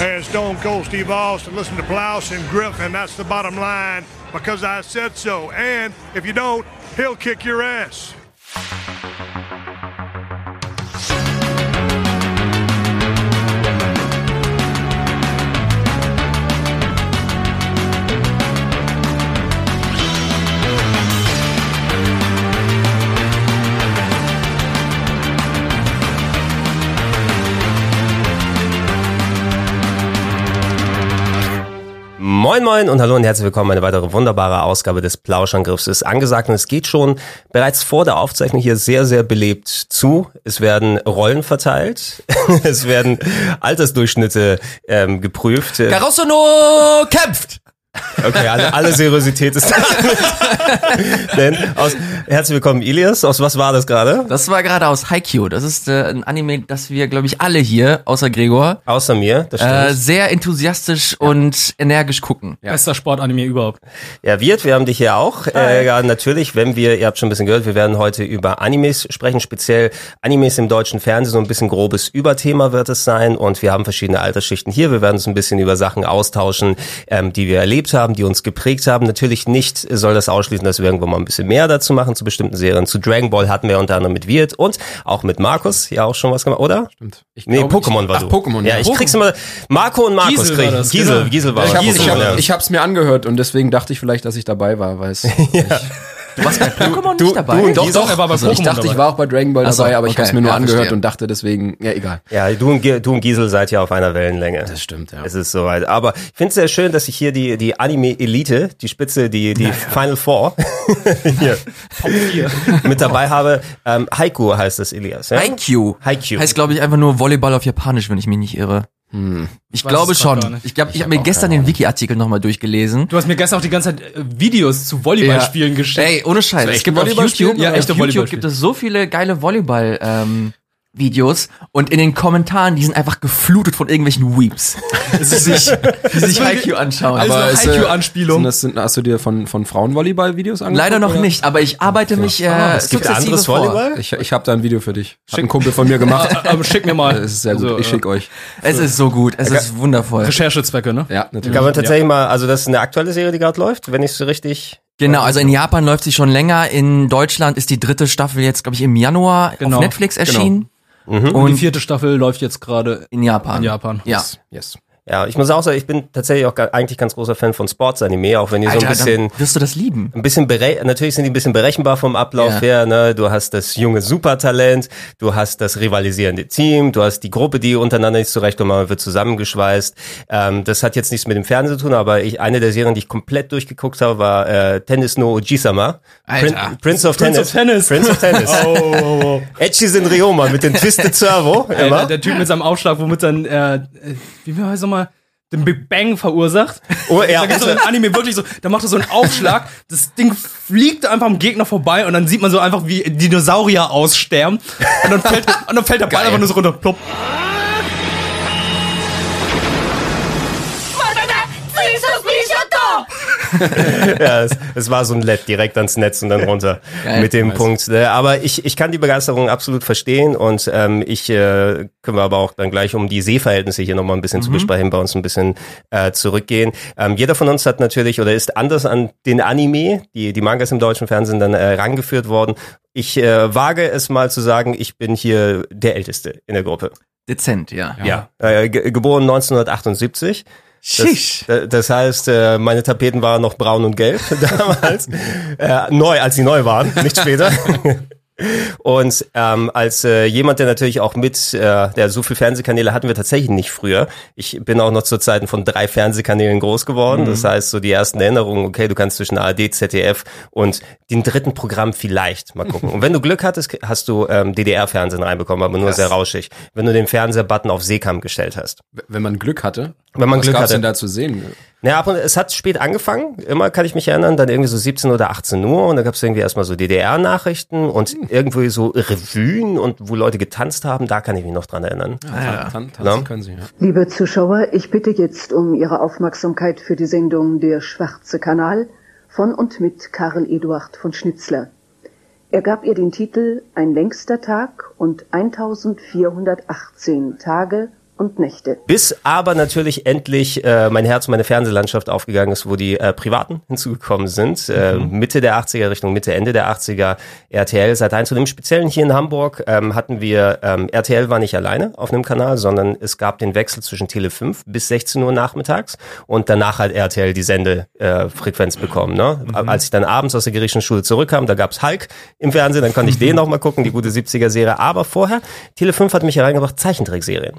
and Stone Cold Steve Austin. Listen to Blouse and Griffin. That's the bottom line because I said so. And if you don't, he'll kick your ass. Moin Moin und hallo und herzlich willkommen. Eine weitere wunderbare Ausgabe des Plauschangriffs ist angesagt und es geht schon bereits vor der Aufzeichnung hier sehr, sehr belebt zu. Es werden Rollen verteilt, es werden Altersdurchschnitte ähm, geprüft. Carosono kämpft! Okay, alle, alle Seriosität ist da. Denn aus, herzlich willkommen, Ilias. Aus was war das gerade? Das war gerade aus Haikyuu. Das ist äh, ein Anime, das wir, glaube ich, alle hier, außer Gregor, Außer mir, das stimmt. äh, sehr enthusiastisch und energisch gucken. Bester Sportanime überhaupt. Ja, Wirt, wir haben dich hier auch. Äh, ja, natürlich, wenn wir, ihr habt schon ein bisschen gehört, wir werden heute über Animes sprechen, speziell Animes im deutschen Fernsehen, so ein bisschen grobes Überthema wird es sein und wir haben verschiedene Altersschichten hier. Wir werden uns ein bisschen über Sachen austauschen, ähm, die wir erlebt haben, die uns geprägt haben. Natürlich nicht soll das ausschließen, dass wir irgendwann mal ein bisschen mehr dazu machen zu bestimmten Serien. Zu Dragon Ball hatten wir unter anderem mit Wirt und auch mit Markus ja auch schon was gemacht, oder? Stimmt. Ich Nee, glaube, Pokémon ich, war ach, du. Pokémon, ja. ja. ich krieg's immer, Marco und Markus Giesel krieg das, Giesel, genau. Giesel war Ich es. habe Giesel, ich hab, ja. ich hab's mir angehört und deswegen dachte ich vielleicht, dass ich dabei war, weil es Du warst bei Pokémon nicht dabei? du Doch, doch, er war bei also ich Pokémon dachte, ich dabei. war auch bei Dragon Ball so, dabei, aber ich okay. hab's mir nur Ja, angehört verstehe. und dachte deswegen, ja egal. Ja, du und, du und Giesel seid ja auf einer Wellenlänge. Das stimmt, ja. Es ist soweit. Aber ich finde es sehr schön, dass ich hier die, die Anime-Elite, die Spitze, die, die Final Four hier mit dabei habe. Ähm, Haiku heißt es, Elias. Ja? Haikyuu. Haikyuu. Heißt, glaube ich, einfach nur Volleyball auf Japanisch, wenn ich mich nicht irre. Ich weiß glaube schon. Ich glaube, ich habe mir gestern den Wiki-Artikel nochmal durchgelesen. Du hast mir gestern auch die ganze Zeit äh, Videos zu Volleyballspielen geschickt. Ey, ohne Scheiß. So Es gibt auf? YouTube, Ja, echte auf YouTube gibt es so viele geile Volleyball, ähm, Videos und in den Kommentaren, die sind einfach geflutet von irgendwelchen Weeps, die sich, die sich Haikyuu anschauen. Also eine ist, äh, sind sind, hast du dir von, von Frauenvolleyball-Videos angeguckt? Leider noch oder? nicht, aber ich arbeite mich äh, Ah, es gibt anderes vor. Volleyball? Ich, ich habe da ein Video für dich. Hat ein Kumpel von mir gemacht. Aber schick mir mal. Das ist sehr gut. Also, ich äh, schick euch. Es ist so gut, es ist wundervoll. Recherchezwecke, ne? Ja, natürlich. Kann man tatsächlich mal, also das ist eine aktuelle Serie, die gerade läuft, wenn ich so richtig. Genau, also in Japan läuft sie schon länger, in Deutschland ist die dritte Staffel jetzt, glaube ich, im Januar Genau, auf Netflix erschienen. Und die vierte Staffel läuft jetzt gerade in Japan. in Japan. Ja. Yes. yes. Ja, ich muss auch sagen, ich bin tatsächlich auch eigentlich ganz großer Fan von Sports-Anime, auch wenn die so Alter, ein bisschen. wirst du das lieben. ein bisschen natürlich sind die ein bisschen berechenbar vom Ablauf Ja. her. Ne? Du hast das junge Supertalent, du hast das rivalisierende Team, du hast die Gruppe, die untereinander nicht zurechtkommt, man wird zusammengeschweißt. Ähm, das hat jetzt nichts mit dem Fernsehen zu tun, aber ich, eine der Serien, die ich komplett durchgeguckt habe, war äh, Tennis no Ojisama. Alter. Prince of Prince Tennis. of Tennis. Prince of Tennis. Oh, oh, oh. Edgy sind Rioma mit dem Twisted Servo. Immer. der Typ mit seinem Aufschlag, womit dann, äh, äh, wie war es nochmal, den Big Bang verursacht. Oh, ja, Da gibt's so ein Anime wirklich so, da macht er so einen Aufschlag, das Ding fliegt einfach am Gegner vorbei und dann sieht man so einfach, wie Dinosaurier aussterben. Und dann fällt, und dann fällt der Ball Geil. einfach nur so runter. Plopp. ja, es, es war so ein LED direkt ans Netz und dann runter Geil. mit dem Punkt. Ne? Aber ich, ich kann die Begeisterung absolut verstehen und ähm, ich äh, können wir aber auch dann gleich um die Sehverhältnisse hier nochmal ein bisschen zu besprechen, bei uns ein bisschen äh, zurückgehen. Ähm, jeder von uns hat natürlich oder ist anders an den Anime, die, die Mangas im deutschen Fernsehen dann äh, rangeführt worden. Ich äh, wage es mal zu sagen, ich bin hier der Älteste in der Gruppe. Dezent, ja. Ja. Äh, ge geboren 1978. Das, das heißt, äh, meine Tapeten waren noch braun und gelb damals. äh, neu, als sie neu waren, nicht später. Und ähm, als äh, jemand, der natürlich auch mit, äh, der so viel Fernsehkanäle hatten wir tatsächlich nicht früher. Ich bin auch noch zu Zeiten von drei Fernsehkanälen groß geworden. Das heißt, so die ersten Erinnerungen, okay, du kannst zwischen ARD, ZDF und dem dritten Programm vielleicht mal gucken. Und wenn du Glück hattest, hast du ähm, DDR-Fernsehen reinbekommen, aber nur sehr rauschig. Wenn du den Fernsehbutton auf Seekam gestellt hast. Wenn man Glück hatte. Wenn man was Glück gab's hatte. denn da zu sehen? Ja, ab und es hat spät angefangen, immer kann ich mich erinnern, dann irgendwie so 17 oder 18 Uhr und da gab es irgendwie erstmal so DDR-Nachrichten und irgendwie so Revuen und wo Leute getanzt haben, da kann ich mich noch dran erinnern. Tan tan tanzen Ja. können sie, ja. Liebe Zuschauer, ich bitte jetzt um Ihre Aufmerksamkeit für die Sendung Der Schwarze Kanal von und mit Karl Eduard von Schnitzler. Er gab ihr den Titel Ein längster Tag und 1418 Tage und Nächte. Bis aber natürlich endlich äh, mein Herz und meine Fernsehlandschaft aufgegangen ist, wo die äh, Privaten hinzugekommen sind. Äh, Mitte der 80er, Richtung Mitte, Ende der 80er RTL seit 1 und im Speziellen hier in Hamburg ähm, hatten wir, ähm, RTL war nicht alleine auf einem Kanal, sondern es gab den Wechsel zwischen Tele 5 bis 16 Uhr nachmittags und danach hat RTL die Sendefrequenz äh, Frequenz bekommen. Ne? Als ich dann abends aus der griechischen Schule zurückkam, da gab's Hulk im Fernsehen, dann konnte ich den noch mal gucken, die gute 70er-Serie. Aber vorher, Tele 5 hat mich hereingebracht, Zeichentrickserien.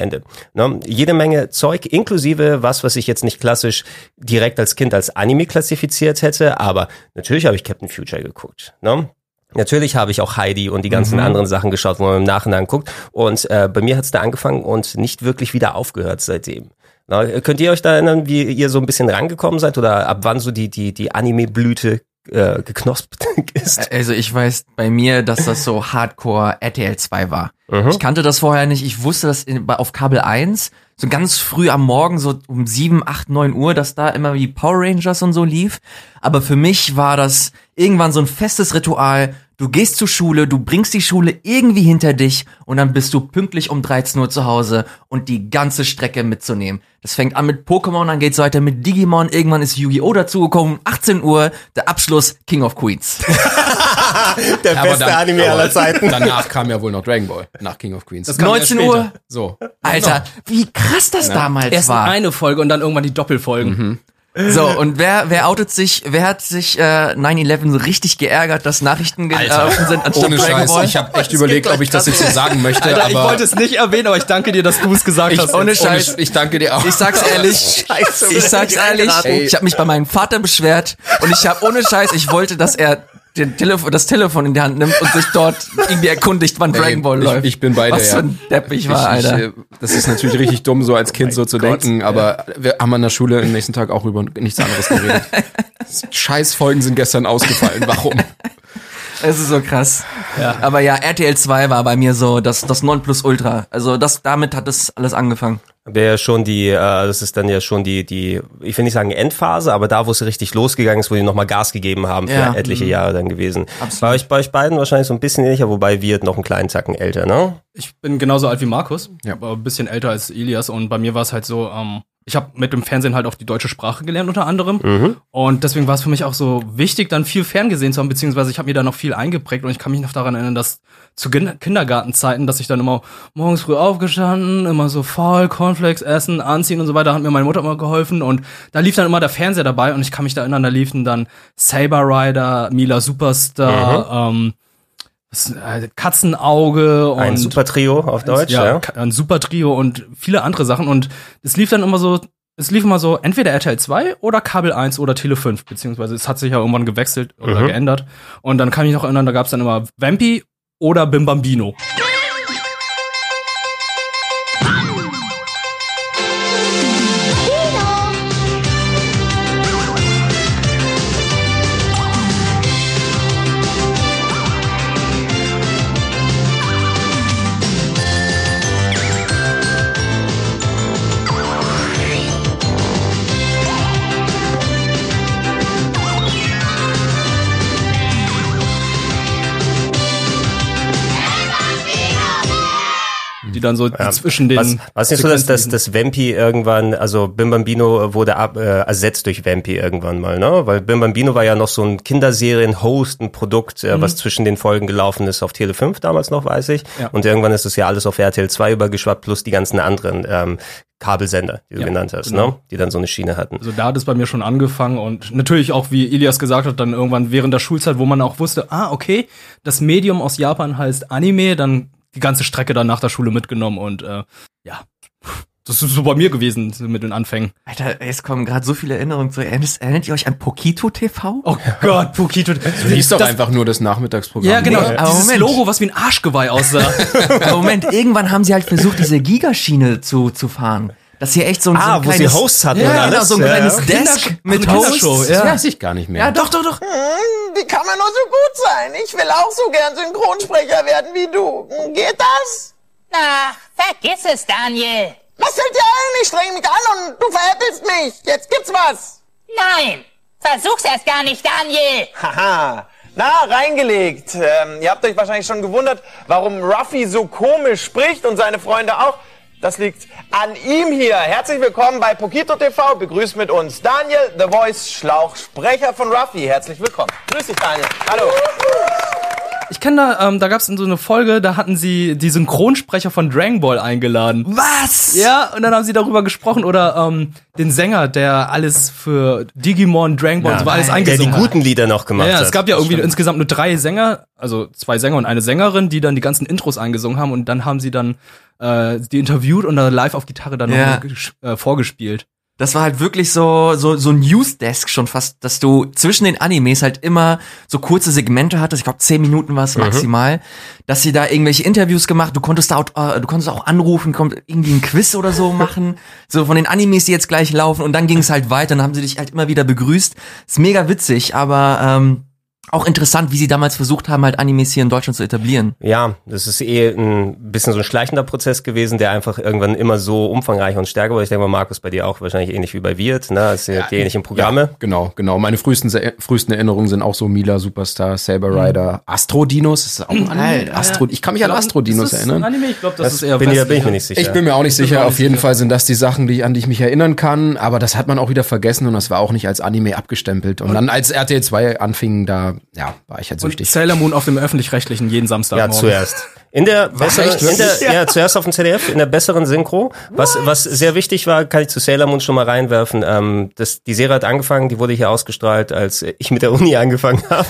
Ohne Ende. Ne? Jede Menge Zeug, inklusive was, was ich jetzt nicht klassisch direkt als Kind als Anime klassifiziert hätte, aber natürlich habe ich Captain Future geguckt. Ne? Natürlich habe ich auch Heidi und die ganzen anderen Sachen geschaut, wo man im Nachhinein guckt. Und äh, bei mir hat es da angefangen und nicht wirklich wieder aufgehört seitdem. Na, könnt ihr euch da erinnern, wie ihr so ein bisschen rangekommen seid oder ab wann so die, die, die Anime-Blüte äh, geknospt ist? Also ich weiß bei mir, dass das so Hardcore RTL 2 war. Ich kannte das vorher nicht. Ich wusste, dass in, auf Kabel 1 so ganz früh am Morgen, so um 7, 8, 9 Uhr, dass da immer wie Power Rangers und so lief. Aber für mich war das irgendwann so ein festes Ritual. Du gehst zur Schule, du bringst die Schule irgendwie hinter dich und dann bist du pünktlich um 13 Uhr zu Hause und die ganze Strecke mitzunehmen. Das fängt an mit Pokémon, dann geht's weiter mit Digimon, irgendwann ist Yu-Gi-Oh! dazugekommen, 18 Uhr, der Abschluss King of Queens. Der Aber beste dann- Anime aller Zeiten. Danach kam ja wohl noch Dragon Ball, nach King of Queens. kam 19 erst Uhr, so. Alter, wie krass das damals Erst war. eine Folge und dann irgendwann die Doppelfolgen. So, und wer, wer outet sich, wer hat sich äh, 9-11 so richtig geärgert, dass Nachrichten gelaufen sind anstatt Ohne Dragon Scheiß, Ball? ich habe echt überlegt, ob ich das jetzt so sagen möchte, Alter, ich aber wollte es nicht erwähnen, aber ich danke dir, dass du es gesagt hast. ohne jetzt. Scheiß. ich danke dir auch. Ich sag's ehrlich, Scheiße, ich sag's ehrlich, ich habe mich bei meinem Vater beschwert und ich habe ohne Scheiß, ich wollte, dass er den Telefon, das Telefon in die Hand nimmt und sich dort irgendwie erkundigt, wann Dragon Ball ich, läuft. Ich bin bei dir. Was für ja. ein Depp ich war, ich, Alter. äh, das ist natürlich richtig dumm, so als Kind so zu denken, aber wir haben an der Schule am nächsten Tag auch über nichts anderes geredet. Scheißfolgen sind gestern ausgefallen. Warum? Es ist so krass. Aber ja, RTL 2 war bei mir so das, das Nonplusultra. Also das, damit hat das alles angefangen. Wäre ja schon die, äh, das ist dann ja schon die, die, ich will nicht sagen Endphase, aber da, wo es richtig losgegangen ist, wo die nochmal Gas gegeben haben für Ja. etliche Mhm. Jahre dann gewesen. Bei euch, bei euch beiden wahrscheinlich so ein bisschen ähnlicher, wobei wir noch einen kleinen Tacken älter, ne? Ich bin genauso alt wie Markus, Ja. aber ein bisschen älter als Elias und bei mir war es halt so, ähm, ich habe mit dem Fernsehen halt auch die deutsche Sprache gelernt unter anderem. Und deswegen war es für mich auch so wichtig, dann viel ferngesehen zu haben, beziehungsweise ich habe mir da noch viel eingeprägt und ich kann mich noch daran erinnern, dass zu Kin- Kindergartenzeiten, dass ich dann immer morgens früh aufgestanden, immer so faul, Cornflakes essen, anziehen und so weiter, hat mir meine Mutter immer geholfen und da lief dann immer der Fernseher dabei und ich kann mich da erinnern, da liefen dann Saber Rider, Mila Superstar, ähm, was, äh, Katzenauge und Ein super Trio auf Deutsch, ja. ja, ein super Trio und viele andere Sachen. Und es lief dann immer so, es lief immer so entweder RTL 2 oder Kabel 1 oder Tele 5, beziehungsweise es hat sich ja irgendwann gewechselt oder Mhm. geändert. Und dann kann ich noch erinnern, da gab es dann immer Vampy oder Bim Bambino. Die dann so zwischen den. Was, was nicht so, dass das, Sequenzen das Vampy irgendwann, also Bim Bambino wurde ab, äh, ersetzt durch Vampy irgendwann mal, ne? Weil Bim Bambino war ja noch so ein Kinderserien-Host, ein Produkt, äh, was zwischen den Folgen gelaufen ist auf Tele 5 damals noch, weiß ich. Ja. Und irgendwann ist es ja alles auf RTL 2 übergeschwappt, plus die ganzen anderen ähm, Kabelsender, die du Ja, genannt hast, genau. ne? Die dann so eine Schiene hatten. Also da hat es bei mir schon angefangen und natürlich auch, wie Elias gesagt hat, dann irgendwann während der Schulzeit, wo man auch wusste, ah, okay, das Medium aus Japan heißt Anime, dann die ganze Strecke dann nach der Schule mitgenommen und äh, ja, das ist so bei mir gewesen mit den Anfängen. Alter, es kommen gerade so viele Erinnerungen zu. Erinnert, ihr euch an Pokito TV? Oh Gott, Pokito. Du liest doch das, einfach nur das Nachmittagsprogramm. Ja, genau. Nee, aber Dieses Moment. Logo, was wie ein Arschgeweih aussah. Aber Moment, irgendwann haben sie halt versucht, diese Gigaschiene zu, zu fahren. Dass sie echt so ein, so Ah, ein wo sie kleines, Hosts hatten ja, und alles? Genau, so ein kleines ja. Desk Kinder- mit Hosts. ja. Weiß ich gar nicht mehr. Ja, doch, doch, doch. Hm, Wie kann man nur so gut sein? Ich will auch so gern Synchronsprecher werden wie du. Hm, Geht das? Ach, vergiss es, Daniel. Was fällt dir ein? Ich streng mich an und du veräppelst mich. Jetzt gibt's was. Nein, versuch's erst gar nicht, Daniel. Haha. Na, reingelegt. Ähm, ihr habt euch wahrscheinlich schon gewundert, warum Ruffy so komisch spricht und seine Freunde auch. Das liegt an ihm hier. Herzlich willkommen bei Pokito TV. Begrüßt mit uns Daniel, The Voice Schlauch, Sprecher von Ruffy. Herzlich willkommen. Grüß dich, Daniel. Hallo. Ich kenne da, ähm, da gab es in so eine Folge, da hatten sie die Synchronsprecher von Dragon Ball eingeladen. Was? Ja, und dann haben sie darüber gesprochen oder ähm, den Sänger, der alles für Digimon, Dragon Ball, und so alles der die hat. guten Lieder noch gemacht Ja, hat. es gab ja irgendwie insgesamt nur drei Sänger, also zwei Sänger und eine Sängerin, die dann die ganzen Intros eingesungen haben und dann haben sie dann äh, die interviewt und dann live auf Gitarre dann Ja. noch äh, vorgespielt. Das war halt wirklich so, so, so ein Newsdesk schon fast, dass du zwischen den Animes halt immer so kurze Segmente hattest. Ich glaube, zehn Minuten war es maximal. Dass sie da irgendwelche Interviews gemacht, du konntest da auch, äh, du konntest auch anrufen, kommt irgendwie ein Quiz oder so machen. So von den Animes, die jetzt gleich laufen. Und dann ging es halt weiter, dann haben sie dich halt immer wieder begrüßt. Ist mega witzig, aber ähm, auch interessant, wie sie damals versucht haben, halt Animes hier in Deutschland zu etablieren. Ja, das ist eh ein bisschen so ein schleichender Prozess gewesen, der einfach irgendwann immer so umfangreicher und stärker wurde. Ich denke mal, Markus, bei dir auch wahrscheinlich ähnlich wie bei Wirt, ne? Das sind die ähnlichen Programme. Ja, genau, genau. Meine frühesten, frühesten Erinnerungen sind auch so Mila Superstar, Saber Rider, Astro-Dinos. Das ist auch ein Anime. Astro, ich kann mich an Astro-Dinos Ist das erinnern. ein Anime? Ich glaube, das, Das ist eher bin, ich, bin ich mir nicht sicher. Ich bin mir auch nicht sicher. auch Auf nicht jeden sicher. Fall sind das die Sachen, die, an die ich mich erinnern kann. Aber das hat man auch wieder vergessen und das war auch nicht als Anime abgestempelt. Und dann, als RTL 2 anfing, da, ja, war ich halt Und süchtig. Sailor Moon auf dem öffentlich-rechtlichen jeden Samstag. Ja, zuerst. In der besseren, echt in der, wirklich? ja, zuerst auf dem ZDF, in der besseren Synchro. Was, was sehr wichtig war, kann ich zu Sailor Moon schon mal reinwerfen. Ähm, das, die Serie hat angefangen, die wurde hier ausgestrahlt, als ich mit der Uni angefangen habe.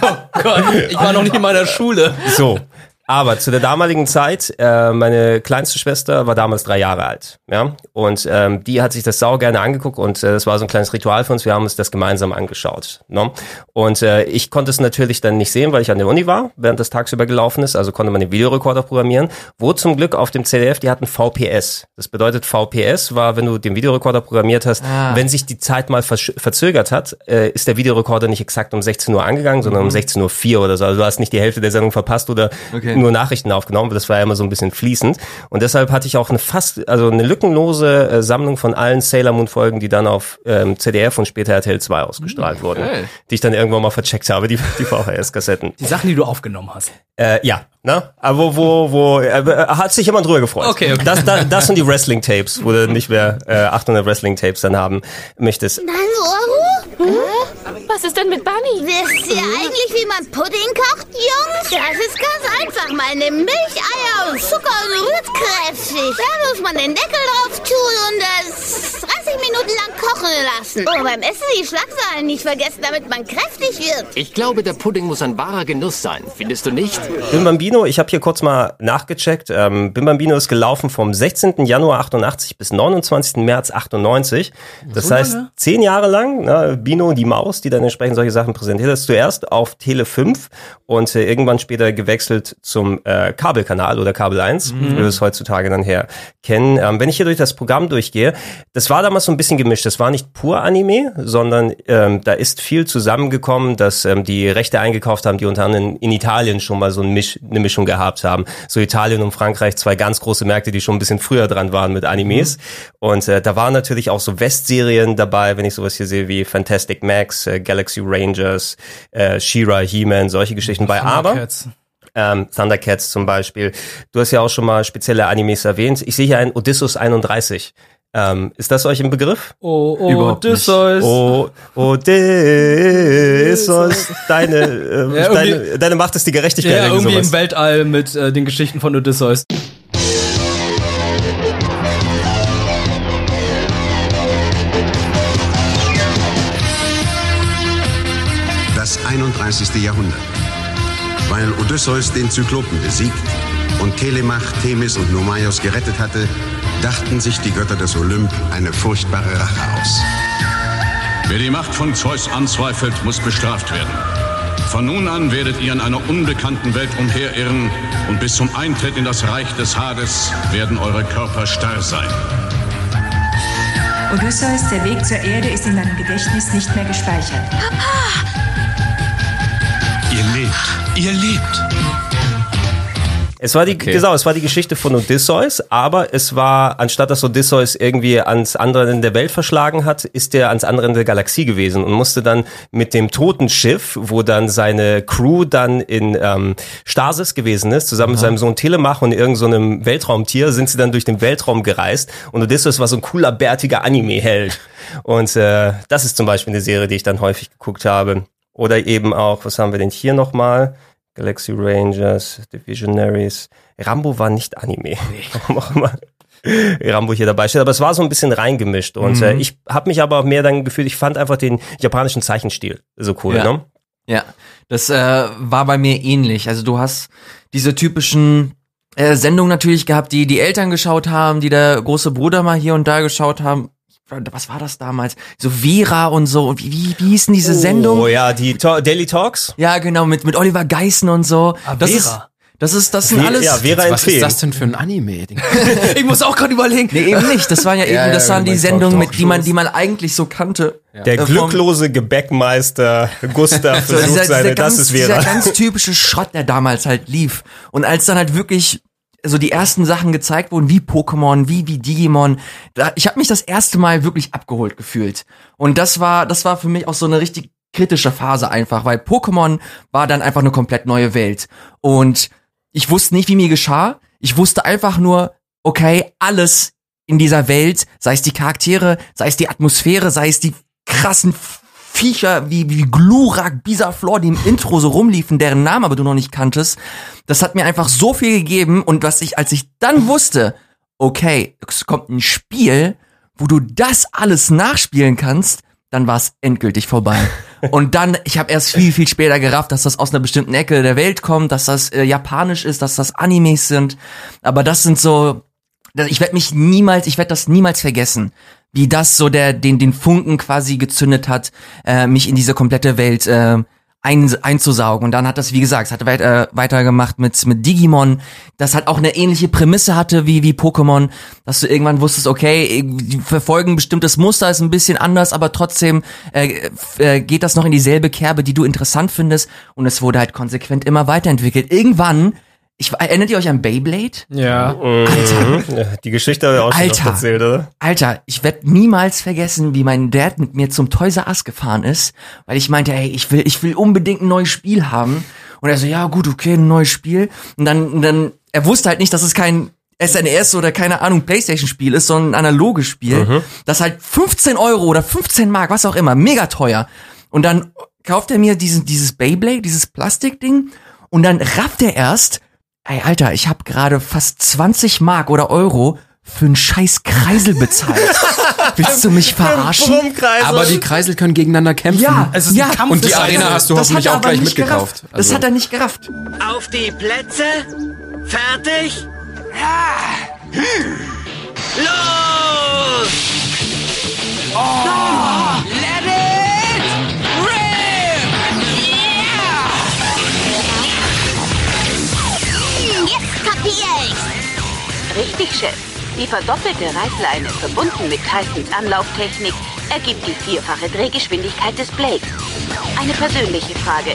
Gott, ich war noch nicht in meiner Schule. So. Aber zu der damaligen Zeit, äh, meine kleinste Schwester war damals drei Jahre alt, ja, und ähm, die hat sich das sau gerne angeguckt und äh, das war so ein kleines Ritual für uns. Wir haben uns das gemeinsam angeschaut, ne? Und äh, ich konnte es natürlich dann nicht sehen, weil ich an der Uni war, während das tagsüber gelaufen ist. Also konnte man den Videorekorder programmieren. Wo zum Glück auf dem CDF, die hatten VPS. Das bedeutet VPS war, wenn du den Videorekorder programmiert hast, Ah. wenn sich die Zeit mal verzögert hat, äh, ist der Videorekorder nicht exakt um 16 Uhr angegangen, sondern um 16.04 Uhr oder so. Also du hast nicht die Hälfte der Sendung verpasst oder Okay. Nur Nachrichten aufgenommen. Das war ja immer so ein bisschen fließend. Und deshalb hatte ich auch eine fast, also eine lückenlose äh, Sammlung von allen Sailor Moon Folgen, die dann auf ähm, CDF und später RTL 2 ausgestrahlt wurden. geil. Die ich dann irgendwann mal vercheckt habe, die, die VHS-Kassetten. Die Sachen, die du aufgenommen hast. Äh, ja, ne? Aber wo, wo, äh, hat sich jemand drüber gefreut. Okay, okay. Das, das, das sind die Wrestling-Tapes, wo du nicht mehr äh, 800 Wrestling-Tapes dann haben möchtest. Hallo? Was ist denn mit Bunny? Wisst ihr eigentlich, wie man Pudding kocht, Jungs? Das ist ganz einfach. Man nimmt Milch, Eier und Zucker und rührt kräftig. Dann muss man den Deckel drauf tun und das 30 Minuten lang kochen lassen. Oh, beim Essen die Schlagzeilen nicht vergessen, damit man kräftig wird. Ich glaube, der Pudding muss ein wahrer Genuss sein. Findest du nicht? Bim Bambino, ich habe hier kurz mal nachgecheckt. Ähm, Bim Bambino ist gelaufen vom 16. Januar 88 bis 29. März 98. Das heißt, zehn Jahre lang, ne, Bino, die Maus, die dann entsprechend solche Sachen präsentiert hat, zuerst auf Tele 5 und äh, irgendwann später gewechselt zum äh, Kabelkanal oder Kabel 1, wie wir es heutzutage dann her kennen. Ähm, wenn ich hier durch das Programm durchgehe, das war damals so ein bisschen gemischt. Das war nicht pur Anime, sondern ähm, da ist viel zusammengekommen, dass ähm, die Rechte eingekauft haben, die unter anderem in Italien schon mal so ein Misch, eine Mischung gehabt haben. So Italien und Frankreich, zwei ganz große Märkte, die schon ein bisschen früher dran waren mit Animes. Und äh, da waren natürlich auch so Westserien dabei, wenn ich sowas hier sehe wie Fantastic Max, äh, Galaxy Rangers, äh, She-Ra, He-Man, solche Geschichten bei. Aber Thundercats. ähm, Thundercats zum Beispiel. Du hast ja auch schon mal spezielle Animes erwähnt. Ich sehe hier ein Odysseus 31. Ähm, ist das euch im Begriff? Oh, oh, Überhaupt nicht. Odysseus. Oh, Odysseus, deine, äh, Ja, deine, deine Macht ist die Gerechtigkeit. Ja, irgendwie irgendwie im sowas. Weltall mit äh, den Geschichten von Odysseus. Das 31. Jahrhundert. Weil Odysseus den Zyklopen besiegt und Telemach, Themis und Nomaios gerettet hatte, dachten sich die Götter des Olymp eine furchtbare Rache aus. Wer die Macht von Zeus anzweifelt, muss bestraft werden. Von nun an werdet ihr in einer unbekannten Welt umherirren und bis zum Eintritt in das Reich des Hades werden eure Körper starr sein. Odysseus, der Weg zur Erde ist in deinem Gedächtnis nicht mehr gespeichert. Ihr lebt, ihr lebt. Es war die, Okay. genau, es war die Geschichte von Odysseus, aber es war, anstatt dass Odysseus irgendwie ans andere Ende der Welt verschlagen hat, ist er ans andere Ende der Galaxie gewesen und musste dann mit dem toten Schiff, wo dann seine Crew dann in ähm, Stasis gewesen ist, zusammen mit seinem Sohn Telemach und irgendeinem so einem Weltraumtier, sind sie dann durch den Weltraum gereist und Odysseus war so ein cooler, bärtiger Anime-Held. Und äh, das ist zum Beispiel eine Serie, die ich dann häufig geguckt habe. Oder eben auch, was haben wir denn hier nochmal? Galaxy Rangers, Divisionaries. Rambo war nicht Anime. Warum auch immer. Rambo hier dabei steht, aber es war so ein bisschen reingemischt und Mhm. äh, ich habe mich aber mehr dann gefühlt, ich fand einfach den japanischen Zeichenstil so cool, Ja. ne? Ja, das äh, war bei mir ähnlich. Also du hast diese typischen äh, Sendungen natürlich gehabt, die die Eltern geschaut haben, die der große Bruder mal hier und da geschaut haben. Was war das damals? So Vera und so. Und wie, wie, wie hießen diese Sendungen? Oh ja, die Ta Daily Talks. Ja, genau, mit, mit Oliver Geissen und so. Ah, das Vera. ist, das ist, das sind alles. ja, Vera Was ist das denn für ein Anime? Ich muss auch gerade überlegen. Nee, eben nicht. Das waren ja eben, Ja, ja, das waren die Sendungen, mit, die man, die man eigentlich so kannte. Der Äh, glücklose Gebäckmeister Gustav So, versucht dieser, seine, dieser, das ganz, ist dieser Vera. ganz typische Schrott, der damals halt lief. Und als dann halt wirklich so die ersten Sachen gezeigt wurden, wie Pokémon, wie wie Digimon, da, ich habe mich das erste Mal wirklich abgeholt gefühlt. Und das war das war für mich auch so eine richtig kritische Phase einfach, weil Pokémon war dann einfach eine komplett neue Welt. Und ich wusste nicht, wie mir geschah. Ich wusste einfach nur, okay, alles in dieser Welt, sei es die Charaktere, sei es die Atmosphäre, sei es die krassen Viecher wie, wie Glurak, Bisaflor, die im Intro so rumliefen, deren Namen aber du noch nicht kanntest. Das hat mir einfach so viel gegeben und was ich, als ich dann wusste, okay, es kommt ein Spiel, wo du das alles nachspielen kannst, dann war es endgültig vorbei. Und dann, ich habe erst viel, viel später gerafft, dass das aus einer bestimmten Ecke der Welt kommt, dass das äh, japanisch ist, dass das Animes sind. Aber das sind so, ich werde mich niemals, ich werde das niemals vergessen, wie das so der den den Funken quasi gezündet hat, äh, mich in diese komplette Welt äh, ein, einzusaugen. Und dann hat das, wie gesagt, es hat weit, äh, weitergemacht mit mit Digimon, das halt auch eine ähnliche Prämisse hatte wie wie Pokémon, dass du irgendwann wusstest, okay, die verfolgen bestimmtes Muster, ist ein bisschen anders, aber trotzdem äh, äh, geht das noch in dieselbe Kerbe, die du interessant findest. Und es wurde halt konsequent immer weiterentwickelt. Irgendwann ich, erinnert ihr euch an Beyblade? Ja. Mhm. Ja, Die Geschichte habe ich auch schon Alter. erzählt, oder? Alter, ich werde niemals vergessen, wie mein Dad mit mir zum Toys R Us gefahren ist, weil ich meinte, ey, ich will, ich will unbedingt ein neues Spiel haben. Und er so, ja gut, okay, ein neues Spiel. Und dann, und dann, er wusste halt nicht, dass es kein SNES oder keine Ahnung Playstation-Spiel ist, sondern ein analoges Spiel. Mhm. Das halt 15 Euro oder 15 Mark, was auch immer, mega teuer. Und dann kauft er mir diesen, dieses Beyblade, dieses Plastikding, und dann rafft er erst, ey Alter, ich habe gerade fast 20 Mark oder Euro für einen scheiß Kreisel bezahlt. Willst du mich verarschen? Aber die Kreisel können gegeneinander kämpfen. Ja, es ist ja, ein Kampf. Und die Arena hast du hoffentlich auch gleich nicht mitgekauft. gerafft. Das hat er nicht gerafft. Auf die Plätze. Fertig. Ja. Los! Oh, let it Jetzt. Richtig, Chef. Die verdoppelte Reißleine verbunden mit Tysons Anlauftechnik ergibt die vierfache Drehgeschwindigkeit des Blades. Eine persönliche Frage.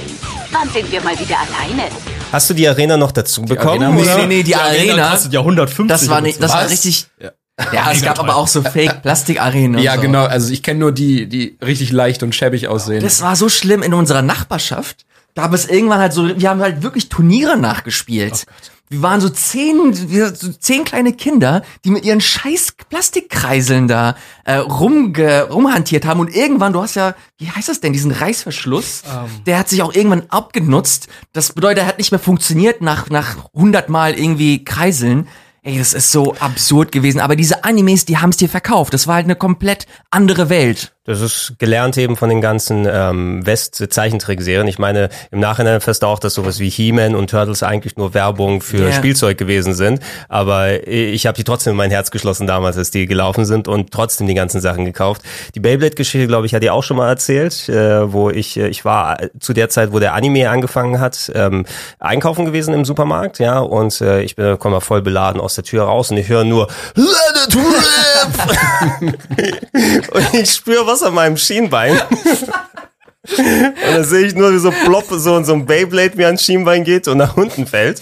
Wann sind wir mal wieder alleine? Hast du die Arena noch dazu bekommen? Arena- oder? Nee, nee, die Arena kostet ja 150 Das war nicht, das war richtig. Ja. Ja, es gab aber auch so Fake-Plastikarenen. Ja, so. genau. Also ich kenne nur die, die richtig leicht und schäbig aussehen. Das war so schlimm in unserer Nachbarschaft. Gab es irgendwann halt so, wir haben halt wirklich Turniere nachgespielt. wir waren so zehn, wir, so zehn kleine Kinder, die mit ihren scheiß Plastikkreiseln da äh, rumge, rumhantiert haben. Und irgendwann, du hast ja, wie heißt das denn, diesen Reißverschluss, der hat sich auch irgendwann abgenutzt. Das bedeutet, er hat nicht mehr funktioniert nach, nach 100 Mal irgendwie Kreiseln. Ey, das ist so absurd gewesen. Aber diese Animes, die haben es dir verkauft. Das war halt eine komplett andere Welt. Das ist gelernt eben von den ganzen ähm, West-Zeichentrickserien. Ich meine, im Nachhinein fest auch, dass sowas wie He-Man und Turtles eigentlich nur Werbung für Ja. Spielzeug gewesen sind. Aber ich habe die trotzdem in mein Herz geschlossen damals, als die gelaufen sind und trotzdem die ganzen Sachen gekauft. Die Beyblade-Geschichte, glaube ich, hat ihr auch schon mal erzählt, äh, wo ich, äh, ich war zu der Zeit, wo der Anime angefangen hat, ähm, einkaufen gewesen im Supermarkt, ja, und äh, ich bin, komme mal voll beladen aus der Tür raus und ich höre nur Let it rip! und ich spüre was an meinem Schienbein. Und dann sehe ich nur, wie so plopp so, so ein Beyblade mir ans Schienbein geht und nach unten fällt.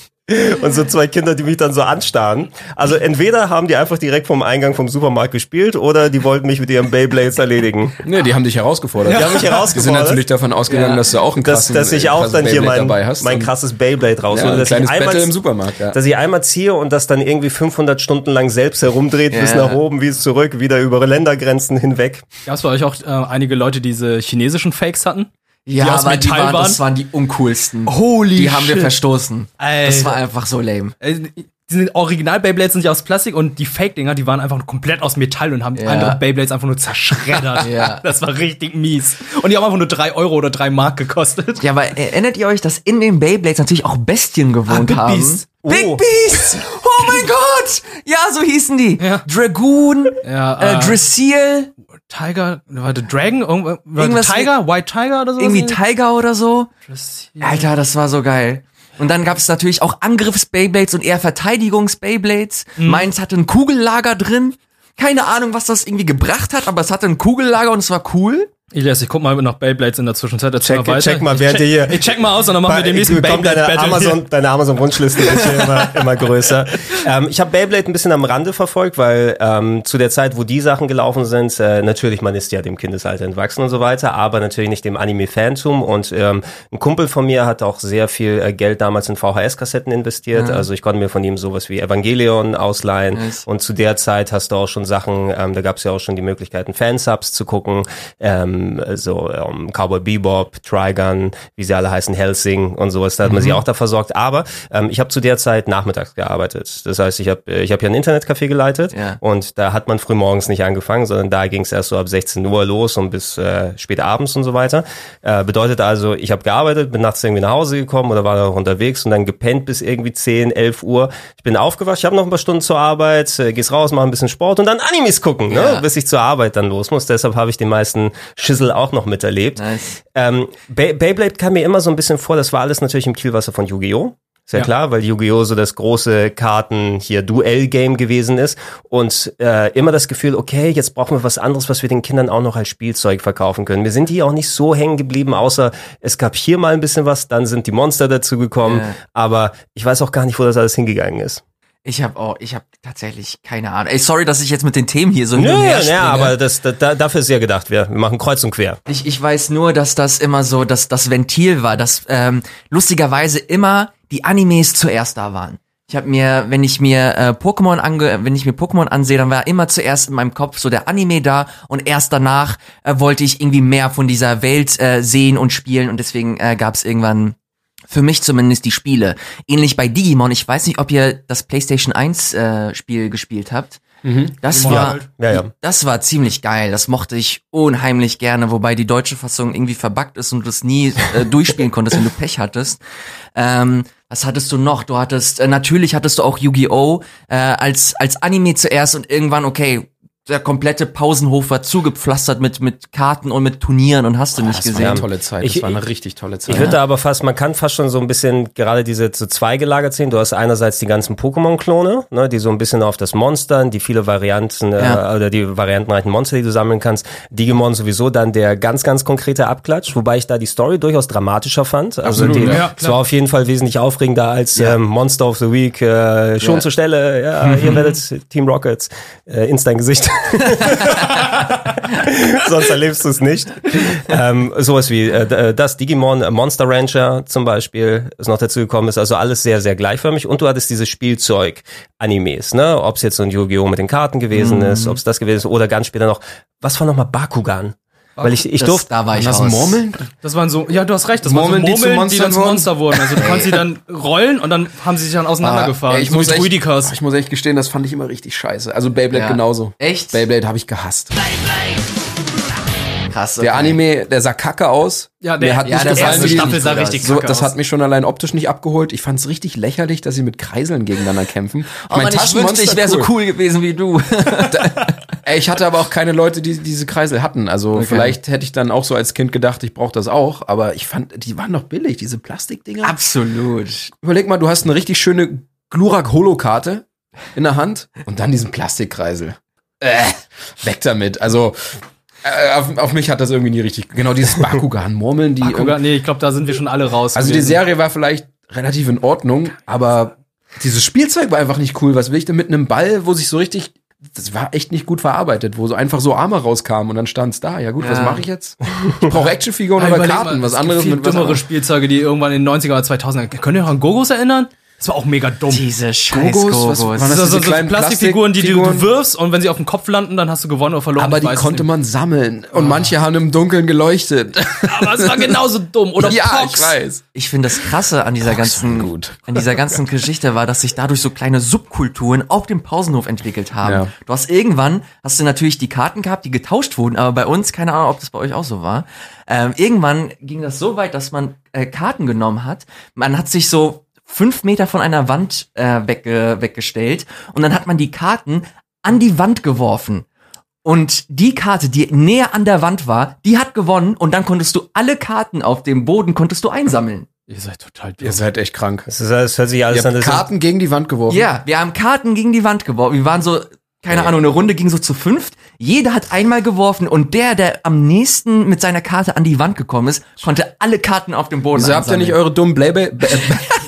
Und so zwei Kinder, die mich dann so anstarren. Also entweder haben die einfach direkt vom Eingang vom Supermarkt gespielt oder die wollten mich mit ihren Beyblades erledigen. Nee, die haben dich herausgefordert. Die haben mich Die sind herausgefordert. natürlich davon ausgegangen, Ja. dass du auch einen dass, krassen, dass ich auch krasses dann hier Beyblade mein, dabei hast. mein Und- krasses Beyblade raushole. Ja, ein dass kleines ich einmal, Battle im Supermarkt, ja. Dass ich einmal ziehe und das dann irgendwie 500 Stunden lang selbst herumdreht, bis Ja. nach oben, wie zurück, wieder über Ländergrenzen hinweg. Gab es bei euch auch äh, einige Leute, die diese chinesischen Fakes hatten? Ja, die aus aber die Metall waren, waren? das waren die uncoolsten. Holy Die haben wir verstoßen. Das Alter. war einfach so lame. Äh, Die sind Original Beyblades sind ja aus Plastik und die Fake-Dinger, die waren einfach komplett aus Metall und haben Ja. andere Beyblades einfach nur zerschreddert. Ja. Das war richtig mies. Und die haben einfach nur drei Euro oder drei Mark gekostet. Ja, aber erinnert ihr euch, dass in den Beyblades natürlich auch Bestien gewohnt Ah, Big haben? Beast. Big Oh. Beast! Oh mein Gott! Ja, so hießen die. Dragoon, Ja, äh, äh, Tiger, warte, Dragon, irgendwas, Irgendwas Tiger, White Tiger oder so? irgendwie Tiger oder so. Alter, das war so geil. Und dann gab es natürlich auch Angriffs-Beyblades und eher Verteidigungs-Beyblades. Mhm. Meins hatte ein Kugellager drin. Keine Ahnung, was das irgendwie gebracht hat, aber es hatte ein Kugellager und es war cool. Elias, ich guck mal nach Beyblades in der Zwischenzeit. Erzähl Check, mal weiter. check mal, ich während check, ihr hier. Ich check mal aus und dann machen wir den nächsten Beyblade deine Battle. Amazon, deine Amazon-Wunschliste wird hier immer, immer größer. Ähm, ich habe Beyblade ein bisschen am Rande verfolgt, weil ähm, zu der Zeit, wo die Sachen gelaufen sind, äh, natürlich, man ist ja dem Kindesalter entwachsen und so weiter, aber natürlich nicht dem Anime-Fantum. Und ähm, ein Kumpel von mir hat auch sehr viel äh, Geld damals in VHS-Kassetten investiert. Ja. Also ich konnte mir von ihm sowas wie Evangelion ausleihen. Nice. Und zu der Zeit hast du auch schon Sachen, ähm, da gab es ja auch schon die Möglichkeiten, Fansubs zu gucken, ähm, so ähm, Cowboy Bebop, Trigun, wie sie alle heißen, Helsing und sowas, da hat man Mhm. sich auch da versorgt. Aber ähm, ich habe zu der Zeit nachmittags gearbeitet. Das heißt, ich habe ich hab ja ein Internetcafé geleitet Ja. und da hat man früh morgens nicht angefangen, sondern da ging es erst so ab 16 Uhr los und bis äh, spät abends und so weiter. Äh, bedeutet also, ich habe gearbeitet, bin nachts irgendwie nach Hause gekommen oder war noch unterwegs und dann gepennt bis irgendwie 10, 11 Uhr. Ich bin aufgewacht, ich habe noch ein paar Stunden zur Arbeit, äh, gehst raus, mach ein bisschen Sport und dann Animes gucken, Ja. ne? bis ich zur Arbeit dann los muss. Deshalb habe ich den meisten Schissel auch noch miterlebt. Nice. Ähm, Bey Beyblade kam mir immer so ein bisschen vor, das war alles natürlich im Kielwasser von Yu-Gi-Oh! Ist ja, Ja. klar, weil Yu-Gi-Oh! so das große Karten hier Duell-Game gewesen ist und äh, immer das Gefühl, okay, jetzt brauchen wir was anderes, was wir den Kindern auch noch als Spielzeug verkaufen können. Wir sind hier auch nicht so hängen geblieben, außer es gab hier mal ein bisschen was, dann sind die Monster dazu gekommen, Ja. aber ich weiß auch gar nicht, wo das alles hingegangen ist. Ich habe auch, ich habe tatsächlich keine Ahnung. Ey, sorry, dass ich jetzt mit den Themen hier so hin Nö, und her ja, aber das, da, dafür ist ja gedacht, wir, wir machen kreuz und quer. Ich, ich weiß nur, dass das immer so, dass das Ventil war, dass ähm, lustigerweise immer die Animes zuerst da waren. Ich habe mir, wenn ich mir äh, Pokémon ange, wenn ich mir Pokémon ansehe, dann war immer zuerst in meinem Kopf so der Anime da und erst danach äh, wollte ich irgendwie mehr von dieser Welt äh, sehen und spielen und deswegen äh, gab es irgendwann für mich zumindest die Spiele. Ähnlich bei Digimon. Ich weiß nicht, ob ihr das PlayStation 1 äh, Spiel gespielt habt. Das Digimon war, halt. Ja, ja. das war ziemlich geil. Das mochte ich unheimlich gerne, wobei die deutsche Fassung irgendwie verbuggt ist und du es nie äh, durchspielen konntest, wenn du Pech hattest. Ähm, was hattest du noch? Du hattest, äh, natürlich hattest du auch Yu-Gi-Oh! Äh, als, als Anime zuerst und irgendwann, okay, der komplette Pausenhof war zugepflastert mit, mit Karten und mit Turnieren und hast du nicht Das war gesehen. eine tolle Zeit. Das Ich- war eine richtig tolle Zeit. Ich würde da aber fast, man kann fast schon so ein bisschen gerade diese so zwei gelagert sehen. Du hast einerseits die ganzen Pokémon-Klone, ne, die so ein bisschen auf das Monster, die viele Varianten Ja. äh, oder die variantenreichen Monster, die du sammeln kannst. Digimon sowieso dann der ganz, ganz konkrete Abklatsch, wobei ich da die Story durchaus dramatischer fand. Also Absolut, die, ja. Ja, es war auf jeden Fall wesentlich aufregender als ähm, Monster of the Week, äh, schon Ja. zur Stelle, ja, ihr werdet Team Rockets, äh, ins dein Gesicht. Sonst erlebst du es nicht. ähm, sowas wie äh, d- das Digimon äh, Monster Rancher zum Beispiel ist noch dazu gekommen ist. Also alles sehr, sehr gleichförmig. Und du hattest dieses Spielzeug-Animes, ne? Ob es jetzt so ein Yu-Gi-Oh! mit den Karten gewesen ist, ob es das gewesen ist oder ganz später noch, was war nochmal Bakugan? Weil ich, ich Das- durfte, da war ich das raus. Murmeln? Das waren so, ja, du hast recht, das Murmeln, die waren so Murmeln, die, Monstern dann zu? Monster wurden. Also du konntest sie dann rollen und dann haben sie sich dann auseinandergefahren. Ah, ich, so muss echt, ich muss echt gestehen, das fand ich immer richtig scheiße. Also Beyblade Ja. genauso. Echt? Beyblade habe ich gehasst. Krass. Der okay. Anime, der sah kacke aus. Ja, der- Mir hat ja, nicht der gefallen, erste die- Staffel sah richtig aus. so, kacke das aus. hat mich schon allein optisch nicht abgeholt. Ich fand es richtig lächerlich, dass sie mit Kreiseln gegeneinander kämpfen. Oh Mann, ich wünschte, ich wäre so cool gewesen wie du. Ich hatte aber auch keine Leute, die diese Kreisel hatten. Also vielleicht hätte ich dann auch so als Kind gedacht, ich brauche das auch. Aber ich fand, die waren doch billig, diese Plastikdinger. Absolut. Überleg mal, du hast eine richtig schöne Glurak-Holo-Karte in der Hand und dann diesen Plastikkreisel. Äh, weg damit. Also äh, auf, auf mich hat das irgendwie nie richtig. Genau dieses Bakugan-Murmeln, die. Bakugan, nee, ich glaube, da sind wir schon alle raus. Also die gewesen. Serie war vielleicht relativ in Ordnung, aber Dieses Spielzeug war einfach nicht cool. Was will ich denn mit einem Ball, wo sich so richtig das war echt nicht gut verarbeitet, wo so einfach so Arme rauskamen und dann stand's da. Ja gut, was Ja. mache ich jetzt? Ich brauche Actionfiguren oder Karten, mal, was anderes mit was anderem. Spielzeuge, die irgendwann in den 90er oder 2000er. Könnt ihr euch an Gogos erinnern? Das war auch mega dumm. Diese scheiß Gogos, Das das sind so, so Plastikfiguren, die du, du wirfst und wenn sie auf dem Kopf landen, dann hast du gewonnen oder verloren. Aber die konnte man sammeln und manche haben im Dunkeln geleuchtet. Aber es war genauso dumm. Oder ja, Pox. ich weiß. Ich finde das Krasse an dieser ganzen, gut. an dieser ganzen Geschichte war, dass sich dadurch so kleine Subkulturen auf dem Pausenhof entwickelt haben. Ja. Du hast irgendwann, hast du natürlich die Karten gehabt, die getauscht wurden, aber bei uns, keine Ahnung, ob das bei euch auch so war. Ähm, irgendwann ging das so weit, dass man äh, Karten genommen hat. Man hat sich so fünf Meter von einer Wand äh, wegge weggestellt und dann hat man die Karten an die Wand geworfen. Und die Karte, die näher an der Wand war, die hat gewonnen und dann konntest du alle Karten auf dem Boden konntest du einsammeln. Ihr seid total dumm. Ihr seid echt krank. Das, ist, das hört sich alles Ihr an. habt Karten gegen die Wand geworfen. Ja, wir haben Karten gegen die Wand geworfen. Wir waren so, keine Ahnung, eine Runde ging so zu fünft. Jeder hat einmal geworfen und der, der am nächsten mit seiner Karte an die Wand gekommen ist, konnte alle Karten auf dem Boden Wieso habt ihr nicht eure dummen Beyblade- Be- Be-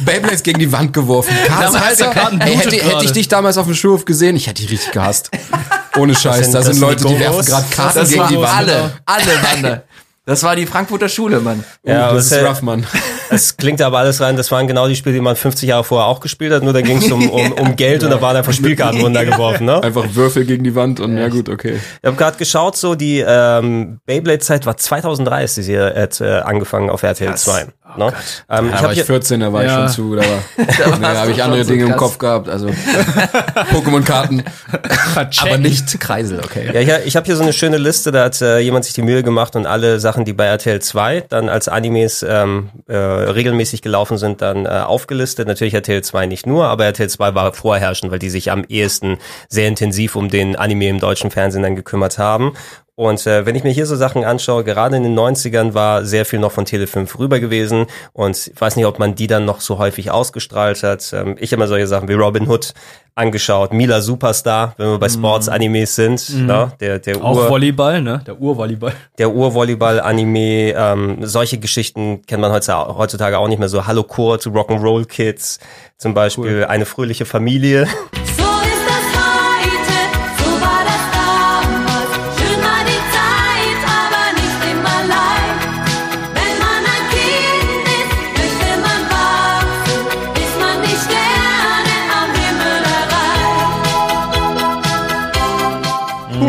Beyblades gegen die Wand geworfen? Kartenhalter? Karten Ey, blutet hätte, hätte ich gerade. dich damals auf dem Schulhof gesehen, ich hätte dich richtig gehasst. Ohne Scheiß, da sind sind Leute, die die werfen gerade Karten Das gegen die Wand. alle, alle da. Das war die Frankfurter Schule, Mann. Ja, aber das es ist rough, Mann. Es klingt aber alles rein, das waren genau die Spiele, die man 50 Jahre vorher auch gespielt hat, nur da ging es um, um, um Geld und da waren einfach Spielkarten runtergeworfen. Ne? Einfach Würfel gegen die Wand und ja gut, okay. Ich habe gerade geschaut, so die ähm, Beyblade-Zeit war 2003, ist sie äh, äh, angefangen auf RTL 2. Ne? ähm, Da ich war hab ich hier, 14, da war ich Ja. schon zu. Da, war, nee, da habe ich andere so Dinge im krass. Kopf gehabt. Also Pokémon-Karten. aber nicht Kreisel, okay. ja, ich, ich habe hier so eine schöne Liste, da hat äh, jemand sich die Mühe gemacht und alle Sachen, die bei RTL 2 dann als Animes ähm, äh, regelmäßig gelaufen sind, dann äh, aufgelistet. Natürlich RTL 2 nicht nur, aber RTL 2 war vorherrschend, weil die sich am ehesten sehr intensiv um den Anime im deutschen Fernsehen dann gekümmert haben. Und äh, wenn ich mir hier so Sachen anschaue, gerade in den 90ern war sehr viel noch von Tele 5 rüber gewesen und ich weiß nicht, ob man die dann noch so häufig ausgestrahlt hat. Ähm, ich habe mal solche Sachen wie Robin Hood angeschaut, Mila Superstar, wenn wir bei Sports-Animes sind, ne? der, der Auch Ur, Volleyball, ne? Der Urvolleyball. der Urvolleyball-Anime, ähm, solche Geschichten kennt man heutzutage heutzutage auch nicht mehr so. Hallo Kurt, Rock'n'Roll Kids, zum Beispiel eine fröhliche Familie.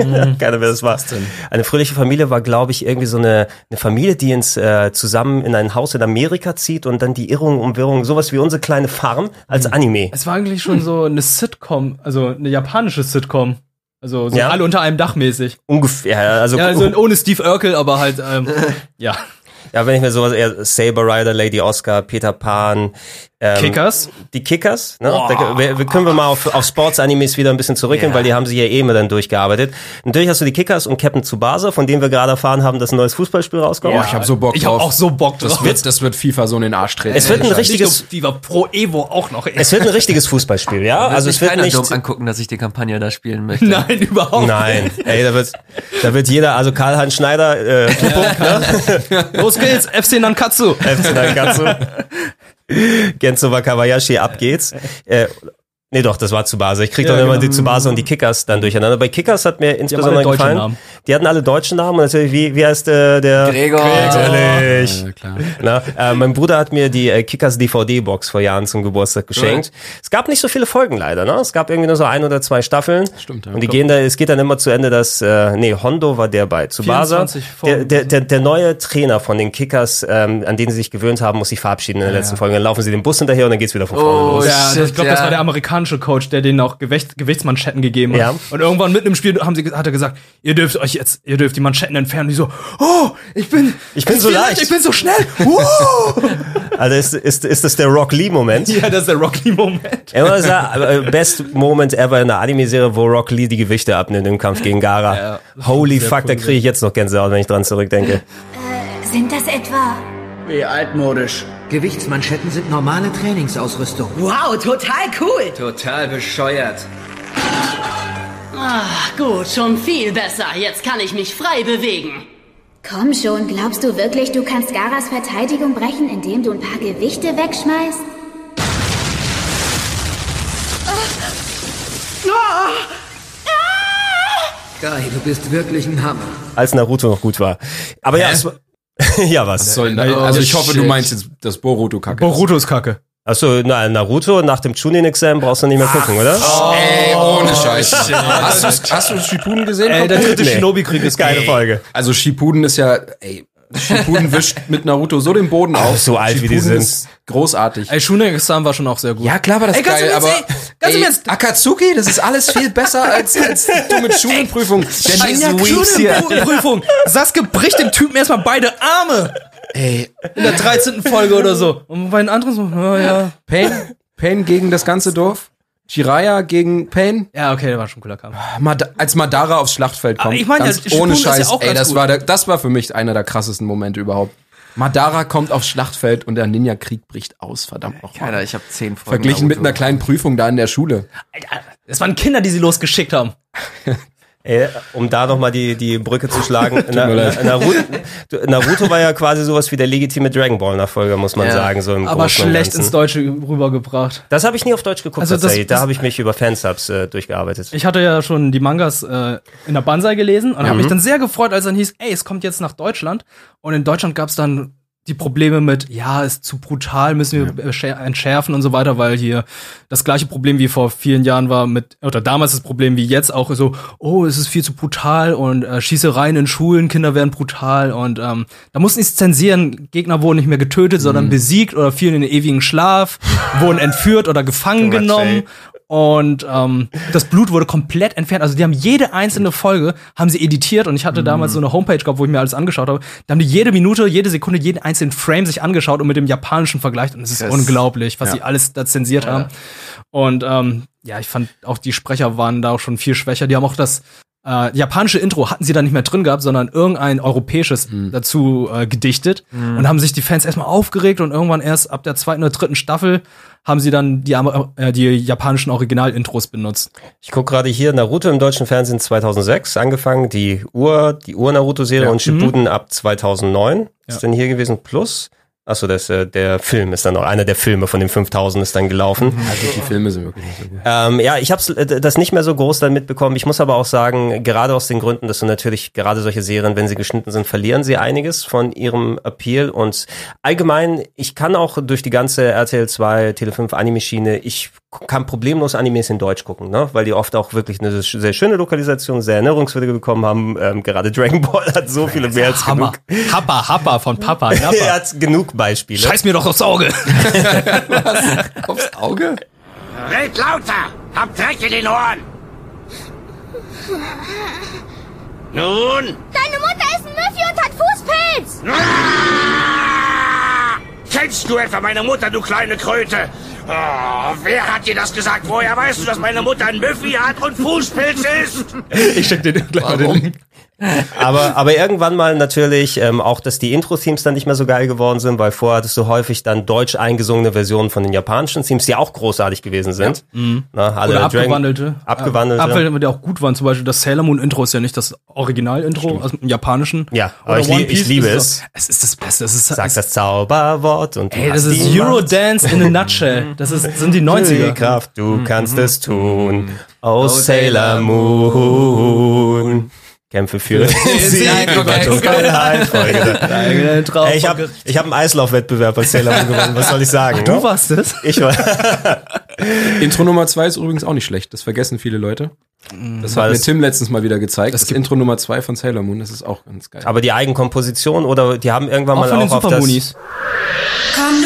Keiner wer das war. Eine fröhliche Familie war, glaube ich, irgendwie so eine, eine Familie, die ins äh, zusammen in ein Haus in Amerika zieht und dann die Irrung um Wirrung, sowas wie unsere kleine Farm als Anime. Es war eigentlich schon so eine Sitcom, also eine japanische Sitcom. Also so Ja. alle unter einem Dach mäßig. Ungefähr, also, Ja, also ohne Steve Urkel, aber halt, ähm, ja. ja, wenn ich mir sowas eher Saber Rider, Lady Oscar, Peter Pan, ähm, Kickers? Die Kickers, ne? Da, wir, wir können wir mal auf, auf Sports-Animes wieder ein bisschen zurückgehen, weil die haben sich ja eh immer dann durchgearbeitet. Natürlich hast du die Kickers und Captain Tsubasa, von denen wir gerade erfahren haben, dass ein neues Fußballspiel rauskommt. Boah, ich habe so Bock Ich drauf. hab auch so Bock drauf. Das wird, das wird FIFA so in den Arsch treten. Es wird ein richtiges, Die war Pro Evo auch noch. Ey. es wird ein richtiges Fußballspiel, ja? Also es wird keiner nicht, dumm angucken, dass ich die Kampagne da spielen möchte. Nein, überhaupt nein, ey, da wird, da wird jeder, also Karl-Heinz Schneider, äh, Klippo, ne? nicht. Los geht's, FC Nankatsu. FC Nankatsu. Genzo Wakabayashi, ab geht's. Äh, nee, doch, das war Tsubasa. Ich krieg Ja, doch immer genau. die Tsubasa und die Kickers dann durcheinander. Bei Kickers hat mir insbesondere deutsche gefallen. Namen. Die hatten alle deutsche Namen und natürlich, wie, wie heißt äh, der? Gregor. Natürlich. Ja, klar. Na, äh, mein Bruder hat mir die äh, Kickers DVD-Box vor Jahren zum Geburtstag geschenkt. Es gab nicht so viele Folgen leider, ne? Es gab irgendwie nur so ein oder zwei Staffeln. Stimmt, ja. Und die gehen da, es geht dann immer zu Ende, dass, äh, nee, Hondo war der bei Tsubasa. 24 Der, Folgen. der, der, der neue Trainer von den Kickers, ähm, an den sie sich gewöhnt haben, muss sich verabschieden in der letzten Folge. Dann laufen sie den Bus hinterher und dann geht's wieder von vorne Oh, los. Ja, ich glaube, das ja. war der amerikanische Coach, der denen auch Gewicht, Gewichtsmanschetten gegeben hat. Ja. Und irgendwann mitten im Spiel haben sie, hat er gesagt, ihr dürft euch jetzt, ihr dürft die Manschetten entfernen. Die so, oh, ich bin, Ich bin so leicht. ich bin so schnell. Uh. Also ist, ist, ist das der Rock Lee-Moment? ja, das ist der Rock Lee-Moment. Immer sagen, äh, best Moment ever in der Anime-Serie, wo Rock Lee die Gewichte abnimmt im Kampf gegen Gara. Ja, Holy ist fuck, da cool kriege ich jetzt noch Gänsehaut, wenn ich dran zurückdenke. Sind das etwa... Wie altmodisch. Gewichtsmanschetten sind normale Trainingsausrüstung. Wow, total cool. Total bescheuert. Ach, gut, schon viel besser. Jetzt kann ich mich frei bewegen. Komm schon, glaubst du wirklich, du kannst Garas Verteidigung brechen, indem du ein paar Gewichte wegschmeißt? Guy, du bist wirklich ein Hammer. Als Naruto noch gut war. Aber Hä? ja, es war ja was? Was soll denn da? Also ich hoffe, du meinst jetzt das Boruto-Kacke. Boruto ist kacke. Achso, na, Naruto nach dem Chunin-Exam brauchst du nicht mehr gucken, oder? Ey, ohne Scheiß. Hast du, hast du Shippuden gesehen? Ey, der dritte Nee. Shinobi-Krieg ist Geile geil. Folge. Also Shippuden ist ja, ey, Shippuden wischt mit Naruto so den Boden auf. so alt wie die Shippuden sind. Ist großartig. Ey, Shunexam war schon auch sehr gut. Ja, klar war das Ey, geil, aber ey, ganz ey. Akatsuki, das ist alles viel besser als, als die dumme Schulenprüfung. Der Ninja Weeks hier. Prüfung. Sasuke bricht dem Typen erstmal beide Arme. Ey, In der 13. Folge oder so. Und bei den anderen so, ja, ja. Pain, Pain gegen das ganze Dorf. Jiraiya gegen Pain. Ja, okay, der war schon ein cooler Kampf. Mad als Madara aufs Schlachtfeld kommt. ich meine, ganz ohne ist ja Scheiß. auch ey, das gut. war, der, das war für mich einer der krassesten Momente überhaupt. Madara kommt aufs Schlachtfeld und der Ninja-Krieg bricht aus, verdammt noch. Alter, ich habe zehn Folgen. Verglichen mit einer kleinen Prüfung da in der Schule. Das waren Kinder, die sie losgeschickt haben. Ey, um da nochmal die, die Brücke zu schlagen. Na. Na, Naruto, Naruto war ja quasi sowas wie der legitime Dragon Ball Nachfolger, muss man Ja, sagen, so im Aber Großen schlecht ins Deutsche rübergebracht. Das habe ich nie auf Deutsch geguckt, Also das- tatsächlich. Da habe ich mich über Fansubs äh, durchgearbeitet. Ich hatte ja schon die Mangas äh, in der Banzai gelesen und habe Mhm. mich dann sehr gefreut, als dann hieß, ey, es kommt jetzt nach Deutschland. Und in Deutschland gab es dann die Probleme mit, ja, ist zu brutal, müssen wir bescher- entschärfen und so weiter, weil hier das gleiche Problem wie vor vielen Jahren war mit, oder damals das Problem wie jetzt auch so, oh, es ist viel zu brutal und äh, Schießereien in Schulen, Kinder werden brutal und ähm, da mussten sie es zensieren, Gegner wurden nicht mehr getötet, Mhm. sondern besiegt oder fielen in den ewigen Schlaf, wurden entführt oder gefangen genommen. Und ähm, das Blut wurde komplett entfernt. Also die haben jede einzelne Folge haben sie editiert und ich hatte damals so eine Homepage gehabt, wo ich mir alles angeschaut habe. Da haben die jede Minute, jede Sekunde, jeden einzelnen Frame sich angeschaut und mit dem japanischen vergleicht. Und es ist Das- unglaublich, was ja. sie alles da zensiert haben. Und ähm, ja, ich fand auch die Sprecher waren da auch schon viel schwächer. Die haben auch das äh, japanische Intro hatten sie da nicht mehr drin gehabt, sondern irgendein europäisches dazu äh, gedichtet und haben sich die Fans erstmal aufgeregt und irgendwann erst ab der zweiten oder dritten Staffel haben sie dann die, äh, die japanischen Original-Intros benutzt. Ich gucke gerade hier Naruto im deutschen Fernsehen 2006 angefangen, die Ur, die Ur-Naruto-Serie Ja. und Shippuden ab 2009 Ja. ist denn hier gewesen. Plus, achso, das, äh, der Film ist dann noch, einer der Filme von den 5000 ist dann gelaufen. Also die Filme sind wirklich nicht so gut. Ähm, ja, ich habe das nicht mehr so groß dann mitbekommen. Ich muss aber auch sagen, gerade aus den Gründen, dass du natürlich gerade solche Serien, wenn sie geschnitten sind, verlieren sie einiges von ihrem Appeal. Und allgemein, ich kann auch durch die ganze RTL 2, Tele 5 Anime-Schiene, ich kann problemlos Animes in Deutsch gucken, ne? weil die oft auch wirklich eine sehr schöne Lokalisation, sehr erinnerungswürdige bekommen haben. Ähm, gerade Dragon Ball hat so viele mehr als Hammer. genug. Happa, Happa von Papa. er Nappa. hat genug Beispiele. Scheiß mir doch aufs Auge. Aufs Auge? Red lauter! Hab Dreck in den Ohren! Nun? Deine Mutter ist ein Müffi und hat Fußpilz. Ah! Kennst du etwa meine Mutter, du kleine Kröte? Oh, wer hat dir das gesagt? Woher weißt du, dass meine Mutter ein Müffi hat und Fußpilz ist? Ich steck dir gleich mal den Link. Aber, aber irgendwann mal natürlich ähm, auch, dass die Intro-Themes dann nicht mehr so geil geworden sind, weil vorher hattest du häufig dann deutsch eingesungene Versionen von den japanischen Themes, die auch großartig gewesen sind. Na, alle Oder Dragon- abgewandelte. Abgewandelte. Abwandelte, die auch gut waren. Zum Beispiel das Sailor Moon Intro ist ja nicht das Original-Intro aus dem Japanischen. Ja, aber ich, One ich liebe es. Es ist das Beste. Es ist, Sag es, das Zauberwort und ey, das ist die Eurodance in a nutshell. Das ist, sind die Die 90er. Kraft, du kannst es tun. Oh, Sailor Moon. Kämpfe für Sieg ich habe ich hab einen Eislaufwettbewerb als Sailor Moon gewonnen. Was soll ich sagen? Du ne? warst es? Ich war. Intro Nummer zwei ist übrigens auch nicht schlecht. Das vergessen viele Leute. Das War hat mir Tim letztens mal wieder gezeigt. Das, Intro Nummer zwei von Sailor Moon, das ist auch ganz geil. Aber die Eigenkomposition oder die haben irgendwann Auch mal von den auch auf das. Komm,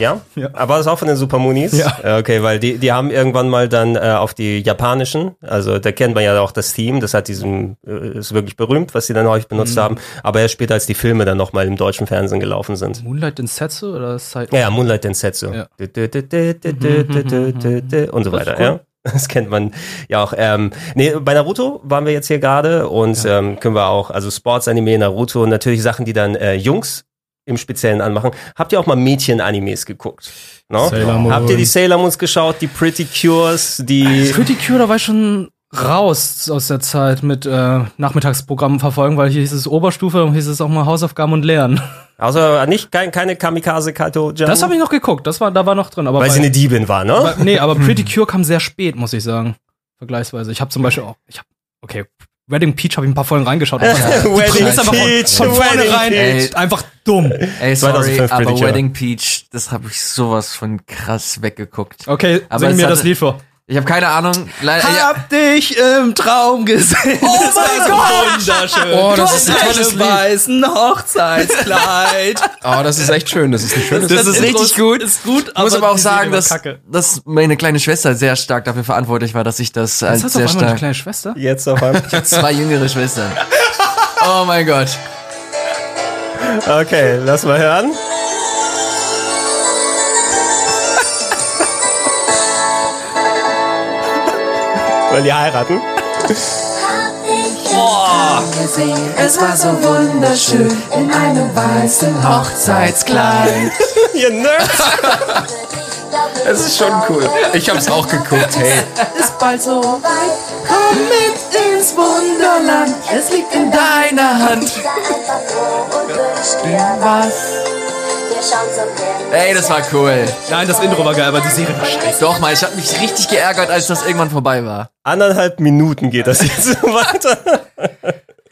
Ja? ja. Aber war das auch von den Supermoonies? Ja. Okay, weil die, die haben irgendwann mal dann äh, auf die japanischen, also da kennt man ja auch das Theme, das hat diesen, ist wirklich berühmt, was sie dann häufig benutzt mhm. haben, aber erst später, als die Filme dann nochmal im deutschen Fernsehen gelaufen sind. Moonlight in Setsu oder Side? Ja, ja, Moonlight Setsu. Ja. Und so weiter, cool. ja. Das kennt man ja auch. Ähm, nee, bei Naruto waren wir jetzt hier gerade und ja. ähm, können wir auch, also Sports-Anime, Naruto und natürlich Sachen, die dann äh, Jungs im Speziellen anmachen. Habt ihr auch mal Mädchen-Animes geguckt? No? Habt ihr die Sailor Moons geschaut, die Pretty Cures, die... Pretty Cure, da war ich schon raus aus der Zeit mit äh, Nachmittagsprogrammen verfolgen, weil hier hieß es Oberstufe und hieß es auch mal Hausaufgaben und Lernen. Also nicht kein, keine Kamikaze Kato Jan? Das habe ich noch geguckt, das war, da war noch drin. Aber Weil bei- sie eine Diebin war, ne? Aber, nee, aber Pretty Cure kam sehr spät, muss ich sagen. Vergleichsweise. Ich habe zum Beispiel auch, ich habe, okay, Wedding Peach habe ich ein paar Folgen reingeschaut. aber die Wedding Prämisse einfach Peach, von, von Wedding vornherein Peach. einfach dumm. Ey, sorry, 2005 aber. Wedding Peach, das habe ich sowas von krass weggeguckt. Okay, Aber sing mir hatte- das Lied vor. Ich habe keine Ahnung. Leider, ja, Hab dich im Traum gesehen. Oh mein Gott! Wunderschön. Oh, das Du ist ein tolles Lied. weißen Hochzeitskleid. Oh, das ist echt schön. Das ist ein schönes Das ist richtig gut. Ist gut, Ich muss aber auch sagen, dass, dass meine kleine Schwester sehr stark dafür verantwortlich war, dass ich das als Jetzt hast du sehr auf einmal eine stark. kleine Schwester? Jetzt auf einmal. Zwei jüngere Schwestern. Oh mein Gott. Okay, lass mal hören. Wollen die heiraten? Es war so wunderschön in einem weißen Hochzeitskleid. Ihr Nerds! Es ist schon cool. Ich hab's auch geguckt, hey. Ist bald so weit. Komm mit ins Wunderland. Es liegt in deiner Hand. Was? Ey, das war cool. Nein, das Intro war geil, aber die Serie war scheiße. Doch mal, ich habe mich richtig geärgert, als das irgendwann vorbei war. Anderthalb Minuten geht das jetzt so weiter.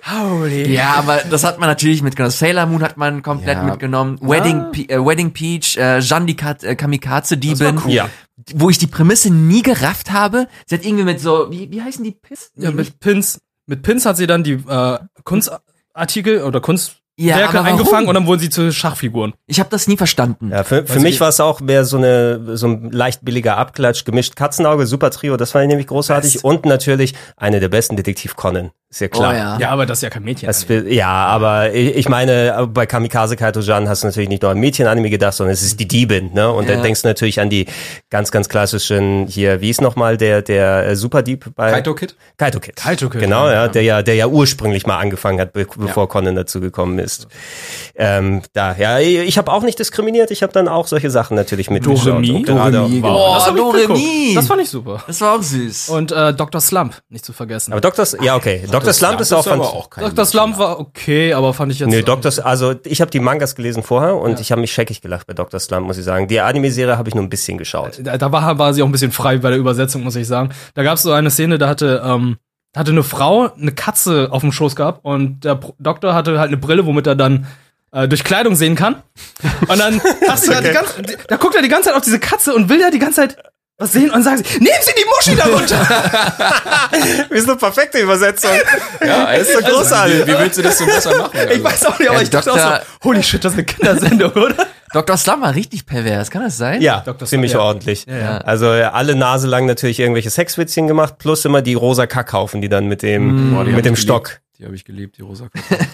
Holy. Ja, aber das hat man natürlich mitgenommen. Sailor Moon hat man komplett Ja. mitgenommen. Wedding, Pe äh, Wedding Peach, äh, Jeanne die Kat äh, Kamikaze-Diebin. cool. Ja. Wo ich die Prämisse nie gerafft habe. Sie hat irgendwie mit so, wie, wie heißen die Piss? Ja, mit Pins, mit Pins hat sie dann die äh, Kunstartikel oder Kunstwerke Ja, aber warum? eingefangen und dann wurden sie zu Schachfiguren. Ich habe das nie verstanden. Ja, für, für mich ich- war es auch mehr so eine so ein leicht billiger Abklatsch, gemischt Katzenauge, Super Trio, das fand ich nämlich großartig und natürlich eine der besten Detektiv Conan, ist ja klar. Oh ja. Ja, aber das ist ja kein Mädchen. Das ja, aber ich, ich meine, bei Kamikaze Kaito Jan hast du natürlich nicht nur an Mädchen-Anime gedacht, sondern es ist die Diebin, ne? Und Ja. dann denkst du natürlich an die ganz, ganz klassischen, hier, wie ist nochmal der, der äh, Superdieb bei Kaito Kid? Kaito Kid. Kaito Kid, Genau, ja. ja, der ja, der ja ursprünglich mal angefangen hat, be bevor Conan dazu gekommen ist. Ähm, da, ja, ich habe auch nicht diskriminiert, ich habe dann auch solche Sachen natürlich mitgeschaut. Doremi? Doremi, wow. genau. das Doremi. geguckt. Das fand ich super. Das war auch süß. Und äh, Dr. Slump, nicht zu vergessen. Aber Dr. S- ja, okay. Dr. Slump ist auch aber fand- auch kein Dr. Slump war okay, aber fand ich jetzt. Nee, Dr. S- also ich habe die Mangas gelesen vorher und ich habe mich scheckig gelacht bei Dr. Slump, muss ich sagen. Die Anime-Serie habe ich nur ein bisschen geschaut. da, da war, war sie auch ein bisschen frei bei der Übersetzung, muss ich sagen. Da gab es so eine Szene, da hatte, ähm, hatte eine Frau eine Katze auf dem Schoß gehabt und der Pro Doktor hatte halt eine Brille, womit er dann äh, durch Kleidung sehen kann. Und dann hast du da, die ganze, die, da guckt er die ganze Zeit auf diese Katze und will ja die ganze Zeit was sehen und sagt, sie, nehmen Sie die Muschi darunter! Ist eine perfekte Übersetzung. Ja, ist so großartig. Wie, wie willst du das denn besser machen? ich weiß auch nicht, aber Ja, ich dachte auch so, holy shit, das ist eine Kindersendung, oder? Dr. Slum war richtig pervers, kann das sein? Ja, Dr. ziemlich Slump, ja. ordentlich. ja. Also ja, alle Nase lang natürlich irgendwelche Sexwitzchen gemacht, plus immer die rosa Kackhaufen, die dann mit dem, Boah, die hab mit dem Stock. Die habe ich geliebt, die rosa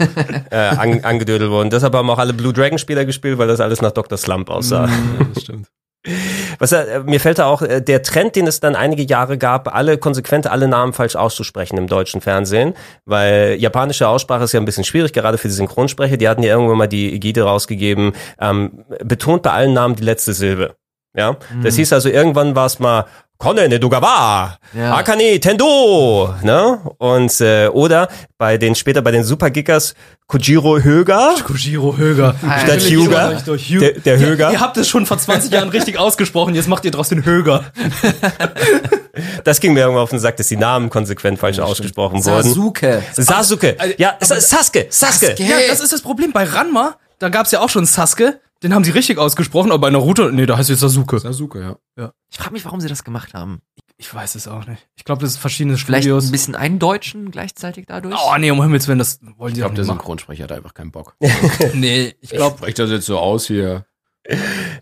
äh, an, angedödelt wurden. Deshalb haben auch alle Blue Dragon Spieler gespielt, weil das alles nach Dr. Slump aussah. Ja, das stimmt. Was, äh, mir fällt da auch äh, der Trend, den es dann einige Jahre gab, alle konsequent alle Namen falsch auszusprechen im deutschen Fernsehen, weil japanische Aussprache ist ja ein bisschen schwierig, gerade für die Synchronsprecher. Die hatten ja irgendwann mal die Ägide rausgegeben, ähm, betont bei allen Namen die letzte Silbe. Ja, das hieß also irgendwann war es mal Konnen Edogawa, Ja. Akane Tendo, ne? Und äh, oder bei den später bei den Supergickers Kojiro Höger Kojiro Höger. statt Hyuga, der, der Höger. Ihr, ihr habt es schon vor 20 Jahren richtig ausgesprochen, jetzt macht ihr draus den Höger. Das ging mir irgendwann auf den Sack, dass die Namen konsequent falsch ausgesprochen wurden. Sasuke. Sasuke. Ja, Sa- Sasuke. Sasuke. Ja, das ist das Problem. Bei Ranma, da gab's ja auch schon Sasuke, den haben sie richtig ausgesprochen, aber bei Naruto, nee, da heißt jetzt Sasuke. Sasuke, ja. Ich frage mich, warum sie das gemacht haben. Ich weiß es auch nicht. Ich glaube, das ist verschiedene Vielleicht Studios. ein bisschen eindeutschen gleichzeitig dadurch? Oh nee, um Himmels Willen, das wollen Ich glaube, der nicht machen. Synchronsprecher hat einfach keinen Bock. Nee, ich glaube, Sprecht das jetzt so aus hier?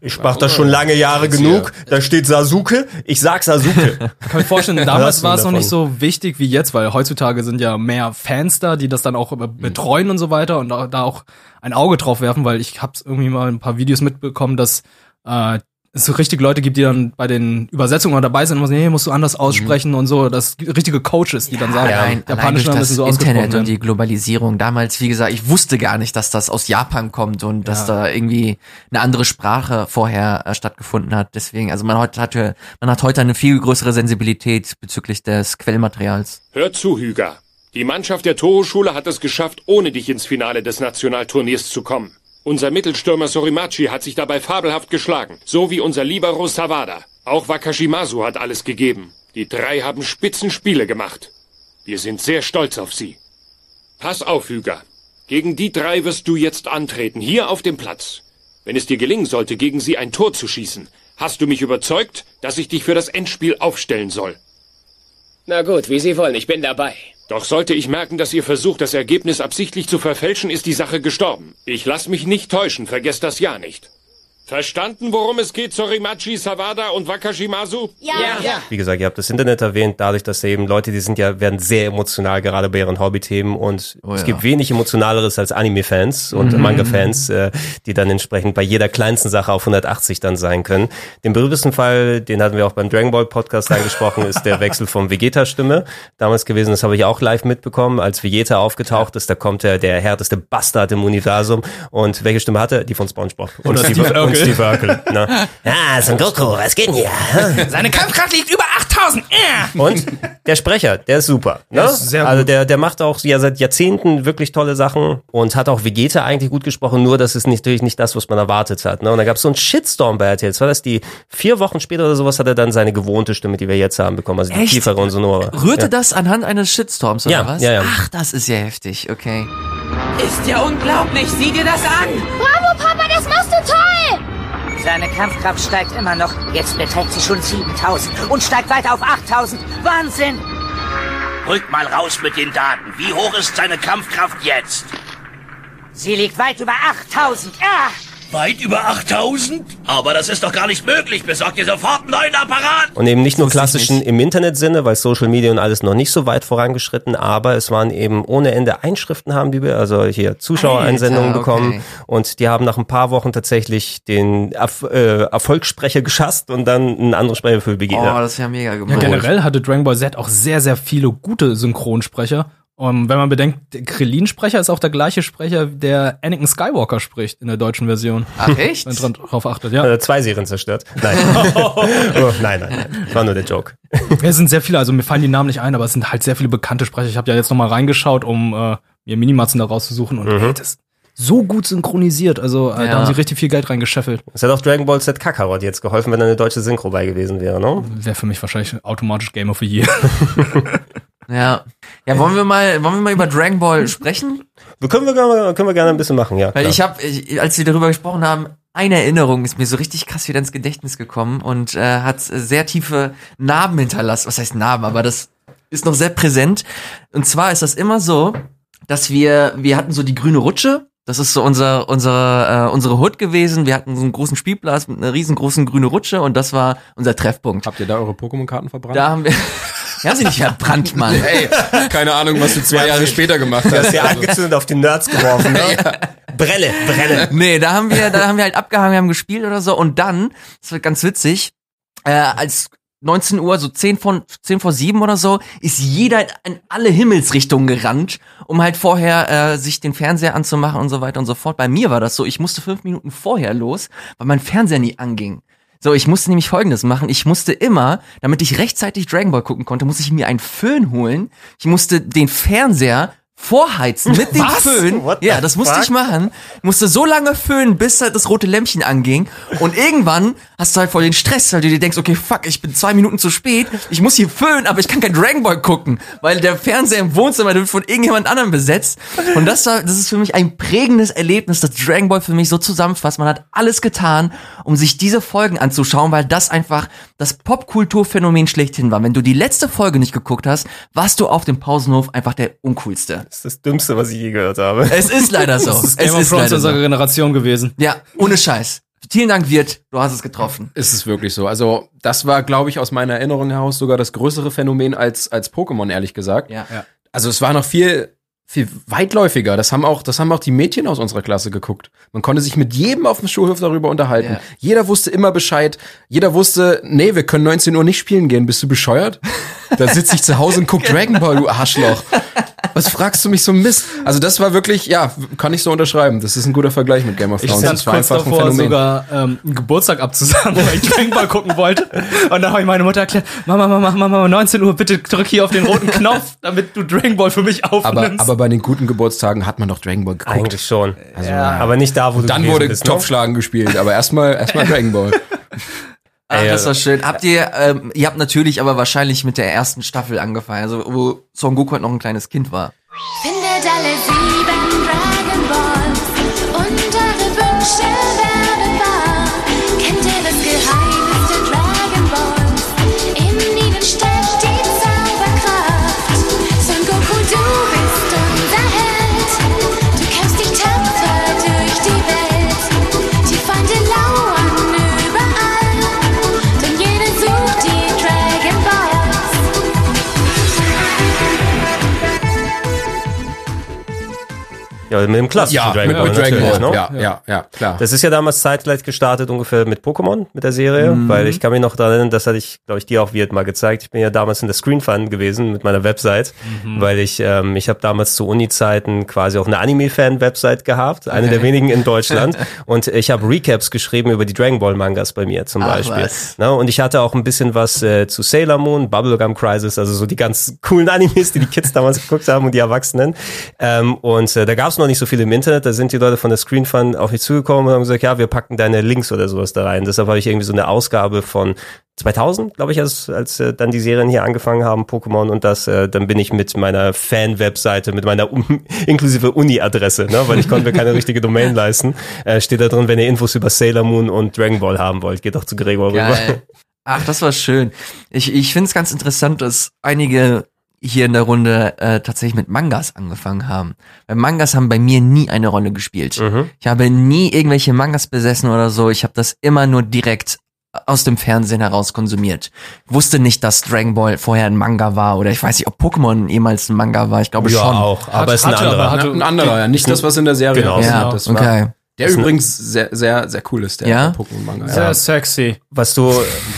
Ich mach das schon lange Jahre genug. Da steht Sasuke. Ich sag Sasuke. kann mir vorstellen, damals war es noch nicht so wichtig wie jetzt, weil heutzutage sind ja mehr Fans da, die das dann auch betreuen und so weiter und da, da auch ein Auge drauf werfen, weil ich hab's irgendwie mal ein paar Videos mitbekommen, dass äh, es so richtig Leute gibt, die dann bei den Übersetzungen dabei sind und sagen, nee, musst du anders aussprechen und so. Das richtige Coaches, die dann sagen, allein, allein japanische durch das müssen so Internet und die Globalisierung. Damals, wie gesagt, ich wusste gar nicht, dass das aus Japan kommt und dass Ja. da irgendwie eine andere Sprache vorher äh, stattgefunden hat. Deswegen, also man hat, hat, man hat heute eine viel größere Sensibilität bezüglich des Quellmaterials. Hör zu, Hüger. Die Mannschaft der Toho-Schule hat es geschafft, ohne dich ins Finale des Nationalturniers zu kommen. Unser Mittelstürmer Sorimachi hat sich dabei fabelhaft geschlagen, so wie unser Libero Sawada. Auch Wakashimasu hat alles gegeben. Die drei haben Spitzenspiele gemacht. Wir sind sehr stolz auf sie. Pass auf, Hüger. Gegen die drei wirst du jetzt antreten, hier auf dem Platz. Wenn es dir gelingen sollte, gegen sie ein Tor zu schießen, hast du mich überzeugt, dass ich dich für das Endspiel aufstellen soll. Na gut, wie Sie wollen, ich bin dabei. Doch sollte ich merken, dass ihr versucht, das Ergebnis absichtlich zu verfälschen, ist die Sache gestorben. Ich lass mich nicht täuschen, vergesst das ja nicht. Verstanden, worum es geht, Sorimachi, Sawada und Wakashimasu? Ja. Wie gesagt, ihr habt das Internet erwähnt, dadurch, dass eben Leute, die sind ja, werden sehr emotional, gerade bei ihren Hobbythemen und Oh es ja. gibt wenig emotionaleres als Anime-Fans und Mhm. Manga-Fans, äh, die dann entsprechend bei jeder kleinsten Sache auf 180 dann sein können. Den berühmtesten Fall, den hatten wir auch beim Dragon Ball Podcast angesprochen, ist der Wechsel von Vegeta-Stimme damals gewesen. Das habe ich auch live mitbekommen, als Vegeta aufgetaucht ist. Da kommt der, der härteste Bastard im Universum und welche Stimme hatte? Die von SpongeBob. Und und Urkel. Steve Urkel. Ne? Ja, Son Goku, was geht denn hier? Seine Kampfkraft liegt über 8000. Äh. Und der Sprecher, der ist super. Ne? Der ist sehr also der, der macht auch ja seit Jahrzehnten wirklich tolle Sachen und hat auch Vegeta eigentlich gut gesprochen, nur das ist nicht, natürlich nicht das, was man erwartet hat. Ne? Und da gab es so einen Shitstorm bei RTL. War das die vier Wochen später oder sowas, hat er dann seine gewohnte Stimme, die wir jetzt haben, bekommen. Also die Echt? tiefere und sonore. Rührte ja. das anhand eines Shitstorms oder Ja, was? ja, ja. Ach, das ist ja heftig, okay. Ist ja unglaublich. Sieh dir das an. Seine Kampfkraft steigt immer noch. Jetzt beträgt sie schon 7000 und steigt weiter auf 8000. Wahnsinn! Rück mal raus mit den Daten. Wie hoch ist seine Kampfkraft jetzt? Sie liegt weit über 8000. Ah! Weit über 8000? Aber das ist doch gar nicht möglich. Besorgt ihr sofort einen neuen Apparat. Und eben nicht nur klassischen nicht. im Internetsinne, weil Social Media und alles noch nicht so weit vorangeschritten, aber es waren eben ohne Ende Einschriften haben die, wir, also hier Zuschauereinsendungen Alter, bekommen okay. und die haben nach ein paar Wochen tatsächlich den Erf äh, Erfolgssprecher geschasst und dann einen anderen Sprecher für Oh, Vegeta. das ist ja mega Ja, gemacht. generell hatte Dragon Ball Z auch sehr, sehr viele gute Synchronsprecher. Und wenn man bedenkt, der Krillin-Sprecher ist auch der gleiche Sprecher, der Anakin Skywalker spricht in der deutschen Version. Ach, echt? Wenn man drauf achtet, ja. Äh, zwei Serien zerstört. Nein. oh, nein, nein, nein. War nur der Joke. Es sind sehr viele, also mir fallen die Namen nicht ein, aber es sind halt sehr viele bekannte Sprecher. Ich habe ja jetzt noch mal reingeschaut, um äh, mir Minimatzen da rauszusuchen und ey, das ist so gut synchronisiert. Also äh, Ja. da haben sie richtig viel Geld reingescheffelt. Es hat auch Dragon Ball Z Kakarot jetzt geholfen, wenn da eine deutsche Synchro bei gewesen wäre, ne? Wäre für mich wahrscheinlich automatisch Game of the Year. Ja. Ja, wollen wir mal, wollen wir mal über Dragon Ball sprechen? Wir können wir, gerne- können wir gerne ein bisschen machen, ja. Weil klar. ich habe, als wir darüber gesprochen haben, eine Erinnerung ist mir so richtig krass wieder ins Gedächtnis gekommen und äh, hat sehr tiefe Narben hinterlassen. Was heißt Narben? Aber das ist noch sehr präsent. Und zwar ist das immer so, dass wir, wir hatten so die grüne Rutsche. Das ist so unser, unser, äh, unsere Hood gewesen. Wir hatten so einen großen Spielplatz mit einer riesengroßen grüne Rutsche und das war unser Treffpunkt. Habt ihr da eure Pokémon-Karten verbrannt? Da haben wir, haben sie nicht verbrannt, Mann. Ey, keine Ahnung, was du zwei Jahre später gemacht Du hast hast. ja angezündet auf die Nerds geworfen, ne? Brenne, brenne. Nee, da haben wir, da haben wir halt abgehangen, wir haben gespielt oder so und dann, das wird ganz witzig, äh, als 19 Uhr, so 10 von 10 vor 7 oder so, ist jeder in alle Himmelsrichtungen gerannt, um halt vorher äh, sich den Fernseher anzumachen und so weiter und so fort. Bei mir war das so, ich musste fünf Minuten vorher los, weil mein Fernseher nie anging. So, ich musste nämlich folgendes machen. Ich musste immer, damit ich rechtzeitig Dragon Ball gucken konnte, musste ich mir einen Föhn holen. Ich musste den Fernseher vorheizen mit dem Was? Föhn. What Ja, das musste fuck? ich machen. Musste so lange föhnen, bis halt das rote Lämpchen anging. Und irgendwann hast du halt voll den Stress, weil du dir denkst, okay, fuck, ich bin zwei Minuten zu spät. Ich muss hier föhnen, aber ich kann kein Dragon Ball gucken, weil der Fernseher im Wohnzimmer wird von irgendjemand anderem besetzt. Und das war, das ist für mich ein prägendes Erlebnis, das Dragon Ball für mich so zusammenfasst. Man hat alles getan, um sich diese Folgen anzuschauen, weil das einfach das Popkulturphänomen schlechthin war. Wenn du die letzte Folge nicht geguckt hast, warst du auf dem Pausenhof einfach der uncoolste. Das ist das Dümmste, was ich je gehört habe. Es ist leider so. Das ist es Game of ist Thrones leider unserer so. Generation gewesen. Ja, ohne Scheiß. Vielen Dank, Wirt. Du hast es getroffen. Ist es wirklich so? Also, das war, glaube ich, aus meiner Erinnerung heraus sogar das größere Phänomen als, als Pokémon, ehrlich gesagt. Ja. Ja. Also, es war noch viel viel weitläufiger. Das haben auch, das haben auch die Mädchen aus unserer Klasse geguckt. Man konnte sich mit jedem auf dem Schulhof darüber unterhalten. Ja. Jeder wusste immer Bescheid. Jeder wusste, nee, wir können 19 Uhr nicht spielen gehen. Bist du bescheuert? Da sitze ich zu Hause und guck Dragon Ball, du Arschloch. Was fragst du mich so Mist? Also das war wirklich, ja, kann ich so unterschreiben. Das ist ein guter Vergleich mit Game of Ich Thrones. stand das war kurz einfach ein davor, Phänomen. sogar ähm, einen Geburtstag abzusagen, weil ich Dragon Ball gucken wollte. Und dann habe ich meine Mutter erklärt, Mama, Mama, Mama, Mama, 19 Uhr, bitte drück hier auf den roten Knopf, damit du Dragon Ball für mich aber, aufnimmst. aber bei den guten Geburtstagen hat man doch Dragon Ball geguckt. Eigentlich schon. Also, Aber nicht da, wo du Dann wurde bist, ne? Topfschlagen gespielt, aber erstmal erstmal Dragon Ball. Ach, das war schön. Habt ihr, ähm, ihr habt natürlich aber wahrscheinlich mit der ersten Staffel angefangen, also wo Son Goku halt noch ein kleines Kind war. Findet alle sieben Ja, mit dem klassischen Ja, Dragon mit- Ball mit Dragon natürlich, Ball, ne? ja, ja, ja, klar. Das ist ja damals zeitgleich gestartet ungefähr mit Pokémon, mit der Serie, Mhm. weil ich kann mich noch daran erinnern, das hatte ich, glaube ich, dir auch Wirt mal gezeigt. Ich bin ja damals in der Screen Fun gewesen mit meiner Website, Mhm. weil ich, ähm, ich habe damals zu Uni-Zeiten quasi auch eine Anime-Fan-Website gehabt, eine Okay. der wenigen in Deutschland. und ich habe Recaps geschrieben über die Dragon Ball Mangas bei mir zum Ach, Beispiel. was. Ne? Und ich hatte auch ein bisschen was äh, zu Sailor Moon, Bubblegum Crisis, also so die ganz coolen Animes, die die Kids damals geguckt haben und die Erwachsenen. Ähm, und äh, da gab es noch nicht so viel im Internet. Da sind die Leute von der Screen Fun auf mich zugekommen und haben gesagt, ja, wir packen deine Links oder sowas da rein. Deshalb habe ich irgendwie so eine Ausgabe von 2000, glaube ich, als, als äh, dann die Serien hier angefangen haben, Pokémon und das, äh, dann bin ich mit meiner Fan-Webseite, mit meiner um, inklusive Uni-Adresse, ne, weil ich konnte mir keine richtige Domain leisten, äh, steht da drin, wenn ihr Infos über Sailor Moon und Dragon Ball haben wollt, geht doch zu Gregor rüber. Geil. Ach, das war schön. Ich, ich finde es ganz interessant, dass einige hier in der Runde äh, tatsächlich mit Mangas angefangen haben. Weil Mangas haben bei mir nie eine Rolle gespielt. Ich habe nie irgendwelche Mangas besessen oder so. Ich habe das immer nur direkt aus dem Fernsehen heraus konsumiert. Ich wusste nicht, dass Dragon Ball vorher ein Manga war oder ich weiß nicht, ob Pokémon jemals ein Manga war. Ich glaube Ja, schon. auch, aber Hat- ist ein anderer. hatte- ein anderer, ja. Nicht das, was in der Serie Genau. passiert. Ja, das war, okay. Der ist übrigens sehr, sehr, sehr cool ist, der Ja? Pokémon-Manga. Sehr Ja. sexy. Was du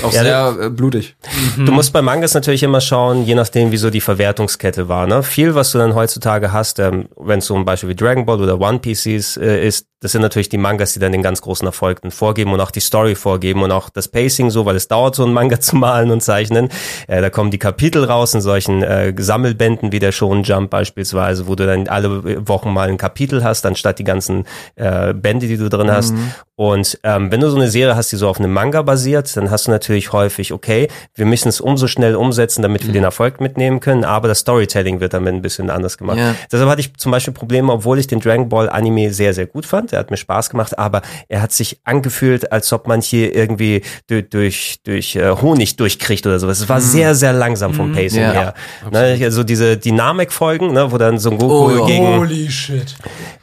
Auch ja, sehr äh, blutig. Du musst bei Mangas natürlich immer schauen, je nachdem, wie so die Verwertungskette war. Ne? Viel, was du dann heutzutage hast, ähm, wenn es so ein Beispiel wie Dragon Ball oder One Piece ist, äh, ist, das sind natürlich die Mangas, die dann den ganz großen Erfolg dann vorgeben und auch die Story vorgeben und auch das Pacing so, weil es dauert, so ein Manga zu malen und zeichnen. Äh, da kommen die Kapitel raus in solchen äh, Sammelbänden wie der Shonen Jump beispielsweise, wo du dann alle Wochen mal ein Kapitel hast, anstatt die ganzen äh, Bände, die du drin hast. Und ähm, wenn du so eine Serie hast, die so auf einem Manga basiert, dann hast du natürlich häufig, okay, wir müssen es umso schnell umsetzen, damit wir den Erfolg mitnehmen können, aber das Storytelling wird damit ein bisschen anders gemacht. Ja. Deshalb hatte ich zum Beispiel Probleme, obwohl ich den Dragon Ball Anime sehr, sehr gut fand. Er hat mir Spaß gemacht, aber er hat sich angefühlt, als ob man hier irgendwie durch, durch, durch äh, Honig durchkriegt oder sowas. Es war sehr, sehr langsam vom Pacing Ja. her. Ne, also diese Dynamikfolgen, ne, wo dann Son Goku Oh, gegen Holy shit.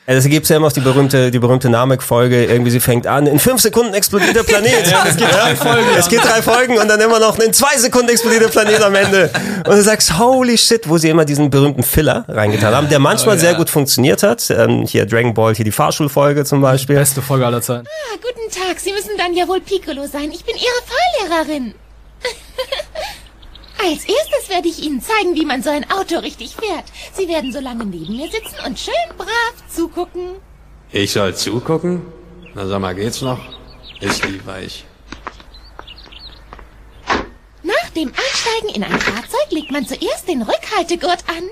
ja, das gibt's ja immer auf die berühmte, die berühmte Namek-Folge. Irgendwie sie fängt an, in fünf Sekunden explodiert der Planet. es geht drei Folgen. Es geht drei Folgen und dann immer noch in zwei Sekunden explodiert der Planet am Ende. Und du sagst, holy shit, wo sie immer diesen berühmten Filler reingetan haben, der manchmal sehr gut funktioniert hat. Ähm, hier Dragon Ball, hier die Fahrschulfolge zum Beispiel. Beste Folge aller Zeiten. Ah, guten Tag, Sie müssen dann ja wohl Piccolo sein. Ich bin Ihre Fahrlehrerin. Als erstes werde ich Ihnen zeigen, wie man so ein Auto richtig fährt. Sie werden so lange neben mir sitzen und schön brav zugucken. Ich soll zugucken? Na sag mal, geht's noch? Ist die weich. Nach dem Einsteigen in ein Fahrzeug legt man zuerst den Rückhaltegurt an.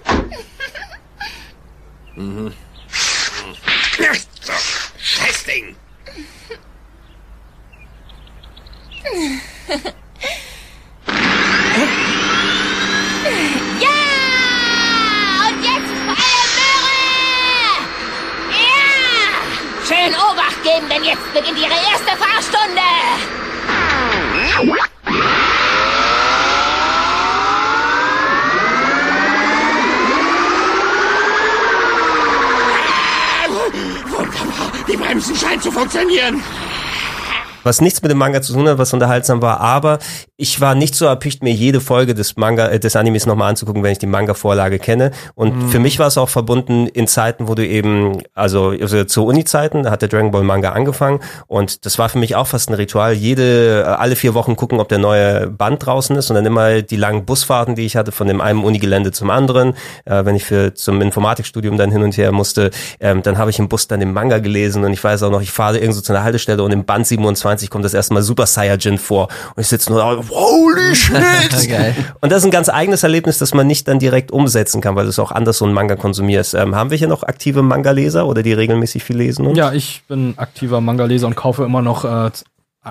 Mhm. Scheißding! Ja! Schön Obacht geben, denn jetzt beginnt Ihre erste Fahrstunde! Wunderbar! Die Bremsen scheinen zu funktionieren! Was nichts mit dem Manga zu tun hat, was unterhaltsam war, aber ich war nicht so erpicht, mir jede Folge des Manga, äh, des Animes nochmal anzugucken, wenn ich die Manga-Vorlage kenne. Und Mhm. für mich war es auch verbunden in Zeiten, wo du eben, also, also zu Uni-Zeiten, da hat der Dragon Ball Manga angefangen und das war für mich auch fast ein Ritual. Jede, äh, alle vier Wochen gucken, ob der neue Band draußen ist und dann immer die langen Busfahrten, die ich hatte, von dem einen Unigelände zum anderen. Äh, wenn ich für zum Informatikstudium dann hin und her musste, ähm, dann habe ich im Bus dann den Manga gelesen und ich weiß auch noch, ich fahre irgendwo zu einer Haltestelle und im Band 27 kommt das erste Mal Super Saiyajin vor und ich sitze nur da, holy shit! Und das ist ein ganz eigenes Erlebnis, das man nicht dann direkt umsetzen kann, weil du es auch anders so einen Manga konsumierst. Ähm, haben wir hier noch aktive Manga-Leser oder die regelmäßig viel lesen? Und? Ja, ich bin aktiver Manga-Leser und kaufe immer noch äh, z-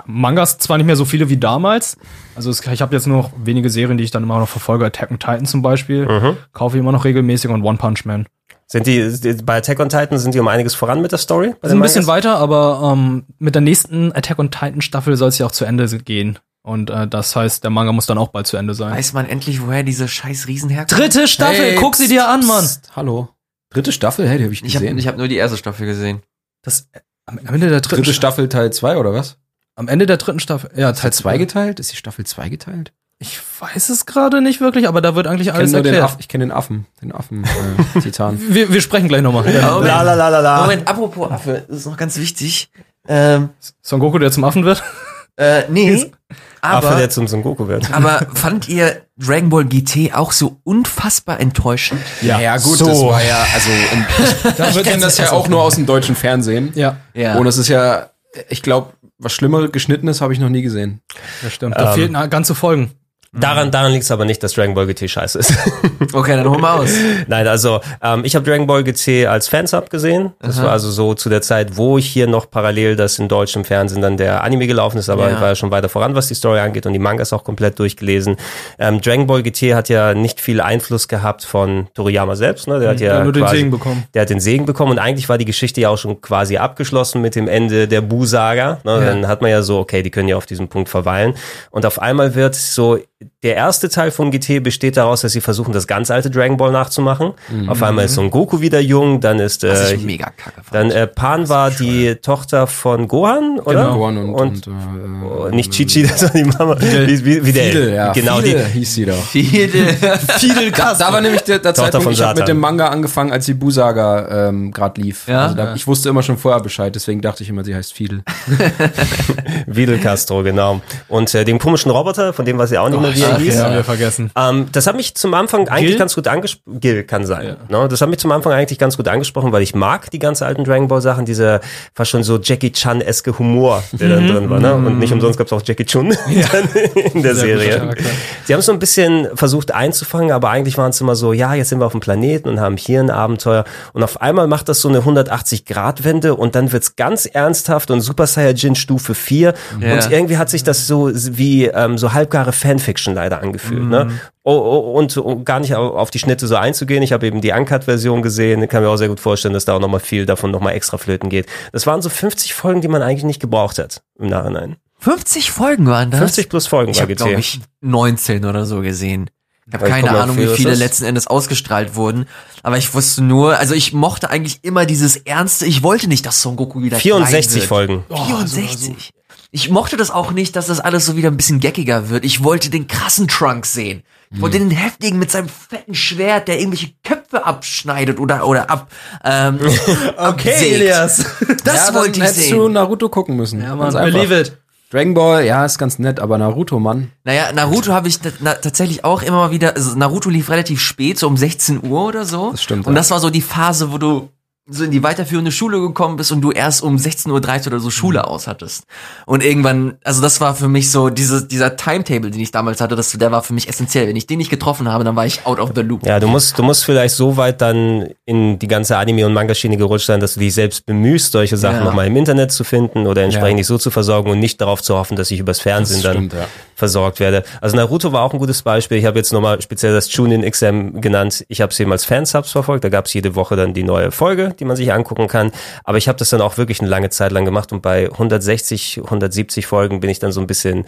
Mangas, zwar nicht mehr so viele wie damals. Also es, ich habe jetzt nur noch wenige Serien, die ich dann immer noch verfolge. Attack on Titan zum Beispiel. Mhm. Kaufe ich immer noch regelmäßig und One Punch Man. Sind die, die bei Attack on Titan sind die um einiges voran mit der Story? Den ein bisschen weiter, aber ähm, mit der nächsten Attack on Titan Staffel soll es ja auch zu Ende gehen. Und äh, das heißt, der Manga muss dann auch bald zu Ende sein. Weiß man endlich, woher diese scheiß Riesen herkommen? Dritte Staffel, Hey, guck sie dir an, Mann. Psst, hallo. Dritte Staffel, hey, die habe ich Ich habe gesehen. ich hab nur die erste Staffel gesehen. Das, am am Ende der dritten Dritte Staffel Teil 2 oder was? Am Ende der dritten Staffel. Ja, Teil 2 geteilt? Ist die Staffel 2 geteilt? Ich weiß es gerade nicht wirklich, aber da wird eigentlich Ich alles erklärt. Ich kenne den Affen, den Affen äh, Titan. Wir, wir sprechen gleich nochmal. Moment, La, la, la, la, la. Moment, apropos Affe, das ist noch ganz wichtig. Ähm, Son Goku, der zum Affen wird. äh, nee, Affe, aber, der zum Son Goku wird. aber fand ihr Dragon Ball GT auch so unfassbar enttäuschend? Ja, ja gut, so. das war ja, also und ich kenne das ja auch nur aus dem deutschen Fernsehen. Ja, Ja. Und es ist ja, ich glaube, was schlimmer geschnittenes habe ich noch nie gesehen. das stimmt. Da Ähm, fehlen na- ganze Folgen. Daran, daran liegt es aber nicht, dass Dragon Ball GT scheiße ist. Okay, dann hol mal aus. Nein, also ähm, ich habe Dragon Ball GT als Fansub gesehen. Das Aha. war also so zu der Zeit, wo ich hier noch parallel das in deutschem Fernsehen dann der Anime gelaufen ist, aber Ja. ich war ja schon weiter voran, was die Story angeht und die Mangas auch komplett durchgelesen. Ähm, Dragon Ball GT hat ja nicht viel Einfluss gehabt von Toriyama selbst. Ne? Der hat ja Ja, nur den quasi, Segen bekommen. Der hat den Segen bekommen und eigentlich war die Geschichte ja auch schon quasi abgeschlossen mit dem Ende der Bu-Saga. Ne? Dann hat man ja so, okay, die können ja auf diesem Punkt verweilen. Und auf einmal wird so, der erste Teil von GT besteht daraus, dass sie versuchen, das ganz alte Dragon Ball nachzumachen. Auf einmal ist Son Goku wieder jung, dann ist Mhm. Äh, ich mega kacke dann äh, Pan war die Tochter von Gohan, oder? Genau. Gohan und, und, äh, oh, nicht Chichi, das war die Mama. Wie, wie, wie der, Fidel, ja. genau Fidel die. hieß sie doch. Viele. Fidel da, da war nämlich der, der Tochter Zeitpunkt, von ich habe mit dem Manga angefangen, als die Bu-Saga ähm, gerade lief. Ja? Also da, ich wusste immer schon vorher Bescheid, deswegen dachte ich immer, sie heißt Fidel. Videl Castro, genau. Und äh, dem komischen Roboter, von dem weiß ich auch nicht mehr, wie er Ach, hieß. ja, haben wir vergessen. Ähm, das hat mich zum Anfang eigentlich Gil? ganz gut angesprochen. Gil kann sein. Ne? Das hat mich zum Anfang eigentlich ganz gut angesprochen, weil ich mag die ganzen alten Dragon Ball Sachen, dieser fast schon so Jackie Chan-eske Humor, der dann drin war. Ne? Und nicht umsonst gab es auch Jackie Chun dann in der Sehr Serie. Sie haben es so ein bisschen versucht einzufangen, aber eigentlich waren es immer so, ja, jetzt sind wir auf dem Planeten und haben hier ein Abenteuer. Und auf einmal macht das so eine 180-Grad-Wende und dann wird's ganz ernsthaft und Super Saiyajin Stufe 4. Ja. Und irgendwie hat sich das so wie ähm, so halbgare Fanfiction leider angefühlt. Ne? Oh, oh, und um gar nicht au- auf die Schnitte so einzugehen, ich habe eben die Uncut-Version gesehen, kann mir auch sehr gut vorstellen, dass da auch nochmal viel davon nochmal extra flöten geht. Das waren so 50 Folgen, die man eigentlich nicht gebraucht hat im Nachhinein. 50 Folgen waren das? 50 plus Folgen Ich war habe, GT. glaube ich, 19 oder so gesehen. Ich habe keine Ahnung, wie wie viel viele letzten Endes ausgestrahlt wurden. Aber ich wusste nur, also ich mochte eigentlich immer dieses Ernste. Ich wollte nicht, dass Son Goku wieder klein 64 wird. Folgen. 64. Ich mochte das auch nicht, dass das alles so wieder ein bisschen geckiger wird. Ich wollte den krassen Trunks sehen. Ich wollte den heftigen mit seinem fetten Schwert, der irgendwelche Köpfe abschneidet oder oder ab. Ähm, absägt. Das ja, wollte ich hättest sehen. du Naruto gucken müssen. Ja, Mann, believe it. Dragon Ball, ja, ist ganz nett, aber Naruto, Mann. Naja, Naruto habe ich na, tatsächlich auch immer mal wieder, also Naruto lief relativ spät, so um 16 Uhr oder so. Das stimmt, Und ja. das war so die Phase, wo du so in die weiterführende Schule gekommen bist und du erst um 16.30 Uhr oder so Schule aus hattest. Und irgendwann, also das war für mich so, diese, dieser Timetable, den ich damals hatte, das, der war für mich essentiell. Wenn ich den nicht getroffen habe, dann war ich out of the loop. Ja, du musst, du musst vielleicht so weit dann in die ganze Anime- und Manga-Schiene gerutscht sein, dass du dich selbst bemühst, solche Sachen Ja. nochmal im Internet zu finden oder entsprechend Ja. dich so zu versorgen und nicht darauf zu hoffen, dass ich übers Fernsehen Das dann stimmt, ja. versorgt werde. Also Naruto war auch ein gutes Beispiel. Ich habe jetzt nochmal speziell das Chunin XM genannt. Ich habe es eben als Fansubs verfolgt. Da gab es jede Woche dann die neue Folge, die man sich angucken kann. Aber ich habe das dann auch wirklich eine lange Zeit lang gemacht und bei 160, 170 Folgen bin ich dann so ein bisschen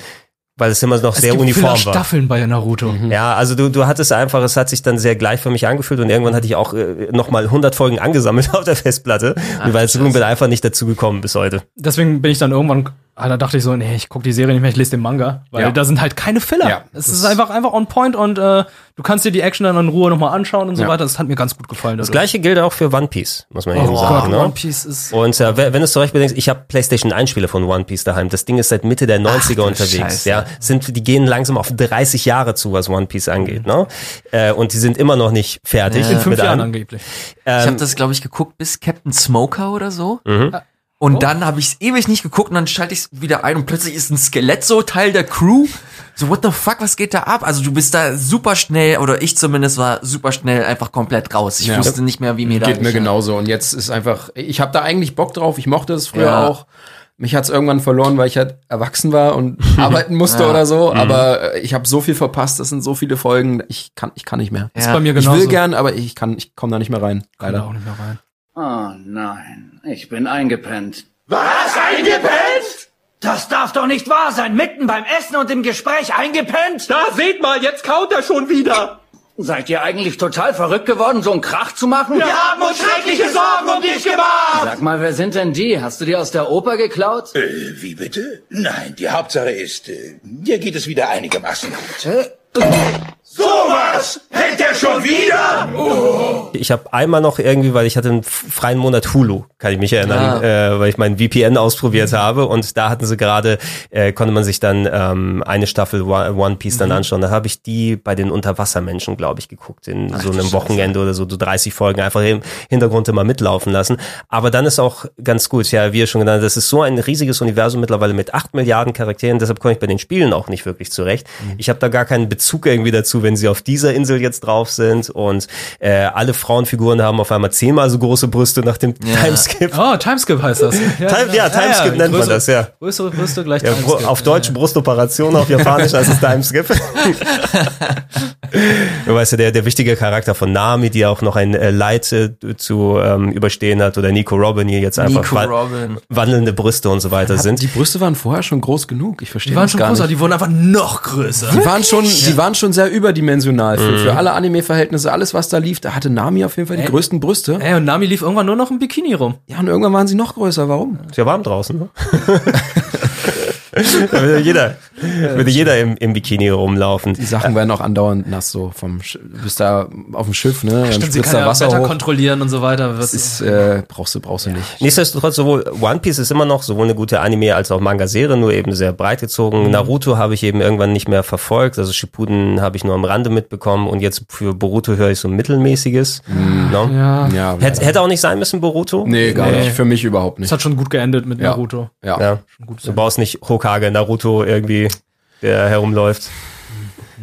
weil es immer noch Es sehr gibt uniform viele war. Staffeln bei Naruto. Ja, also du, du hattest einfach, es hat sich dann sehr gleich für mich angefühlt und irgendwann hatte ich auch äh, nochmal 100 Folgen angesammelt auf der Festplatte. und weil es bin einfach nicht dazu gekommen bis heute. Deswegen bin ich dann irgendwann Ah, da dachte ich so, nee, ich gucke die Serie nicht mehr, ich lese den Manga, weil Ja. da sind halt keine Filler. Ja, es ist einfach einfach on point und äh, du kannst dir die Action dann in Ruhe nochmal anschauen und so Ja. weiter. Das hat mir ganz gut gefallen. Das gleiche gilt auch für One Piece, muss man Oh eben sagen. Gott, ne? One Piece ist- Und äh, wenn du es zurecht bedenkst, ich habe PlayStation 1 Spiele von One Piece daheim. Das Ding ist seit Mitte der 90er du unterwegs. Scheiße. Ja, sind die gehen langsam auf 30 Jahre zu, was One Piece angeht. Ne? Äh, und die sind immer noch nicht fertig. In fünf Jahren angeblich. Ich Ähm, habe das, glaube ich, geguckt bis Captain Smoker oder so. Mhm. Und dann habe ich es ewig nicht geguckt und dann schalte ich es wieder ein und plötzlich ist ein Skelett so Teil der Crew. So, what the fuck, was geht da ab? Also du bist da super schnell, oder ich zumindest war super schnell einfach komplett raus. Ich Ja. wusste nicht mehr, wie mir da Geht mir genauso. Und jetzt ist einfach, ich habe da eigentlich Bock drauf. Ich mochte es früher Ja. auch. Mich hat's irgendwann verloren, weil ich halt erwachsen war und arbeiten musste Ja. oder so. Mhm. Aber äh, ich habe so viel verpasst. Das sind so viele Folgen. Ich kann, ich kann nicht mehr. Ist bei mir Ich will genauso. gern, aber ich kann, ich komme da nicht mehr rein. Leider. da auch nicht mehr rein. Oh nein, ich bin eingepennt. Was? Eingepennt? Das darf doch nicht wahr sein. Mitten beim Essen und im Gespräch eingepennt? Da seht mal, jetzt kaut er schon wieder. Seid ihr eigentlich total verrückt geworden, so einen Krach zu machen? Wir haben uns schreckliche Sorgen um dich gemacht. Sag mal, wer sind denn die? Hast du die aus der Oper geklaut? Äh, wie bitte? Nein, die Hauptsache ist, äh, dir geht es wieder einigermaßen gut. Sowas! Hält er schon wieder? Ich habe einmal noch irgendwie, weil ich hatte einen freien Monat Hulu, kann ich mich erinnern, äh, weil ich meinen VPN ausprobiert habe und da hatten sie gerade, äh, konnte man sich dann ähm, eine Staffel One Piece dann Mhm. anschauen. Da habe ich die bei den Unterwassermenschen, glaube ich, geguckt, in Ach, so einem Scheiße. Wochenende oder so, so 30 Folgen einfach im Hintergrund immer mitlaufen lassen. Aber dann ist auch ganz gut, ja, wie ihr schon genannt, habt, das ist so ein riesiges Universum mittlerweile mit 8 Milliarden Charakteren, deshalb komme ich bei den Spielen auch nicht wirklich zurecht. Mhm. Ich habe da gar keinen Bezug irgendwie dazu, wenn sie auf dieser Insel jetzt drauf sind und äh, alle Frauenfiguren haben auf einmal zehnmal so große Brüste nach dem Ja. Timeskip. Oh, Timeskip heißt das. Time- ja, Timeskip nennt man das, ja. Größere Brüste gleich Ja, Timeskip. auf Deutsch Brustoperation, auf Japanisch heißt es Timeskip. du weißt ja, der, der wichtige Charakter von Nami, die auch noch ein äh, Leid äh, zu ähm, überstehen hat, oder Nico Robin hier jetzt einfach Nico wa- Robin. wandelnde Brüste und so weiter sind. Die Brüste waren vorher schon groß genug. Ich verstehe Die waren das schon gar größer, nicht. die wurden einfach noch größer. Die waren schon, die waren schon sehr überdimensional für, Mhm. für alle Anime-Verhältnisse. Alles, was da lief, da hatte Nami auf jeden Fall die Ey. größten Brüste. Ey, und Nami lief irgendwann nur noch im Bikini rum. Ja, und irgendwann waren sie noch größer. Warum? Ist ja warm draußen, ne? da würde jeder, würde jeder im, im Bikini rumlaufen. Die Sachen werden auch andauernd nass so vom Sch du bist da auf dem Schiff, ne? Dann Stimmt, sie kann da ja Wasser Wetter hoch. kontrollieren und so weiter. Das ist, äh, brauchst du, brauchst du nicht. Nichtsdestotrotz, sowohl One Piece ist immer noch sowohl eine gute Anime als auch Manga-Serie, nur eben sehr breit gezogen. Mhm. Naruto habe ich eben irgendwann nicht mehr verfolgt, also Shippuden habe ich nur am Rande mitbekommen und jetzt für Boruto höre ich so mittelmäßiges. No? Mhm. Ja. Ja, Hätte, hätte auch nicht sein müssen, Boruto? Nee, gar Nee. nicht. Für mich überhaupt Das nicht. hat schon gut geendet mit Ja. Naruto. Ja. Ja. Du brauchst nicht Hokage Naruto irgendwie, der herumläuft.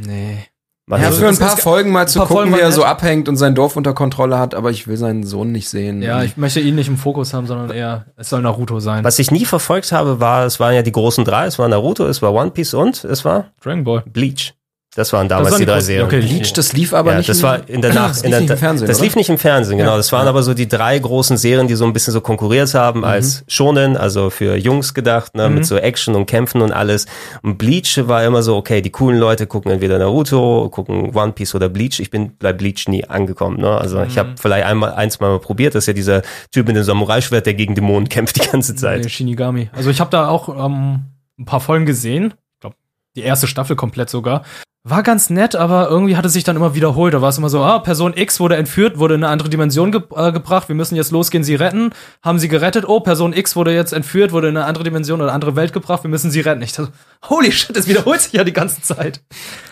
Nee. Man Ja, also- für ein paar Folgen mal zu gucken, Folgen wie er so abhängt und sein Dorf unter Kontrolle hat, aber ich will seinen Sohn nicht sehen. Ja, ich möchte ihn nicht im Fokus haben, sondern eher, es soll Naruto sein. Was ich nie verfolgt habe, war, es waren ja die großen drei, es war Naruto, es war One Piece und es war Dragon Ball. Bleach. Das waren damals waren die die drei Serien. okay, Bleach, das lief aber ja, nicht. das war in der Nach das lief der, nicht im Fernsehen. Das lief nicht im Fernsehen, genau. Ja, Das waren ja. aber so die drei großen Serien, die so ein bisschen so konkurriert haben als Shonen, also für Jungs gedacht, ne, Mhm. mit so Action und Kämpfen und alles. Und Bleach war immer so, okay, die coolen Leute gucken entweder Naruto, gucken One Piece oder Bleach. Ich bin bei Bleach nie angekommen. Ne? Also ich Mhm. habe vielleicht einmal eins mal probiert. Das ist ja dieser Typ mit dem Samurai-Schwert, der gegen Dämonen kämpft die ganze Zeit. Nee, Shinigami. Also ich habe da auch ähm, ein paar Folgen gesehen. Ich glaube, die erste Staffel komplett sogar. War ganz nett, aber irgendwie hat es sich dann immer wiederholt. Da war es immer so, ah, Person X wurde entführt, wurde in eine andere Dimension ge äh, gebracht, wir müssen jetzt losgehen, sie retten. Haben sie gerettet? Oh, Person X wurde jetzt entführt, wurde in eine andere Dimension oder eine andere Welt gebracht, wir müssen sie retten. Ich dachte, holy shit, das wiederholt sich ja die ganze Zeit.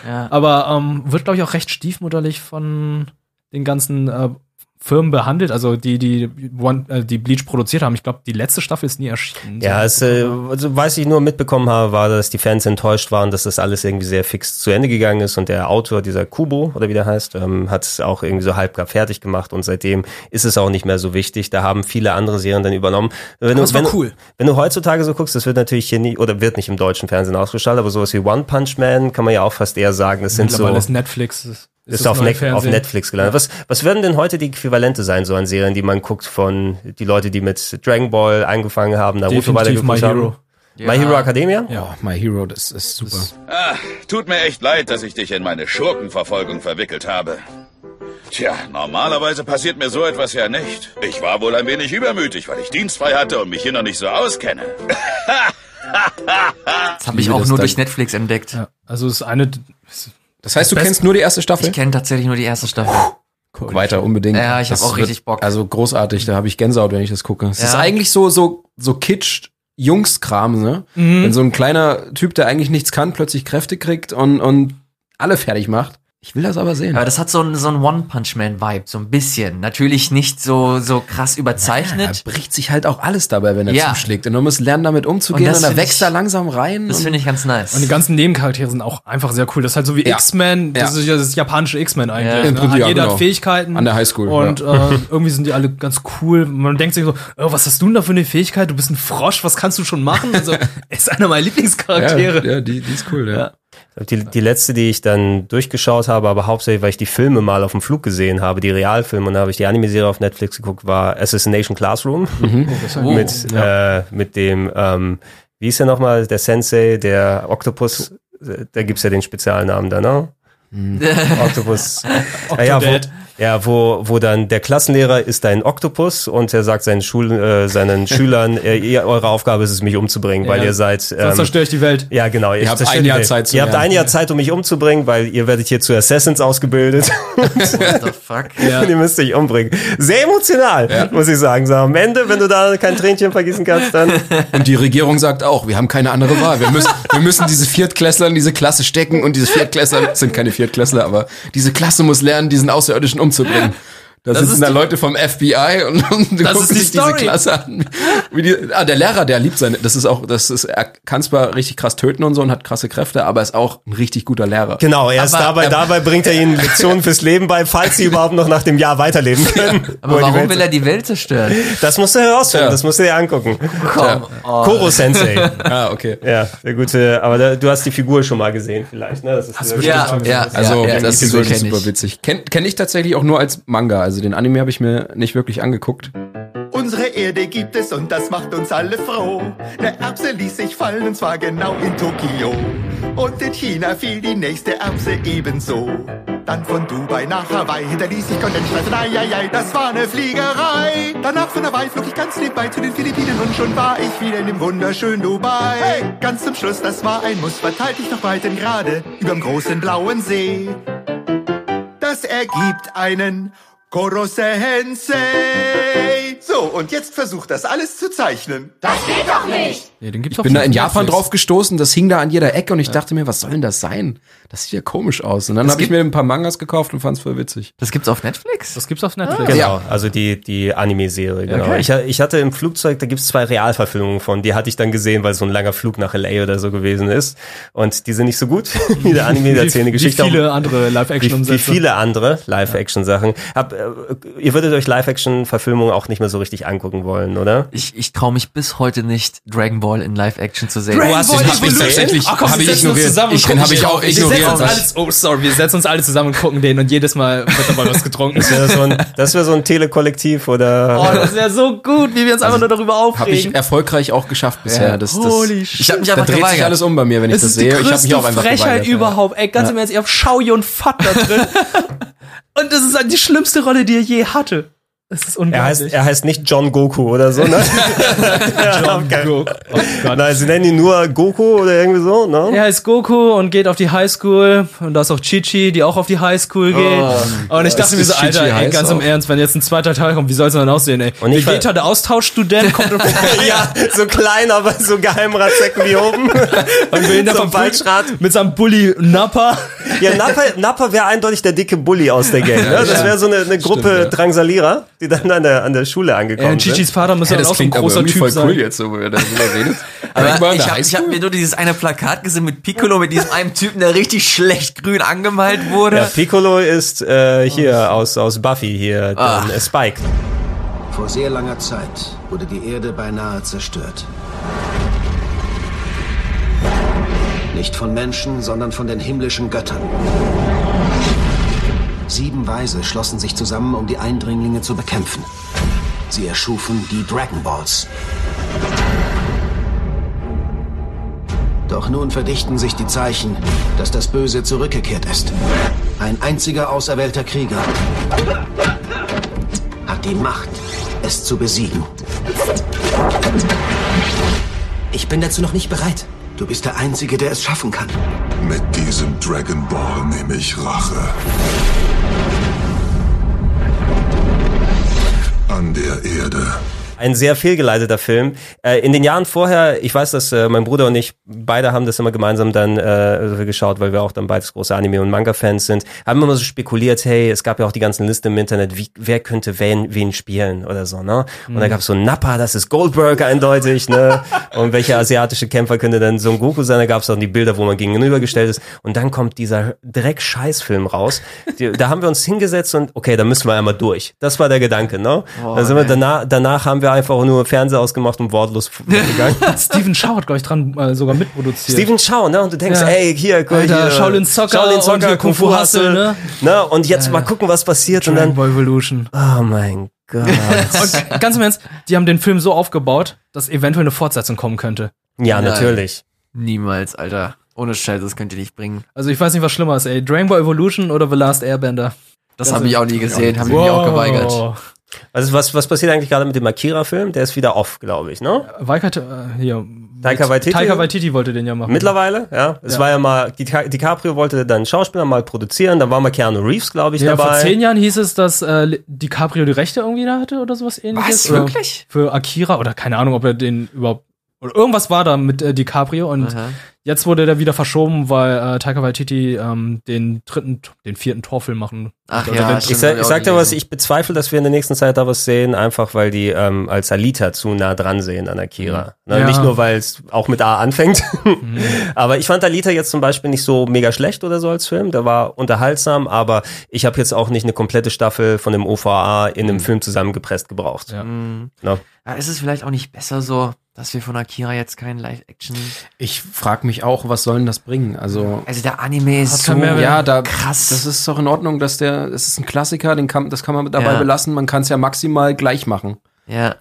Ja. Aber ähm, wird, glaube ich, auch recht stiefmutterlich von den ganzen äh, Firmen behandelt, also die, die, One, äh, die Bleach produziert haben. Ich glaube, die letzte Staffel ist nie erschienen. Ja, es, äh, also, was ich nur mitbekommen habe, war, dass die Fans enttäuscht waren, dass das alles irgendwie sehr fix zu Ende gegangen ist und der Autor, dieser Kubo, oder wie der heißt, ähm, hat es auch irgendwie so halbgar fertig gemacht und seitdem ist es auch nicht mehr so wichtig. Da haben viele andere Serien dann übernommen. Wenn das du, war wenn, cool. Wenn du heutzutage so guckst, das wird natürlich hier nie, oder wird nicht im deutschen Fernsehen ausgestrahlt, aber sowas wie One Punch Man kann man ja auch fast eher sagen, das sind so... Mittlerweile ist Netflix. Ist, ist, auf, neue Net auf Fernsehen. Netflix gelandet. Was, was würden denn heute die Äquivalente sein, so an Serien, die man guckt von die Leute, die mit Dragon Ball angefangen haben, Naruto weitergeguckt My haben? Hero. My Hero Academia? Ja, My Hero, das ist super. Ah, tut mir echt leid, dass ich dich in meine Schurkenverfolgung verwickelt habe. Tja, normalerweise passiert mir so etwas ja nicht. Ich war wohl ein wenig übermütig, weil ich dienstfrei hatte und mich hier noch nicht so auskenne. Das habe ich auch nur durch Netflix entdeckt. Ja, also es ist eine. Das heißt, du Best- kennst nur die erste Staffel? Ich kenne tatsächlich nur die erste Staffel. Guck weiter, unbedingt. Ja, ich hab Das auch richtig Bock. Also großartig, da habe ich Gänsehaut, wenn ich das gucke. Es Ja. ist eigentlich so, so, so Kitsch. Jungskram, ne? Mhm. Wenn so ein kleiner Typ, der eigentlich nichts kann, plötzlich Kräfte kriegt und, und alle fertig macht. Ich will das aber sehen. Aber das hat so ein, so ein One-Punch-Man-Vibe, so ein bisschen. Natürlich nicht so, so krass überzeichnet. Er bricht sich halt auch alles dabei, wenn er Ja. zuschlägt. Und man muss lernen, damit umzugehen. Und Und, dann wächst ich- er langsam rein. Das finde ich ganz nice. Und die ganzen Nebencharaktere sind auch einfach sehr cool. Das ist halt so wie Ja. X-Men, das Ja. ist ja das japanische X-Men eigentlich. Ja. Ne? Ja, Jeder genau. hat Fähigkeiten. An der Highschool, Und ja. äh, irgendwie sind die alle ganz cool. Man denkt sich so, oh, was hast du denn da für eine Fähigkeit? Du bist ein Frosch, was kannst du schon machen? Also, er ist einer meiner Lieblingscharaktere. Ja, ja die, die ist cool, ja. Die, die letzte, die ich dann durchgeschaut habe, aber hauptsächlich, weil ich die Filme mal auf dem Flug gesehen habe, die Realfilme, und da habe ich die Anime-Serie auf Netflix geguckt, war Assassination Classroom. Oh, mit, äh, mit dem, ähm, wie ist der nochmal, der Sensei, der Octopus, da gibt's ja den Spezialnamen da, ne? Octopus. Ah ja, wo, Octodad. Ja, wo, wo dann der Klassenlehrer ist ein Oktopus und er sagt seinen, Schul, äh, seinen Schülern, äh, ihr, eure Aufgabe ist es, mich umzubringen, weil Ja. ihr seid. Sonst Ähm, zerstöre ich die Welt. ja, genau. Ihr habt ein Jahr Zeit zu Ihr habt ein Jahr Zeit, um mich umzubringen, weil ihr werdet hier zu Assassins ausgebildet. What the fuck? Und ihr müsst euch umbringen. Sehr emotional, muss ich sagen. So, am Ende, wenn du da kein Tränchen vergießen kannst, dann. Und die Regierung sagt auch, wir haben keine andere Wahl. Wir müssen, wir müssen diese Viertklässler in diese Klasse stecken und diese Viertklässler sind keine Viertklässler, aber diese Klasse muss lernen, diesen Außerirdischen umzubringen. Da Das sitzen ist da Leute vom FBI und, und Das gucken ist die sich diese Story. Klasse an. Wie die, ah, der Lehrer, der liebt seine, das ist auch, das ist, er kann zwar richtig krass töten und so und hat krasse Kräfte, aber ist auch ein richtig guter Lehrer. Genau, erst Aber- dabei, dabei bringt er ihnen Lektionen fürs Leben bei, falls sie überhaupt noch nach dem Jahr weiterleben können. Wo Aber warum Welt- will er die Welt zerstören? Das musst du herausfinden, Ja. das musst du dir angucken. Komm. Oh. Koro Sensei. Ah, okay. Ja, der gute, aber da, du hast die Figur schon mal gesehen, vielleicht, ne? Das ist Hast du wirklich- Ja, ja, Also, ja, ja, das ist super witzig. Kenne kenn ich tatsächlich auch nur als Manga. Also den Anime habe ich mir nicht wirklich angeguckt. Unsere Erde gibt es und das macht uns alle froh. Eine Erbse ließ sich fallen und zwar genau in Tokio. Und in China fiel die nächste Erbse ebenso. Dann von Dubai nach Hawaii hinterließ ich Kondensstreifen. Eieiei, das war eine Fliegerei. Danach von Hawaii flog ich ganz nebenbei zu den Philippinen und schon war ich wieder in dem wunderschönen Dubai. Hey, ganz zum Schluss, das war ein Muss, verteilt ich noch Breitengrade überm großen blauen See. Das ergibt einen Korosensei. So, und jetzt versucht das alles zu zeichnen. Das geht doch nicht! Ja, den gibt's Ich bin da in Japan drauf gestoßen, das hing da an jeder Ecke und ich dachte mir, was soll denn das sein? Das sieht ja komisch aus. Und dann habe ich mir ein paar Mangas gekauft und fand's voll witzig. Das gibt's auf Netflix? Das gibt's auf Netflix. Genau, Ja. also die, die Anime-Serie, genau. Okay. Ich, ich hatte im Flugzeug, da gibt's zwei Realverfilmungen von, die hatte ich dann gesehen, weil es so ein langer Flug nach L.A. oder so gewesen ist. Und die sind nicht so gut wie der Anime, der erzählen eine Geschichte. Wie viele andere wie, Live-Action-Umsätze. wie viele andere Live-Action-Sachen. Hab, äh, ihr würdet euch Live-Action-Verfilmungen auch nicht mehr so richtig angucken wollen, oder? Ich, ich traue mich bis heute nicht, Dragon Ball in Live-Action zu sehen. Dragon Du hast Ball hab ich Evolution. tatsächlich Ach komm, hab ich ignoriert. zusammen Ich, den habe ich auch Wir setzen ignoriert. uns alles, oh sorry, wir setzen uns alle zusammen und gucken den und jedes Mal wird dabei was getrunken. Das wäre so ein, das wär so ein Telekollektiv oder. Oh, das wäre so gut, wie wir uns einfach nur darüber Habe ich aufregen. erfolgreich auch geschafft bisher. Ja. Das, das, Holy shit. Ich habe mich da einfach dreht sich geweigert. alles um bei mir, wenn ich das ist die sehe. Ich habe mich auch einfach Frechheit geweigert. überhaupt. Ey, ganz im Ernst, ihr habt Shaoyi und Fat da drin. und das ist die schlimmste Rolle, die er je hatte. Das ist Er unglaublich. heißt, er heißt nicht John Goku oder so, ne? John Goku. Oh. Nein, sie nennen ihn nur Goku oder irgendwie so, ne? Er heißt Goku und geht auf die Highschool und da ist auch Chichi, die auch auf die Highschool geht. und ich dachte mir so, Chi-Chi Alter, ey, ganz im auch? Ernst, wenn jetzt ein zweiter Teil kommt, wie soll es denn aussehen, ey? Und ich Vegeta, der Austauschstudent, kommt und, ja, so klein, aber so Geheimratsecken wie oben. und will so Waldschrat. mit seinem Bully Nappa. Ja, Nappa, Nappa wäre eindeutig der dicke Bully aus der Gang. Ne? Das wäre so eine, eine Gruppe Stimmt, ja. Drangsalier, die dann an der, an der Schule angekommen Ja, Chichis. Vater muss Ja, ja, das auch so ein aber großer irgendwie Typ voll sein. cool jetzt, so, wo ihr darüber redet. Aber ich ich habe hab mir nur dieses eine Plakat gesehen mit Piccolo, mit diesem einen Typen, der richtig schlecht grün angemalt wurde. Ja, Piccolo ist äh, hier aus, aus Buffy hier, Ah. dann, äh, Spike. Vor sehr langer Zeit wurde die Erde beinahe zerstört. Nicht von Menschen, sondern von den himmlischen Göttern. Sieben Weise schlossen sich zusammen, um die Eindringlinge zu bekämpfen. Sie erschufen die Dragon Balls. Doch nun verdichten sich die Zeichen, dass das Böse zurückgekehrt ist. Ein einziger auserwählter Krieger hat die Macht, es zu besiegen. Ich bin dazu noch nicht bereit. Du bist der Einzige, der es schaffen kann. Mit diesem Dragon Ball nehme ich Rache. An der Erde. Ein sehr fehlgeleiteter Film. Äh, in den Jahren vorher, ich weiß, dass äh, mein Bruder und ich, beide haben das immer gemeinsam dann äh, geschaut, weil wir auch dann beides große Anime- und Manga-Fans sind, haben immer so spekuliert, hey, es gab ja auch die ganzen Listen im Internet, wie, wer könnte wen, wen spielen oder so, ne? Und da Mhm. gab es so Nappa, das ist Goldberg eindeutig, ne? Und welcher asiatische Kämpfer könnte dann Son Goku sein? Da gab es auch die Bilder, wo man gegenübergestellt ist. Und dann kommt dieser Dreck-Scheiß-Film raus. Die, da haben wir uns hingesetzt und okay, da müssen wir einmal durch. Das war der Gedanke, ne? Boah, da sind wir danach, danach haben wir einfach nur Fernseher ausgemacht und wortlos gegangen. Steven Chow hat, glaube ich, dran äh, sogar mitproduziert. Steven Chow, ne? Und du denkst, Ja. ey, hier, guck, Alter, hier Shaolin Soccer Shaolin und Soccer, hier Kung Fu Hustle, ne? ne? Und jetzt mal gucken, was passiert. Und dann, Dragon Ball Evolution. oh mein Gott. Und ganz im Ernst, die haben den Film so aufgebaut, dass eventuell eine Fortsetzung kommen könnte. Ja, Nein. natürlich. Niemals, Alter. Ohne Scheiß, das könnt ihr nicht bringen. Also ich weiß nicht, was schlimmer ist, ey. Dragon Ball Evolution oder The Last Airbender? Das habe ich auch nie gesehen, habe ich mich auch geweigert. Also was, was passiert eigentlich gerade mit dem Akira-Film? Der ist wieder off, glaube ich, ne? Waikate, äh, hier. Taika Waititi? Taika Waititi wollte den ja machen. Mittlerweile, ja. Es Ja. war ja mal, Di- DiCaprio wollte dann Schauspieler mal produzieren, dann war mal Keanu Reeves, glaube ich, Ja, dabei. vor zehn Jahren hieß es, dass äh, DiCaprio die Rechte irgendwie da hatte oder sowas ähnliches. Was? Oder Wirklich? Für Akira oder keine Ahnung, ob er den überhaupt. Oder irgendwas war da mit äh, DiCaprio und Aha. jetzt wurde der wieder verschoben, weil äh, Taika Waititi ähm, den dritten, den vierten Torfilm machen. Ach Oder ja, Ich, sag, ich sag dir was, ich bezweifle, dass wir in der nächsten Zeit da was sehen, einfach weil die ähm, als Alita zu nah dran sehen an Akira. Ne, Ja. Nicht nur, weil es auch mit A anfängt. aber ich fand Alita jetzt zum Beispiel nicht so mega schlecht oder so als Film. Der war unterhaltsam, aber ich habe jetzt auch nicht eine komplette Staffel von dem OVA in einem Film zusammengepresst gebraucht. Ja. Mhm. Ne? Ja, ist es vielleicht auch nicht besser so, dass wir von Akira jetzt keinen Live-Action. Ich frag mich auch, was soll denn das bringen? Also, Also der Anime ist so ja, da, krass. das ist doch in Ordnung, dass der, es ist ein Klassiker, den kann, das kann man dabei Ja. belassen, man kann es ja maximal gleich machen. ja.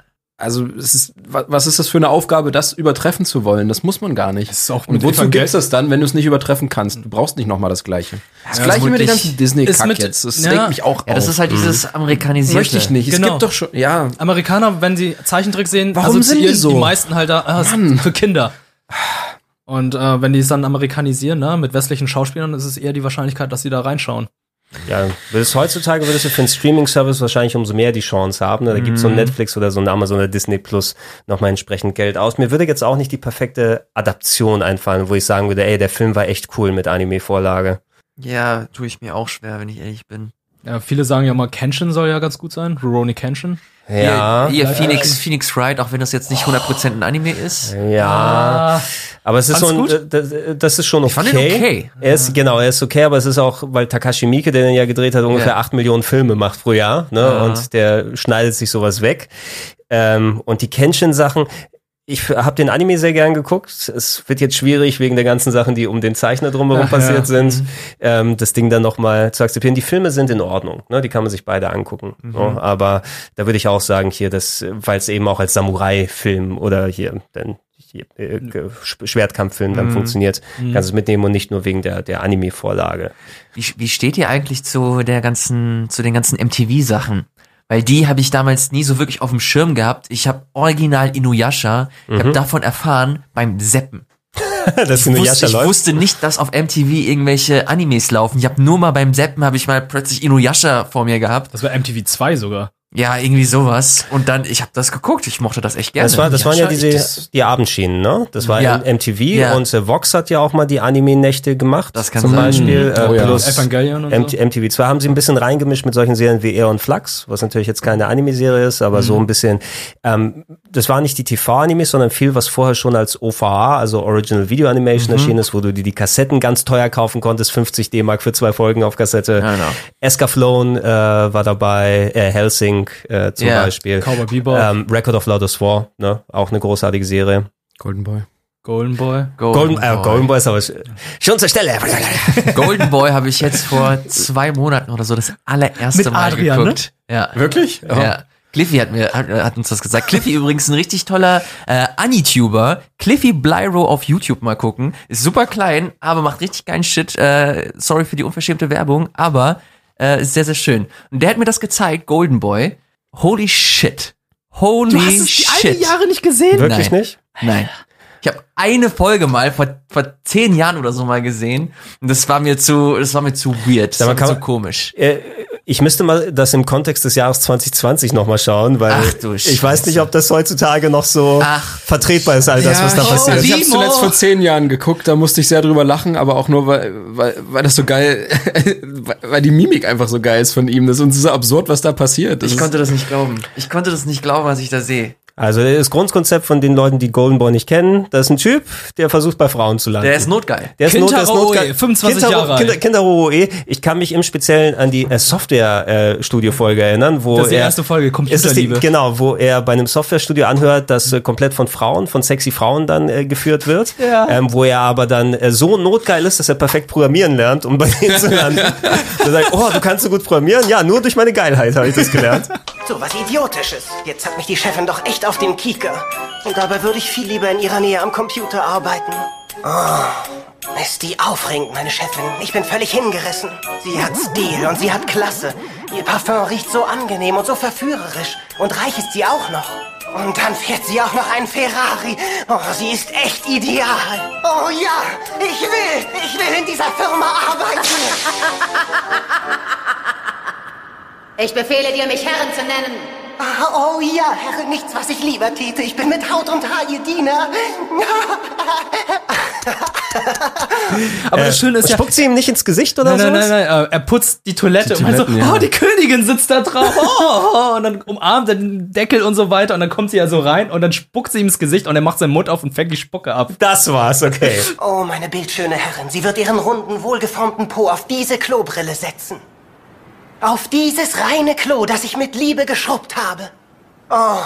Also, es ist, wa- was ist das für eine Aufgabe, das übertreffen zu wollen? Das muss man gar nicht. Das ist auch Und wozu Evangel- gibt's das dann, wenn du es nicht übertreffen kannst? Du brauchst nicht nochmal das Gleiche. Das Ja, Gleiche mit dem ganzen Disney-Kack jetzt. Das ja. regt mich auch Ja, das ist halt dieses amerikanisierte. Möchte ich nicht. Es Genau. gibt doch schon, ja. Amerikaner, wenn sie Zeichentrick sehen, Warum sind die so? die meisten halt da, ah, für Kinder. Und äh, wenn die es dann amerikanisieren, ne, mit westlichen Schauspielern, ist es eher die Wahrscheinlichkeit, dass sie da reinschauen. Ja, würdest heutzutage würdest du für einen Streaming-Service wahrscheinlich umso mehr die Chance haben. Ne? Da gibt's so ein Netflix oder so ein Amazon oder Disney Plus nochmal entsprechend Geld aus. Mir würde jetzt auch nicht die perfekte Adaption einfallen, wo ich sagen würde, ey, der Film war echt cool mit Anime-Vorlage. Ja, tue ich mir auch schwer, wenn ich ehrlich bin. Ja, viele sagen ja mal, Kenshin soll ja ganz gut sein. Rurouni Kenshin. Ja. Hier, hier Live Phoenix. Phoenix Wright, auch wenn das jetzt nicht 100% ein Anime ist. Ja. Ah. Aber es ist so Fand's ein, gut? das, das ist schon okay. fand ihn okay. Er ist, genau, er ist okay, aber es ist auch, weil Takashi Miike, der den ja gedreht hat, ungefähr Ja. acht Millionen Filme macht pro Jahr, ne, Ja. und der schneidet sich sowas weg. Ähm, und die Kenshin-Sachen, ich habe den Anime sehr gern geguckt. Es wird jetzt schwierig wegen der ganzen Sachen, die um den Zeichner drumherum Ach, passiert ja. sind, ähm, das Ding dann nochmal zu akzeptieren. Die Filme sind in Ordnung, ne? die kann man sich beide angucken. Mhm. So, aber da würde ich auch sagen, hier, das, weil es eben auch als Samurai-Film oder hier, dann hier, äh, Schwertkampffilm dann Mhm. funktioniert, Mhm. kannst du es mitnehmen und nicht nur wegen der, der Anime-Vorlage. Wie, wie steht ihr eigentlich zu der ganzen, zu den ganzen MTV-Sachen? Weil die habe ich damals nie so wirklich auf dem Schirm gehabt. Ich habe original Inuyasha, ich habe Mhm. davon erfahren beim Seppen. das Ich wusste, ich wusste nicht, dass auf MTV irgendwelche Animes laufen. Ich habe nur mal beim Seppen habe ich mal plötzlich Inuyasha vor mir gehabt. Das war MTV 2 sogar. Ja, irgendwie sowas. Und dann, ich habe das geguckt. Ich mochte das echt gerne. Das, war, das waren ja diese, das- die Abendschienen, ne? Das war Ja. MTV Ja. und äh, Vox hat ja auch mal die Anime-Nächte gemacht. Das kann zum sein. Beispiel. Äh, Oh ja. plus Evangelion und MT so. MTV 2 haben sie ein bisschen reingemischt mit solchen Serien wie Aeon Flux, was natürlich jetzt keine Anime-Serie ist, aber Mhm. so ein bisschen, ähm, das war nicht die TV-Animes, sondern viel, was vorher schon als OVA, also Original Video Animation Mhm. erschienen ist, wo du dir die Kassetten ganz teuer kaufen konntest, 50 D-Mark für zwei Folgen auf Kassette. Ja, genau. Escaflowne äh, war dabei, äh, Helsing äh, zum Ja. Beispiel. Cowboy Bebop. Ähm, Record of Loudest War, ne? auch eine großartige Serie. Golden Boy. Golden Boy. Golden, äh, Golden Boy ist aber sch- schon zur Stelle. Golden Boy habe ich jetzt vor zwei Monaten oder so das allererste Mit Mal Adrian, geguckt. Ja. Wirklich? Ja. Cliffy hat mir hat, hat uns das gesagt. Cliffy übrigens ein richtig toller äh, Anituber. Cliffy Blyro auf YouTube mal gucken. Ist super klein, aber macht richtig geilen Shit. Äh, sorry für die unverschämte Werbung, aber äh, ist sehr, sehr schön. Und der hat mir das gezeigt, Golden Boy. Holy shit. Holy Du hast es die shit. alten Jahre nicht gesehen? Wirklich Nein. nicht? Nein. Ich habe eine Folge mal vor, vor zehn Jahren oder so mal gesehen und das war mir zu, das war mir zu weird, das war mir zu man- komisch. Äh, Ich müsste mal das im Kontext des Jahres 2020 nochmal schauen, weil Ach du ich weiß nicht, ob das heutzutage noch so Ach. vertretbar ist, all das, was da ich, passiert. Ich habe zuletzt vor zehn Jahren geguckt, da musste ich sehr drüber lachen, aber auch nur, weil, weil, weil das so geil, weil- weil die Mimik einfach so geil ist von ihm. Das ist uns so absurd, was da passiert. Das Ich konnte das nicht glauben. Ich konnte das nicht glauben, was ich da sehe. Also das Grundkonzept von den Leuten, die Golden Boy nicht kennen, das ist ein Typ, der versucht bei Frauen zu landen. Der ist notgeil. Der ist, not, der ist Kintaro notgeil. Oe, 25 Kintaro- Jahre alt. Kinder, Kintaro Oe. Ich kann mich im Speziellen an die äh, Software-Studio-Folge erinnern, wo Das ist die er, erste Folge, ist es die, Computerliebe. Genau, wo er bei einem Software-Studio anhört, das äh, komplett von Frauen, von sexy Frauen dann äh, geführt wird. Ja. Ähm, wo er aber dann äh, so notgeil ist, dass er perfekt programmieren lernt, um bei denen zu landen. er sagt, oh, du kannst so gut programmieren? Ja, nur durch meine Geilheit habe ich das gelernt. So was Idiotisches. Jetzt hat mich die Chefin doch echt auf den Kieker. Und dabei würde ich viel lieber in ihrer Nähe am Computer arbeiten. Oh, ist die aufregend, meine Chefin. Ich bin völlig hingerissen. Sie hat Stil und sie hat Klasse. Ihr Parfum riecht so angenehm und so verführerisch. Und reich ist sie auch noch. Und dann fährt sie auch noch einen Ferrari. Oh, sie ist echt ideal. Oh ja, ich will, ich will in dieser Firma arbeiten. Ich befehle dir, mich Herren zu nennen. Ah, Oh ja, Herr, nichts, was ich lieber täte. Ich bin mit Haut und Haar Ihr Diener. Aber das Schöne ist ja. Äh, Spuckt sie ihm nicht ins Gesicht oder Nein, nein, sowas? nein, nein, äh, er putzt die Toilette Die und meint so, ja. oh, die Königin sitzt da drauf, oh, oh, und dann umarmt er den Deckel und so weiter und dann kommt sie ja so rein und dann spuckt sie ihm ins Gesicht und er macht seinen Mund auf und fängt die Spucke ab. Das war's, okay. Oh, meine bildschöne Herrin, sie wird ihren runden, wohlgeformten Po auf diese Klobrille setzen. Auf dieses reine Klo, das ich mit Liebe geschrubbt habe. Oh,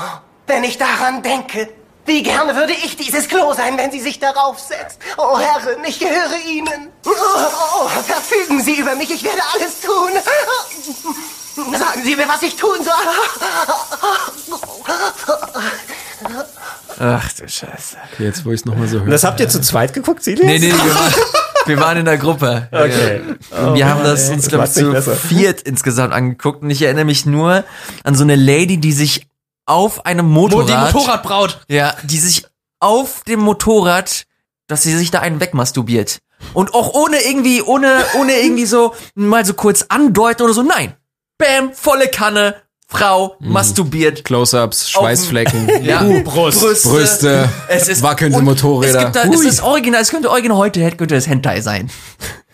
wenn ich daran denke, wie gerne würde ich dieses Klo sein, wenn sie sich darauf setzt. Oh, Herrin, ich gehöre Ihnen. Oh, oh, verfügen Sie über mich, ich werde alles tun. Sagen Sie mir, was ich tun soll. Ach du Scheiße. Okay, jetzt, wo ich es nochmal so höre. Das habt ihr zu zweit geguckt, Silas? Nee, nee, wir waren, wir waren in der Gruppe. Okay. Und wir haben das uns, Das glaube ich, zu besser. viert insgesamt angeguckt. Und ich erinnere mich nur an so eine Lady, die sich auf einem Motorrad. Die Motorradbraut. Ja, die sich auf dem Motorrad, dass sie sich da einen wegmasturbiert. Und auch ohne irgendwie, ohne, ohne irgendwie so mal so kurz andeuten oder so. Nein. Bam, volle Kanne, Frau, masturbiert. Close-ups, Schweißflecken, Ja, uh, Brust. Brüste. Brüste, Es ist- wackelnde Motorräder. Es, gibt da, es ist original, es könnte original heute hätte- könnte es Hentai sein.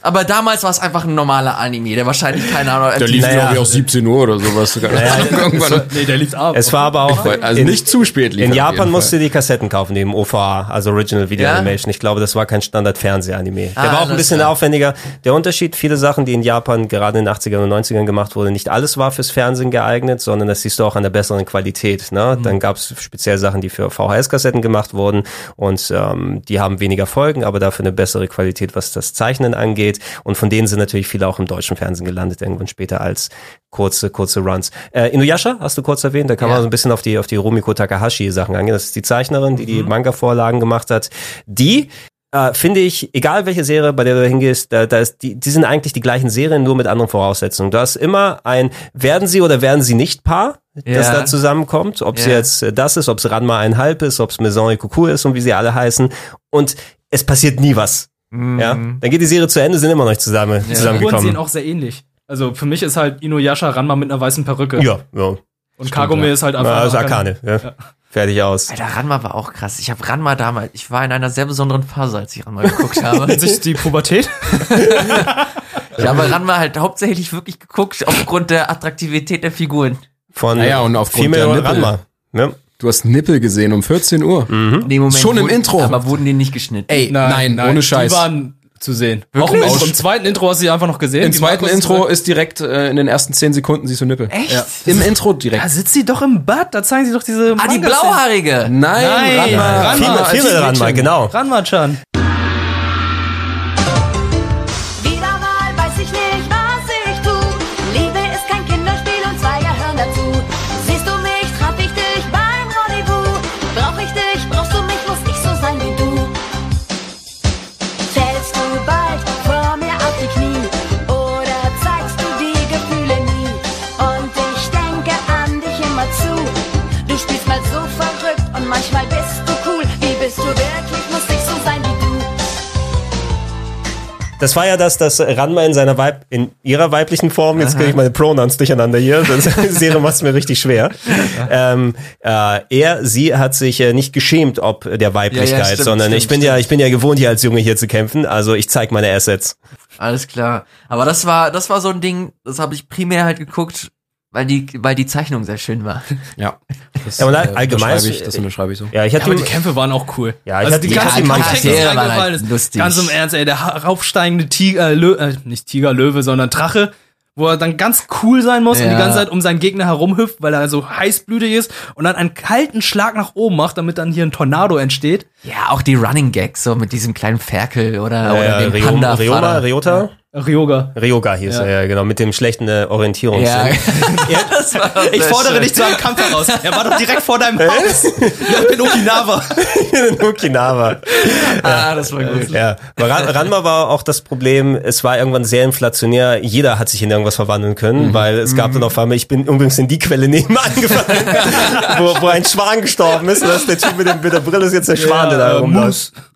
Aber damals war es einfach ein normaler Anime, der wahrscheinlich keine Ahnung. Der lief, Naja. glaube ich, auch 17 Uhr oder sowas. Sogar. Irgendwann. Nee, der lief ab. Es war aber auch Also nicht zu spät lief In Japan jeden musst Fall. du die Kassetten kaufen, neben OVA, also Original Video Ja? Animation. Ich glaube, das war kein Standard-Fernsehanime. Der Ah, war auch ein bisschen war- aufwendiger. Der Unterschied, viele Sachen, die in Japan gerade in den 80ern und 90ern gemacht wurden, nicht alles war fürs Fernsehen geeignet, sondern das siehst du auch an der besseren Qualität. Ne? Dann gab es speziell Sachen, die für VHS-Kassetten gemacht wurden und ähm, die haben weniger Folgen, aber dafür eine bessere Qualität, was das Zeichnen angeht. Und von denen sind natürlich viele auch im deutschen Fernsehen gelandet, irgendwann später als kurze, kurze Runs. Äh, Inuyasha hast du kurz erwähnt, da kann man so ein bisschen auf die, auf die Rumiko Takahashi Sachen angehen. Das ist die Zeichnerin, die die Manga-Vorlagen gemacht hat. Die äh, finde ich, egal welche Serie, bei der du hingehst, da, da ist die, die sind eigentlich die gleichen Serien, nur mit anderen Voraussetzungen. Du hast immer ein werden sie oder werden sie nicht Paar, das Ja. da zusammenkommt. Ob sie Ja. jetzt äh, das ist, ob es Ranma einhalb ist, ob es Maison et Coucou ist und wie sie alle heißen. Und es passiert nie was. Ja, dann geht die Serie zu Ende, sind immer noch nicht zusammen, Die Figuren zusammengekommen. sehen auch sehr ähnlich. Also für mich ist halt Inuyasha Ranma mit einer weißen Perücke. Ja, ja. Und Kagome ist halt einfach. Na, also Akane. Akane, ja. Fertig aus. Alter, Ranma war auch krass. Ich habe Ranma damals, ich war in einer sehr besonderen Phase, als ich Ranma geguckt habe. Sich die Pubertät? ich habe Ranma halt hauptsächlich wirklich geguckt aufgrund der Attraktivität der Figuren. Von Naja, und aufgrund Female der Nippel. Ranma. Ja. Du hast Nippel gesehen um 14 Uhr. In dem Moment Schon im wurden- Intro. Aber wurden die nicht geschnitten? Ey, nein, ohne Scheiß. Die waren zu sehen. Wirklich? Auch im, im zweiten Intro hast du sie einfach noch gesehen. Im zweiten Markus- Intro ist direkt äh, in den ersten 10 Sekunden siehst du Nippel. Echt? Ja. Im Intro direkt. Da sitzt sie doch im Bad, da zeigen sie doch diese. Ah, die blauhaarige. Nein, Nein, Ranma. Ranma. Female Ranma, Mädchen. genau. Ranma-chan. Das war ja das, dass Ranma in seiner Weib, in ihrer weiblichen Form, jetzt kriege ich meine Pronouns durcheinander hier, das Serie macht es mir richtig schwer. Ähm, äh, er, sie hat sich äh, nicht geschämt ob der Weiblichkeit, stimmt, sondern stimmt, ich bin ja, ich bin ja gewohnt hier als Junge hier zu kämpfen, also ich zeig meine Assets. Alles klar. Aber das war, das war so ein Ding, das habe ich primär halt geguckt, weil die, weil die Zeichnung sehr schön war. Ja. Das, Ja, und äh, allgemein- ich, das unterschreibe ich so. Ja, ich Ja, hatte aber die Kämpfe waren auch cool. Ja, ich also hatte- die ganze Charaktere waren halt ist. lustig. Ganz im Ernst, ey, der raufsteigende Tiger, äh, Lö, äh, nicht Tiger, Löwe, sondern Drache, wo er dann ganz cool sein muss und Ja. die ganze Zeit um seinen Gegner herumhüpft, weil er so heißblütig ist und dann einen kalten Schlag nach oben macht, damit dann hier ein Tornado entsteht. Ja, auch die Running Gags, so mit diesem kleinen Ferkel oder, oder äh, dem Rio- Panda. Rioma, Ryota? Ryoga. Ryoga hieß Ja. er, ja, genau, mit dem schlechten äh, Orientierungssinn. Ja, das war Ich fordere schön. dich zu einem Kampf heraus. Er war doch direkt vor deinem Haus. Ja, ich bin Okinawa. in Okinawa. Ah, das war gut. Ja, aber Ran Ranma war auch das Problem, es war irgendwann sehr inflationär. Jeder hat sich in irgendwas verwandeln können, weil es gab dann auf einmal, ich bin übrigens in die Quelle nebenan gefallen, wo, wo ein Schwan gestorben ist und das ist der Typ mit, dem, mit der Brille ist jetzt der Schwan, der da äh, rumläuft. Moose.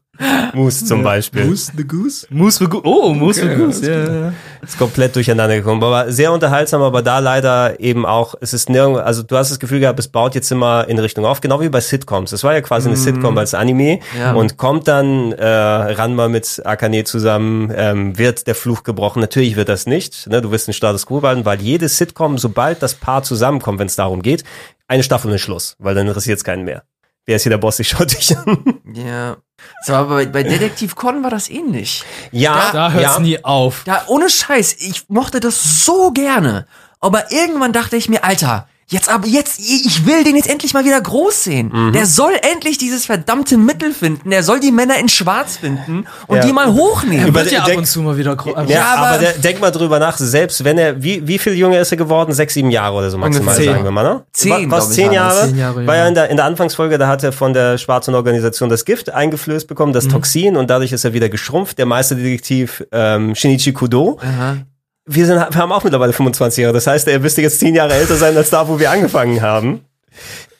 Moose zum Beispiel. Moose the Goose? Moose for Goose. Oh, Moose for Goose. Ja, ja. Ist komplett durcheinander gekommen. Aber sehr unterhaltsam, aber da leider eben auch, es ist nirgendwo, also du hast das Gefühl gehabt, es baut jetzt immer in Richtung auf, genau wie bei Sitcoms. Es war ja quasi eine Sitcom als Anime Ja. und kommt dann äh, Ranma mit Akane zusammen, ähm, wird der Fluch gebrochen. Natürlich wird das nicht. Ne? Du wirst den Status quo behalten, weil jede Sitcom, sobald das Paar zusammenkommt, wenn es darum geht, eine Staffel und ein Schluss, weil dann interessiert es keinen mehr. Wer ist hier der Boss? Ich schau dich an. Ja. So, aber bei, bei Detektiv Con war das ähnlich. Ja, Da hört's ja. nie auf. Da, ohne Scheiß, ich mochte das so gerne. Aber irgendwann dachte ich mir, Alter, jetzt aber jetzt, ich will den jetzt endlich mal wieder groß sehen. Mhm. Der soll endlich dieses verdammte Mittel finden. Der soll die Männer in Schwarz finden und Ja. die mal hochnehmen. Über- Wird ja ab und zu mal wieder gro- Ja, aber, aber- der, denk mal drüber nach, selbst wenn er, wie, wie viel jünger ist er geworden? Sechs, sieben Jahre oder so maximal, Ungefähr. sagen wir mal, ne? Zehn, Wa- Was, zehn Jahre? Zehn Jahre, War ja. in der, in der Anfangsfolge, da hat er von der schwarzen Organisation das Gift eingeflößt bekommen, Mhm. das Toxin, und dadurch ist er wieder geschrumpft. Der Meisterdetektiv ähm, Shinichi Kudo. Aha. Wir, sind, wir haben auch mittlerweile 25 Jahre, das heißt, er müsste jetzt zehn Jahre älter sein als da, wo wir angefangen haben.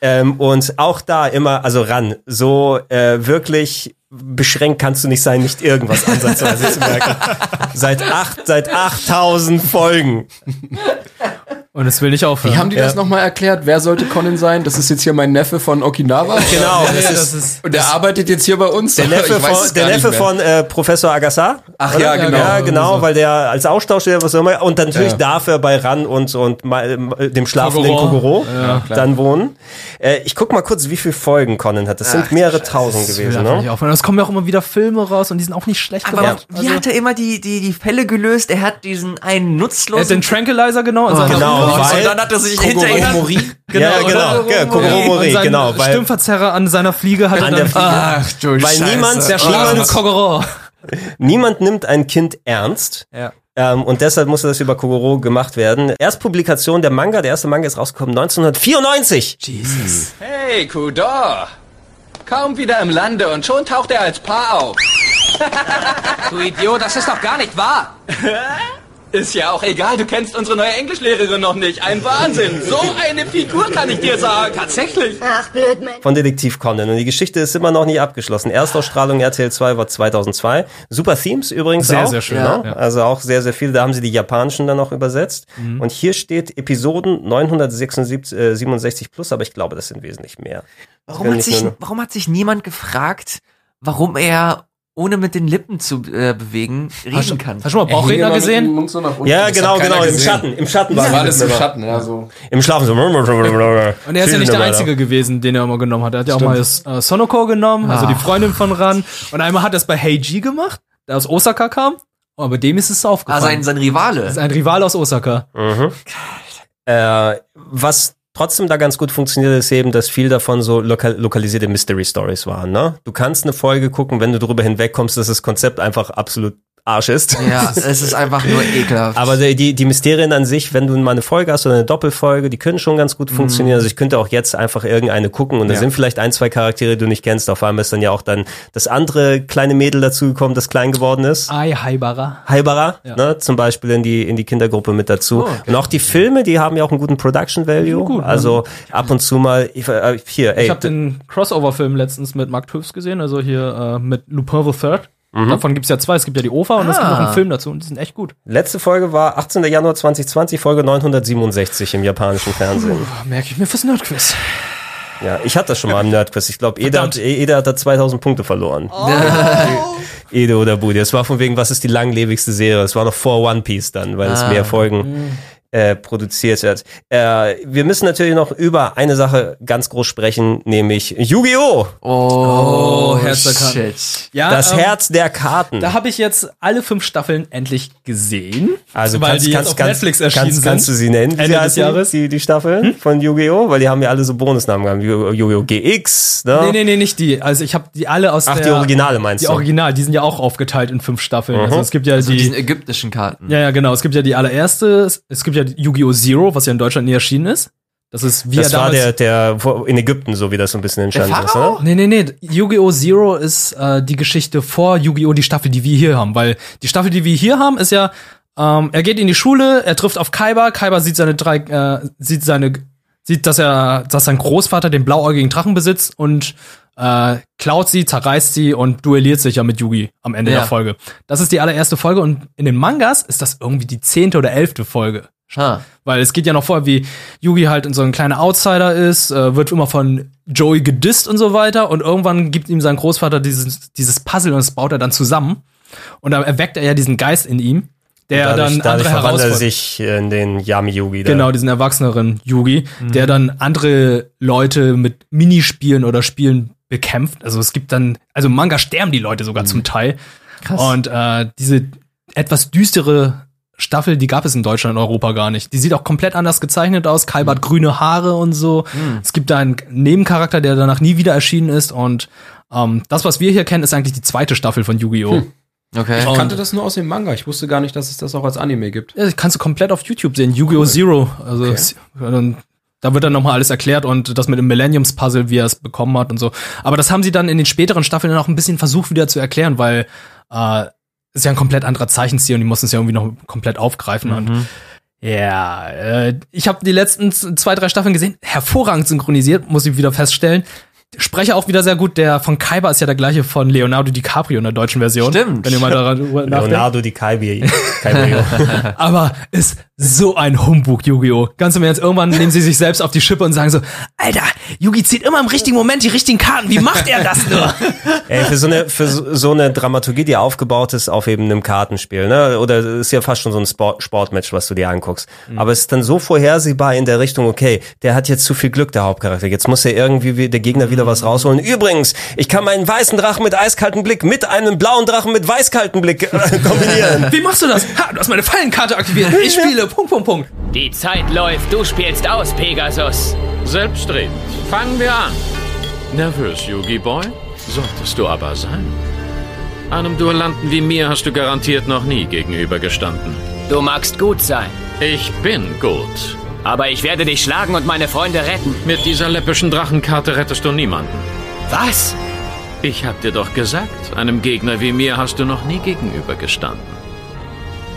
Ähm, und auch da immer, also ran, so äh, wirklich beschränkt kannst du nicht sein, nicht irgendwas ansatzweise zu merken. Seit acht, seit 8000 Folgen. Und es will nicht aufhören. Wie haben die das nochmal erklärt? Wer sollte Conan sein? Das ist jetzt hier mein Neffe von Okinawa. Genau, Ja, das ja, ist, das ist Und der arbeitet jetzt hier bei uns. der Neffe Ich weiß von, der Neffe von äh, Professor Agassar. Ach oder? ja, genau. Ja, genau, weil der als Austauschlehrer was auch immer und natürlich Ja. darf er bei Ran und und mal, äh, dem schlafenden Kogoro. Kogoro Ja, dann wohnen. Äh, ich guck mal kurz, wie viele Folgen Conan hat. Das sind Ach, mehrere Scheiße, tausend Das gewesen, ne? aufhören. Es kommen ja auch immer wieder Filme raus und die sind auch nicht schlecht Aber gemacht. wie hat er immer die, die, die Fälle gelöst? Er hat diesen einen Er hat nutzlosen... den Tranquilizer genau in seiner Genau, und weil- dann hat er sich hinterher... ja, genau, ja, Kogoro und sein genau, weil Stimmverzerrer an seiner Fliege hat er An dann der Fliege. Ach du Weil Scheiße. niemand- Kogoro. niemand nimmt ein Kind ernst. Ja. Ähm, und deshalb musste das über Kogoro gemacht werden. Erstpublikation der Manga, der erste Manga ist rausgekommen 1994. Jesus. Hey, Kudor! Kaum wieder im Lande und schon taucht er als Paar auf. Du Idiot, das ist doch gar nicht wahr. Ist ja auch egal, du kennst unsere neue Englischlehrerin noch nicht. Ein Wahnsinn. So eine Figur kann ich dir sagen. Tatsächlich. Ach, blöd, Mensch. von Detektiv Conan. Und die Geschichte ist immer noch nicht abgeschlossen. Erstausstrahlung RTL 2 war 2002. Super Themes übrigens Sehr, auch. sehr schön, Ne? ja. Also auch sehr, sehr viele. Da haben sie die japanischen dann auch übersetzt. Mhm. Und hier steht Episoden 967 äh, 67 plus, aber ich glaube, das sind wesentlich mehr. Warum hat, sich, warum hat sich niemand gefragt, warum er ohne mit den Lippen zu äh, bewegen reden kann? Hast du schon mal Er Bauchredner dem gesehen? So. Ja, Das genau, genau, im gesehen. Schatten, im Schatten Das waren war die alles im Schatten, ja, so. Im Schlafen so. Und er ist ja nicht der Einzige gewesen, den er immer genommen hat. Er hat ja auch mal das, äh, Sonoko genommen, also die Ach. Freundin von Ran. Und einmal hat er es bei Heiji gemacht, der aus Osaka kam. Und bei dem ist es Ah, aufgefallen. sein, sein Rivale. das ist ein Rival aus Osaka. Mhm. Äh, was trotzdem da ganz gut funktioniert, ist eben, dass viel davon so lokal lokalisierte Mystery Stories waren. Ne? Du kannst eine Folge gucken, wenn du darüber hinwegkommst, dass das Konzept einfach absolut Arsch ist. Ja, es ist einfach nur ekelhaft. Aber die, die, Mysterien an sich, wenn du mal eine Folge hast oder eine Doppelfolge, die können schon ganz gut funktionieren. Also ich könnte auch jetzt einfach irgendeine gucken und da Ja. sind vielleicht ein, zwei Charaktere, die du nicht kennst. Auf einmal ist dann ja auch dann das andere kleine Mädel dazugekommen, das klein geworden ist. Ai Haibara. Haibara, Ja. ne, zum Beispiel in die, in die Kindergruppe mit dazu. Oh, Und auch die Filme, die haben ja auch einen guten Production Value. Gut, also ab und zu mal, ich, äh, hier, ey. Ich habe den Crossover-Film letztens mit Mark Tüfs gesehen, also hier äh, mit Lupin the Third. Davon gibt's ja zwei. Es gibt ja die OVA und es gibt noch Ah. einen Film dazu und die sind echt gut. Letzte Folge war 18. Januar 2020, Folge 967 im japanischen Fernsehen. Merke ich mir fürs Nerdquiz. Ja, ich hatte das schon mal im Nerdquiz. Ich glaube, Ede hat, Ede hat da 2000 Punkte verloren. Oh. Ede oder Budi. Das war von wegen, was ist die langlebigste Serie? Das war noch vor One Piece dann, weil es Ah. mehr Folgen äh, produziert hat. Äh, wir müssen natürlich noch über eine Sache ganz groß sprechen, nämlich Yu-Gi-Oh! Oh, Herz der Karten. Ja, das ähm, Herz der Karten. Da habe ich jetzt alle fünf Staffeln endlich gesehen. Also weil kannst, die kannst, jetzt auf kannst, Netflix erschienen kannst, kannst du sind. sie nennen? wie Ende des Jahres. Die, die Staffeln von Yu-Gi-Oh! Weil die haben ja alle so Bonusnamen gehabt. Yu- Yu-Gi-Oh! GX, ne? Nee, nee, nee, nicht die. Also ich habe die alle aus Ach, der... die Originale meinst Die du? Original, die sind ja auch aufgeteilt in fünf Staffeln. Mhm. Also es gibt ja Also die... diesen ägyptischen Karten. Ja, ja, genau. Es gibt ja die allererste, es- es gibt ja Yu-Gi-Oh! Zero, was ja in Deutschland nie erschienen ist. Das ist wie Das er war der, der in Ägypten, so wie das so ein bisschen entstanden ist, oder? Nee, nee, nee. Yu-Gi-Oh! Zero ist äh, die Geschichte vor Yu-Gi-Oh! die Staffel, die wir hier haben. Weil die Staffel, die wir hier haben, ist ja, ähm, er geht in die Schule, er trifft auf Kaiba, Kaiba sieht seine drei, äh, sieht seine, sieht, dass er, dass sein Großvater den blauäugigen Drachen besitzt und äh, klaut sie, zerreißt sie und duelliert sich ja mit Yugi am Ende Ja. der Folge. Das ist die allererste Folge und in den Mangas ist das irgendwie die zehnte oder elfte Folge. Ah. Weil es geht ja noch vor, wie Yugi halt so ein kleiner Outsider ist, äh, wird immer von Joey gedisst und so weiter und irgendwann gibt ihm sein Großvater dieses, dieses Puzzle und das baut er dann zusammen. Und da erweckt er ja diesen Geist in ihm, der dadurch, dann andere er Herausforderungen sich in den Yami-Yugi. da. Genau, diesen erwachseneren Yugi, der dann andere Leute mit Minispielen oder Spielen bekämpft. Also es gibt dann, also Manga sterben die Leute sogar zum Teil. Krass. Und äh, diese etwas düstere Staffel, die gab es in Deutschland und Europa gar nicht. Die sieht auch komplett anders gezeichnet aus. Kalb hat grüne Haare und so. Es gibt da einen Nebencharakter, der danach nie wieder erschienen ist. Und ähm, das, was wir hier kennen, ist eigentlich die zweite Staffel von Yu-Gi-Oh! Hm. Okay. Ich kannte das nur aus dem Manga. Ich wusste gar nicht, dass es das auch als Anime gibt. Ja, das kannst du komplett auf YouTube sehen. Yu-Gi-Oh! Zero. Also Okay. da wird dann nochmal alles erklärt und das mit dem Millenniums-Puzzle, wie er es bekommen hat und so. Aber das haben sie dann in den späteren Staffeln dann auch ein bisschen versucht wieder zu erklären, weil äh, ist ja ein komplett anderer Zeichenstil und die mussten es ja irgendwie noch komplett aufgreifen. Und ja, äh, ich habe die letzten zwei, drei Staffeln gesehen. Hervorragend synchronisiert, muss ich wieder feststellen. Sprecher auch wieder sehr gut. Der von Kaiba ist ja der gleiche von Leonardo DiCaprio in der deutschen Version. Stimmt. Wenn ihr mal daran nachdenkt. Leonardo DiCaprio. Caprio. Aber ist so ein Humbug, Yu-Gi-Oh! Ganz im Ernst, irgendwann nehmen sie sich selbst auf die Schippe und sagen so, Alter, Yugi zieht immer im richtigen Moment die richtigen Karten. Wie macht er das nur? Ey, für so eine, für so eine Dramaturgie, die aufgebaut ist auf eben einem Kartenspiel, ne? Oder ist ja fast schon so ein Sport, Sportmatch, was du dir anguckst. Mhm. Aber es ist dann so vorhersehbar in der Richtung, okay, der hat jetzt zu viel Glück, der Hauptcharakter. Jetzt muss er irgendwie wie- der Gegner wieder was rausholen. Übrigens, ich kann meinen weißen Drachen mit eiskaltem Blick mit einem blauen Drachen mit weißkaltem Blick äh, kombinieren. Wie machst du das? Ha, du hast meine Fallenkarte aktiviert. Ich spiele. Punkt, Punkt, Punkt. Die Zeit läuft, du spielst aus, Pegasus. Selbstredend. Fangen wir an. Nervös, Yugi Boy? Solltest du aber sein. Einem Duellanten wie mir hast du garantiert noch nie gegenübergestanden. Du magst gut sein. Ich bin gut. Aber ich werde dich schlagen und meine Freunde retten. Mit dieser läppischen Drachenkarte rettest du niemanden. Was? Ich hab dir doch gesagt, einem Gegner wie mir hast du noch nie gegenübergestanden.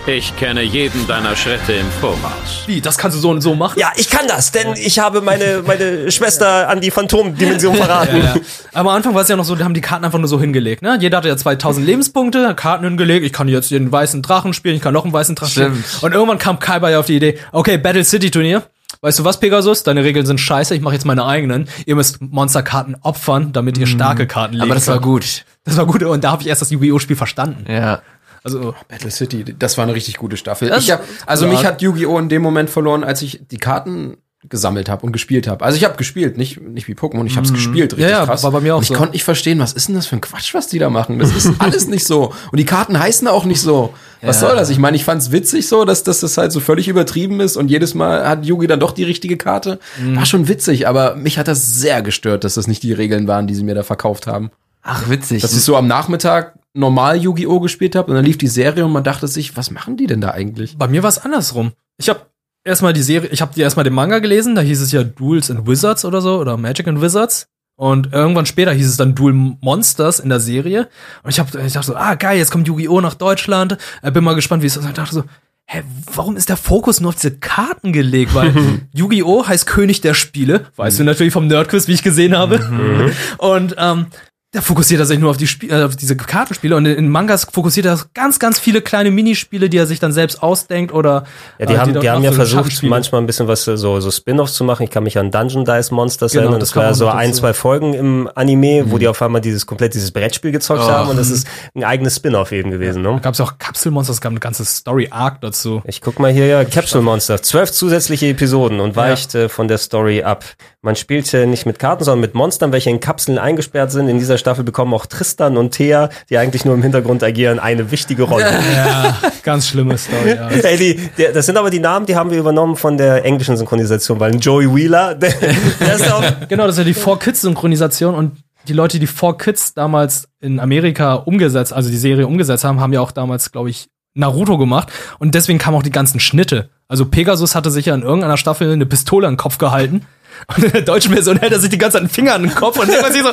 Ich kenne jeden deiner Schritte im Voraus. Wie, das kannst du so und so machen? Ja, ich kann das, denn ich habe meine, meine Schwester an die Phantomdimension verraten. Ja, ja. Aber am Anfang war es ja noch so, die haben die Karten einfach nur so hingelegt. Ne? Jeder hatte ja 2000 Lebenspunkte, Karten hingelegt. Ich kann jetzt den weißen Drachen spielen, ich kann noch einen weißen Drachen Stimmt. spielen. Und irgendwann kam Kaiba ja auf die Idee, okay, Battle City Turnier. Weißt du was, Pegasus? Deine Regeln sind scheiße, ich mache jetzt meine eigenen. Ihr müsst Monsterkarten opfern, damit ihr starke Karten legt. Aber das war gut. Das war gut und da habe ich erst das Yu-Gi-Oh! Spiel verstanden. Ja. Also, Battle City, das war eine richtig gute Staffel. Das- ich hab, also ja. mich hat Yu-Gi-Oh! in dem Moment verloren, als ich die Karten gesammelt habe und gespielt habe. Also ich habe gespielt, nicht nicht wie Pokémon, ich habe es gespielt, richtig Mhm. Ja, ja, krass. war bei mir auch und ich so. konnte nicht verstehen, was ist denn das für ein Quatsch, was die da machen? Das ist alles nicht so. Und die Karten heißen auch nicht so. Was Ja. soll das? Ich meine, ich fand's witzig so, dass, dass das halt so völlig übertrieben ist und jedes Mal hat Yugi dann doch die richtige Karte. Mhm. War schon witzig, aber mich hat das sehr gestört, dass das nicht die Regeln waren, die sie mir da verkauft haben. Ach, witzig. Dass ich so am Nachmittag normal Yu-Gi-Oh! gespielt habe und dann lief die Serie und man dachte sich, was machen die denn da eigentlich? Bei mir war es andersrum. Ich habe erstmal die Serie, ich habe die erstmal den Manga gelesen, da hieß es ja Duels and Wizards oder so oder Magic and Wizards und irgendwann später hieß es dann Duel Monsters in der Serie und ich habe ich dachte so, ah geil, jetzt kommt Yu-Gi-Oh nach Deutschland. Äh, bin mal gespannt, wie es ist. Und ich dachte so, hä, warum ist der Fokus nur auf diese Karten gelegt? Weil Yu-Gi-Oh heißt König der Spiele, weißt du natürlich vom Nerdquiz, wie ich gesehen habe. Und ähm, da fokussiert er sich nur auf die Spie äh, auf diese Kartenspiele und in, Mangas fokussiert er auf ganz, ganz viele kleine Minispiele, die er sich dann selbst ausdenkt oder Ja, die äh, haben, dort die haben ja so versucht, manchmal ein bisschen was äh, so, so Spin-offs zu machen. Ich kann mich an Dungeon Dice Monsters Genau, erinnern. das Das, war ja so ein, zwei Folgen im Anime, wo die auf einmal dieses komplett dieses Brettspiel gezockt Oh. haben und das ist ein eigenes Spin-off eben gewesen. Da Ne? gab es auch Kapselmonster, es gab eine ganze Story-Arc dazu. Ich guck mal hier, ja, Capsule Monster, zwölf zusätzliche Episoden und weicht äh, von der Story ab. Man spielt äh, nicht mit Karten, sondern mit Monstern, welche in Kapseln eingesperrt sind. In dieser Staffel bekommen auch Tristan und Thea, die eigentlich nur im Hintergrund agieren, eine wichtige Rolle. Ja, ganz schlimme Story. Ja. Ey, die, der, das sind aber die Namen, die haben wir übernommen von der englischen Synchronisation, weil ein Joey Wheeler, der, der ist auch, Genau, das ist ja die 4-Kids-Synchronisation und die Leute, die 4-Kids damals in Amerika umgesetzt, also die Serie umgesetzt haben, haben ja auch damals, glaube ich, Naruto gemacht und deswegen kamen auch die ganzen Schnitte. Also Pegasus hatte sich ja in irgendeiner Staffel eine Pistole an den Kopf gehalten und in der deutschen Version hält er sich die ganze Zeit einen Finger an den Kopf und denkt man sich so,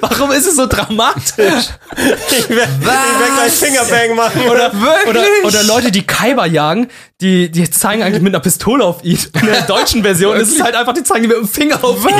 warum ist es so dramatisch? ich werde werd gleich Fingerbang machen. Oder, oder, oder Leute, die Kaiba jagen, die, die zeigen eigentlich mit einer Pistole auf ihn. In der deutschen Version ist es halt einfach, die zeigen die mit dem Finger auf ihn.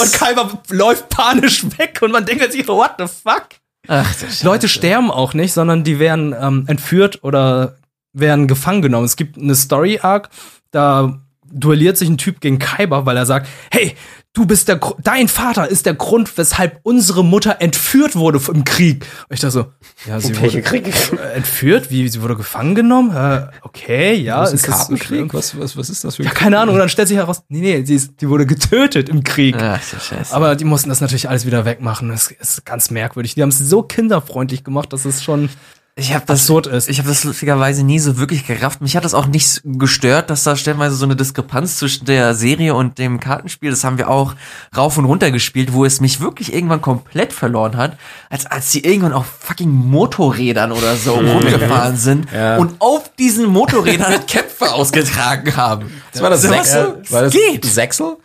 Und Kaiba läuft panisch weg und man denkt sich, what the fuck? Ach, Leute sterben auch nicht, sondern die werden ähm, entführt oder werden gefangen genommen. Es gibt eine Story-Arc, da duelliert sich ein Typ gegen Kaiba, weil er sagt, hey, du bist der, dein Vater ist der Grund, weshalb unsere Mutter entführt wurde im Krieg. Und ich dachte so, ja, sie wurde Krieg? äh, entführt, wie, sie wurde gefangen genommen? Äh, okay, ja. Was ist ist ein schlimm? Kartenkrieg? Was, was, was ist das für ein Ja, keine Ahnung. Und dann stellt sich heraus, nee, nee, sie ist, die wurde getötet im Krieg. Ach, so scheiße. Aber die mussten das natürlich alles wieder wegmachen. Das ist ganz merkwürdig. Die haben es so kinderfreundlich gemacht, dass es schon Ich habe das, absurd ist. ich habe das lustigerweise nie so wirklich gerafft. Mich hat das auch nicht gestört, dass da stellenweise so eine Diskrepanz zwischen der Serie und dem Kartenspiel, das haben wir auch rauf und runter gespielt, wo es mich wirklich irgendwann komplett verloren hat, als als sie irgendwann auf fucking Motorrädern oder so rumgefahren sind Ja. und auf diesen Motorrädern Kämpfe ausgetragen haben. Das war das So, Sechsel? was War das geht? Sechsel?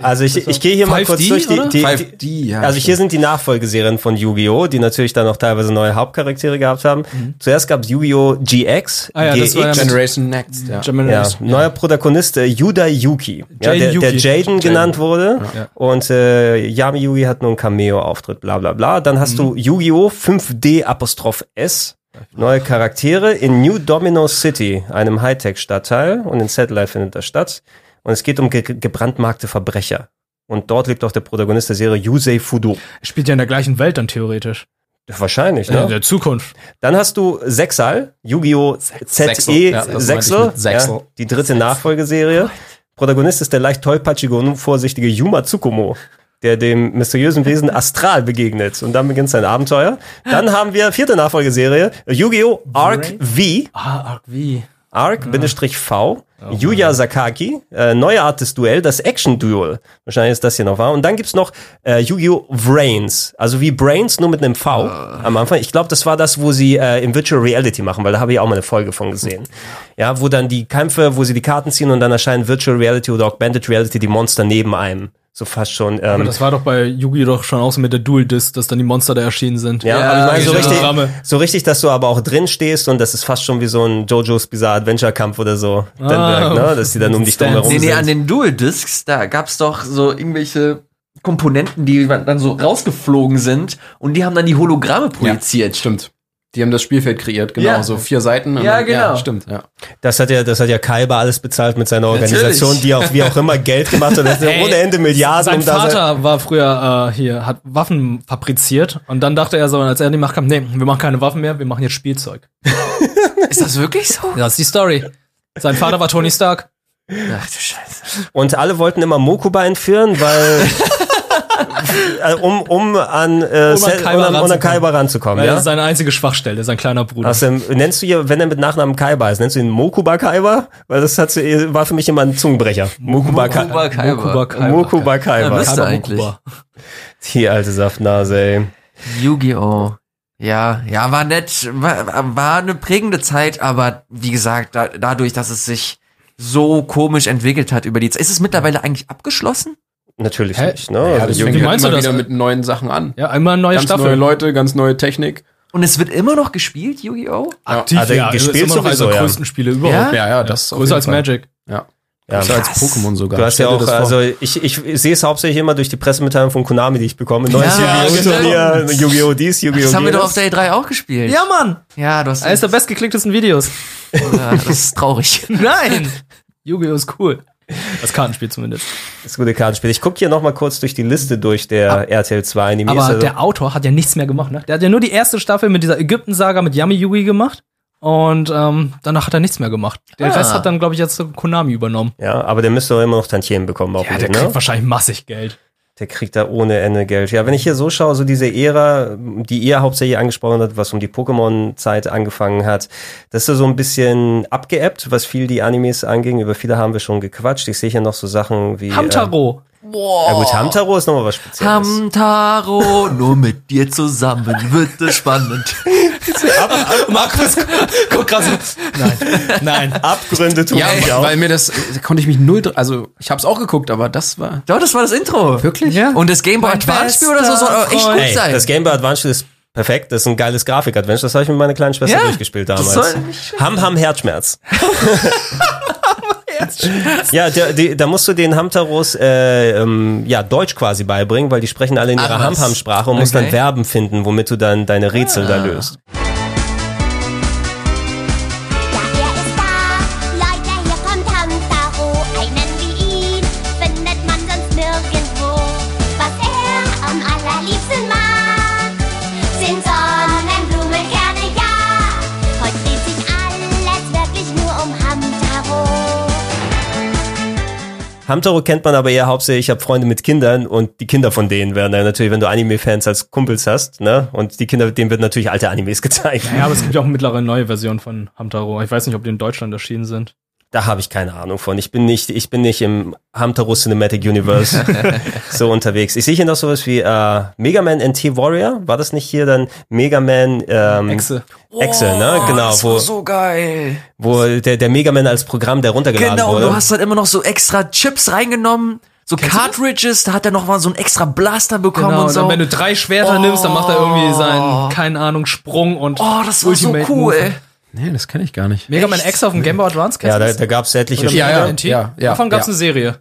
Also ich, ich gehe hier mal 5D, kurz durch die, die, 5D, die ja, Also hier stimmt. sind die Nachfolgeserien von Yu-Gi-Oh!, die natürlich dann auch teilweise neue Hauptcharaktere gehabt haben. Zuerst gab es Yu-Gi-Oh! GX, Ah ja, das war ja GX, mit- Generation Next, ja. ja, Generation. neuer Protagonist äh, Yuda Yuki, ja, der, der. Jaden genannt wurde. Ja. Und äh, Yami Yugi hat nur einen Cameo-Auftritt, bla bla bla. Dann hast du Yu-Gi-Oh! 5D Apostroph S. Neue Charaktere in New Domino City, einem Hightech-Stadtteil. Und in Satellite findet das statt. Und es geht um ge gebrandmarkte Verbrecher. Und dort lebt auch der Protagonist der Serie Yusei Fudo. Spielt ja in der gleichen Welt dann theoretisch. Wahrscheinlich, In ne? der Zukunft. Dann hast du Sechsal, Yu-Gi-Oh! Sechsel, ZE ja, Sechsel. Ja, die dritte Nachfolgeserie. Protagonist ist der leicht tollpatschige und unvorsichtige Yuma Tsukumo, der dem mysteriösen Wesen Astral begegnet. Und dann beginnt sein Abenteuer. Dann haben wir vierte Nachfolgeserie, Yu-Gi-Oh! Arc V, Ah, arg wie. Arc-V, Yuya Sakaki, äh, neue Art des Duell, das Action-Duel. Wahrscheinlich ist das hier noch wahr. Und dann gibt's noch äh, Yu-Gi-Oh! Brains. Also wie Brains, nur mit einem V am Anfang. Ich glaube, das war das, wo sie äh, im Virtual Reality machen, weil da habe ich auch mal eine Folge von gesehen. Ja, wo dann die Kämpfe, wo sie die Karten ziehen und dann erscheinen Virtual Reality oder Augmented Reality die Monster neben einem. So fast schon. Aber Ähm, das war doch bei Yugi doch schon auch so mit der Dual Disc, dass dann die Monster da erschienen sind. ja, aber ich meine, so richtig, so richtig, dass du aber auch drin stehst und das ist fast schon wie so ein JoJo's Bizarre Adventure Kampf oder so. Dann Ah. wirkt, ne? Dass die dann um dich drum herum Nee, nee, sind. an den Dual Discs, da gab's doch so irgendwelche Komponenten, die dann so rausgeflogen sind und die haben dann die Hologramme projiziert. Stimmt. Die haben das Spielfeld kreiert, genau, Ja. so vier Seiten. und Ja, dann- genau. stimmt, ja. Das hat ja, das hat ja Kaiba alles bezahlt mit seiner Organisation, Natürlich. die auch wie auch immer Geld gemacht hat. Das Ey, ohne Ende Milliarden. Sein um da sein- Vater war früher äh, hier, hat Waffen fabriziert und dann dachte er so, als er die Macht kam, nee, wir machen keine Waffen mehr, wir machen jetzt Spielzeug. Ist das wirklich so? Das ist die Story. Sein Vater war Tony Stark. Ach du Scheiße. Und alle wollten immer Mokuba entführen, weil um um an äh, Um an Kaiba um an, um an. Kaiba ranzukommen. Ja? das ist seine einzige Schwachstelle, sein kleiner Bruder. Also, nennst du hier, wenn er mit Nachnamen Kaiba ist, nennst du ihn Mokuba Kaiba? Weil das hat, sie- war für mich immer ein Zungenbrecher. Mokuba, Mokuba Kaiba. Mokuba Kaiba. Mokuba Ja, Kaiba. müsste Kaiba eigentlich. Mokuba. Die alte Saftnase, ey. Yu-Gi-Oh! Ja, ja, war nett, war, war eine prägende Zeit, aber wie gesagt, da, dadurch, dass es sich so komisch entwickelt hat über die Zeit. Ist es mittlerweile eigentlich abgeschlossen? Natürlich Hä? nicht, ne? Ja, Also, das Yu- fängt wie meinst du immer das? wieder mit neuen Sachen an. Ja, einmal eine neue Ganz Staffel. neue Leute, ganz neue Technik. Und es wird immer noch gespielt, Yu-Gi-Oh! Aktiv, Also ja, gespielt ist immer noch eines der größten Spiele überhaupt. Ja? Ja, ja, das Größer als Fall. Magic. Ja. Ja, Größer als Pokémon sogar. Du hast ja auch, also ich, ich, sehe es hauptsächlich immer durch die Pressemitteilung von Konami, die ich bekomme. Neues Ja, Yu-Gi-Oh! genau. Turnier, Yu-Gi-Oh! dies, Yu-Gi-Oh! Das haben wir doch auf der E3 auch gespielt. Ja, Mann. Ja, du hast Eines der bestgeklicktesten Videos. Das ist traurig. Nein. Yu-Gi-Oh! ist cool. Das Kartenspiel zumindest. Das gute Kartenspiel. Ich gucke hier noch mal kurz durch die Liste durch der RTL 2 Animes. Aber also, der Autor hat ja nichts mehr gemacht, ne? Der hat ja nur die erste Staffel mit dieser Ägypten-Saga mit Yami Yugi gemacht. Und ähm, danach hat er nichts mehr gemacht. Den Ah. Rest hat dann, glaube ich, jetzt Konami übernommen. ja, aber der müsste doch immer noch Tantiemen bekommen. Ja, der ne? kriegt wahrscheinlich massig Geld. Der kriegt da ohne Ende Geld. Ja, wenn ich hier so schaue, so diese Ära, die ihr hauptsächlich angesprochen habt, was um die Pokémon-Zeit angefangen hat, das ist so ein bisschen abgeebbt, was viel die Animes anging. Über viele haben wir schon gequatscht. Ich sehe hier noch so Sachen wie... Hamtaro. Äh, ja gut, Hamtaro ist nochmal was Spezielles. Hamtaro, nur mit dir zusammen wird es spannend. Markus, guck grad so. Nein, nein. Abgründe tun Ja, mich auch. weil mir das, da konnte ich mich null, also ich habe es auch geguckt, aber das war Ja, das war das Intro. wirklich. Ja. Und das Game Boy Advance Spiel oder so soll auch echt gut Ey, sein. das Game Boy Advance ist perfekt. Das ist ein geiles Grafik-Adventure. Das habe ich mit meiner kleinen Schwester Ja, durchgespielt das damals. soll nicht Ham Ham Herzschmerz. ja, der, die, da musst du den Hamtaros äh, ähm, ja, Deutsch quasi beibringen, weil die sprechen alle in ihrer was? Ham-Ham-Sprache und musst dann Okay. Verben finden, womit du dann deine Rätsel da löst. Hamtaro kennt man aber eher hauptsächlich, ich habe Freunde mit Kindern und die Kinder von denen werden dann natürlich, wenn du Anime-Fans als Kumpels hast, ne? Und die Kinder, denen wird natürlich alte Animes gezeigt. Ja, aber es gibt ja auch mittlerweile neue Versionen von Hamtaro. Ich weiß nicht, ob die in Deutschland erschienen sind. Da habe ich keine Ahnung von. Ich bin nicht, ich bin nicht im Hamtaro Cinematic Universe so unterwegs. Ich sehe hier noch sowas wie äh, Mega Man NT Warrior. War das nicht hier dann Mega Man ähm, Exe. Exe, ne? Genau, das wo, war so geil. wo der, der Mega Man als Programm, der runtergeladen Genau, wurde. du hast halt immer noch so extra Chips reingenommen, so Cartridges, da hat er noch mal so einen extra Blaster bekommen Genau, und und so. dann, wenn du drei Schwerter Oh. nimmst, dann macht er irgendwie seinen, keine Ahnung, Sprung und oh, das war so Ultimate cool. Move. Nee, das kenne ich gar nicht. Mega Man X auf dem Game Boy Advance, kennst ja, da, da gab es etliche Spiele. Ja, NT? ja, ja, Davon gab es ja. eine Serie.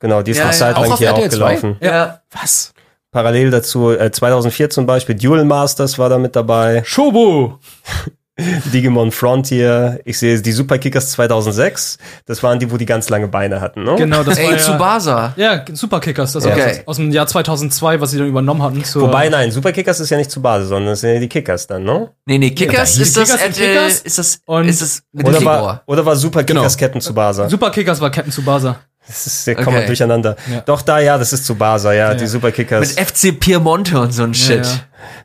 Genau, die ist Ja, noch ja. Zeit lang hier auch RTL 2? gelaufen. Ja. Was? Parallel dazu, äh, 2004 zum Beispiel, Duel Masters war da mit dabei. Shobo! Digimon Frontier. Ich sehe die Superkickers 2006. Das waren die, wo die ganz lange Beine hatten, ne? Genau, das war Ey, ja, Tsubasa. Ja, Superkickers, das Okay. aus dem Jahr 2002, was sie dann übernommen hatten. Zur, Wobei, nein, Superkickers ist ja nicht zu Basis, sondern das sind ja die Kickers dann, ne? Nee, nee, Kickers Ja, ist die das, Kickers äh, Kickers ist das, und- ist das mit Oder war, oder war Superkickers Genau. Captain Tsubasa? Superkickers war Captain Tsubasa. Das ist, der kommt Okay. man durcheinander. Ja. Doch, da, ja, das ist Tsubasa, ja, die Ja. Superkickers. Mit FC Piemonte und so ein Shit. Ja, ja.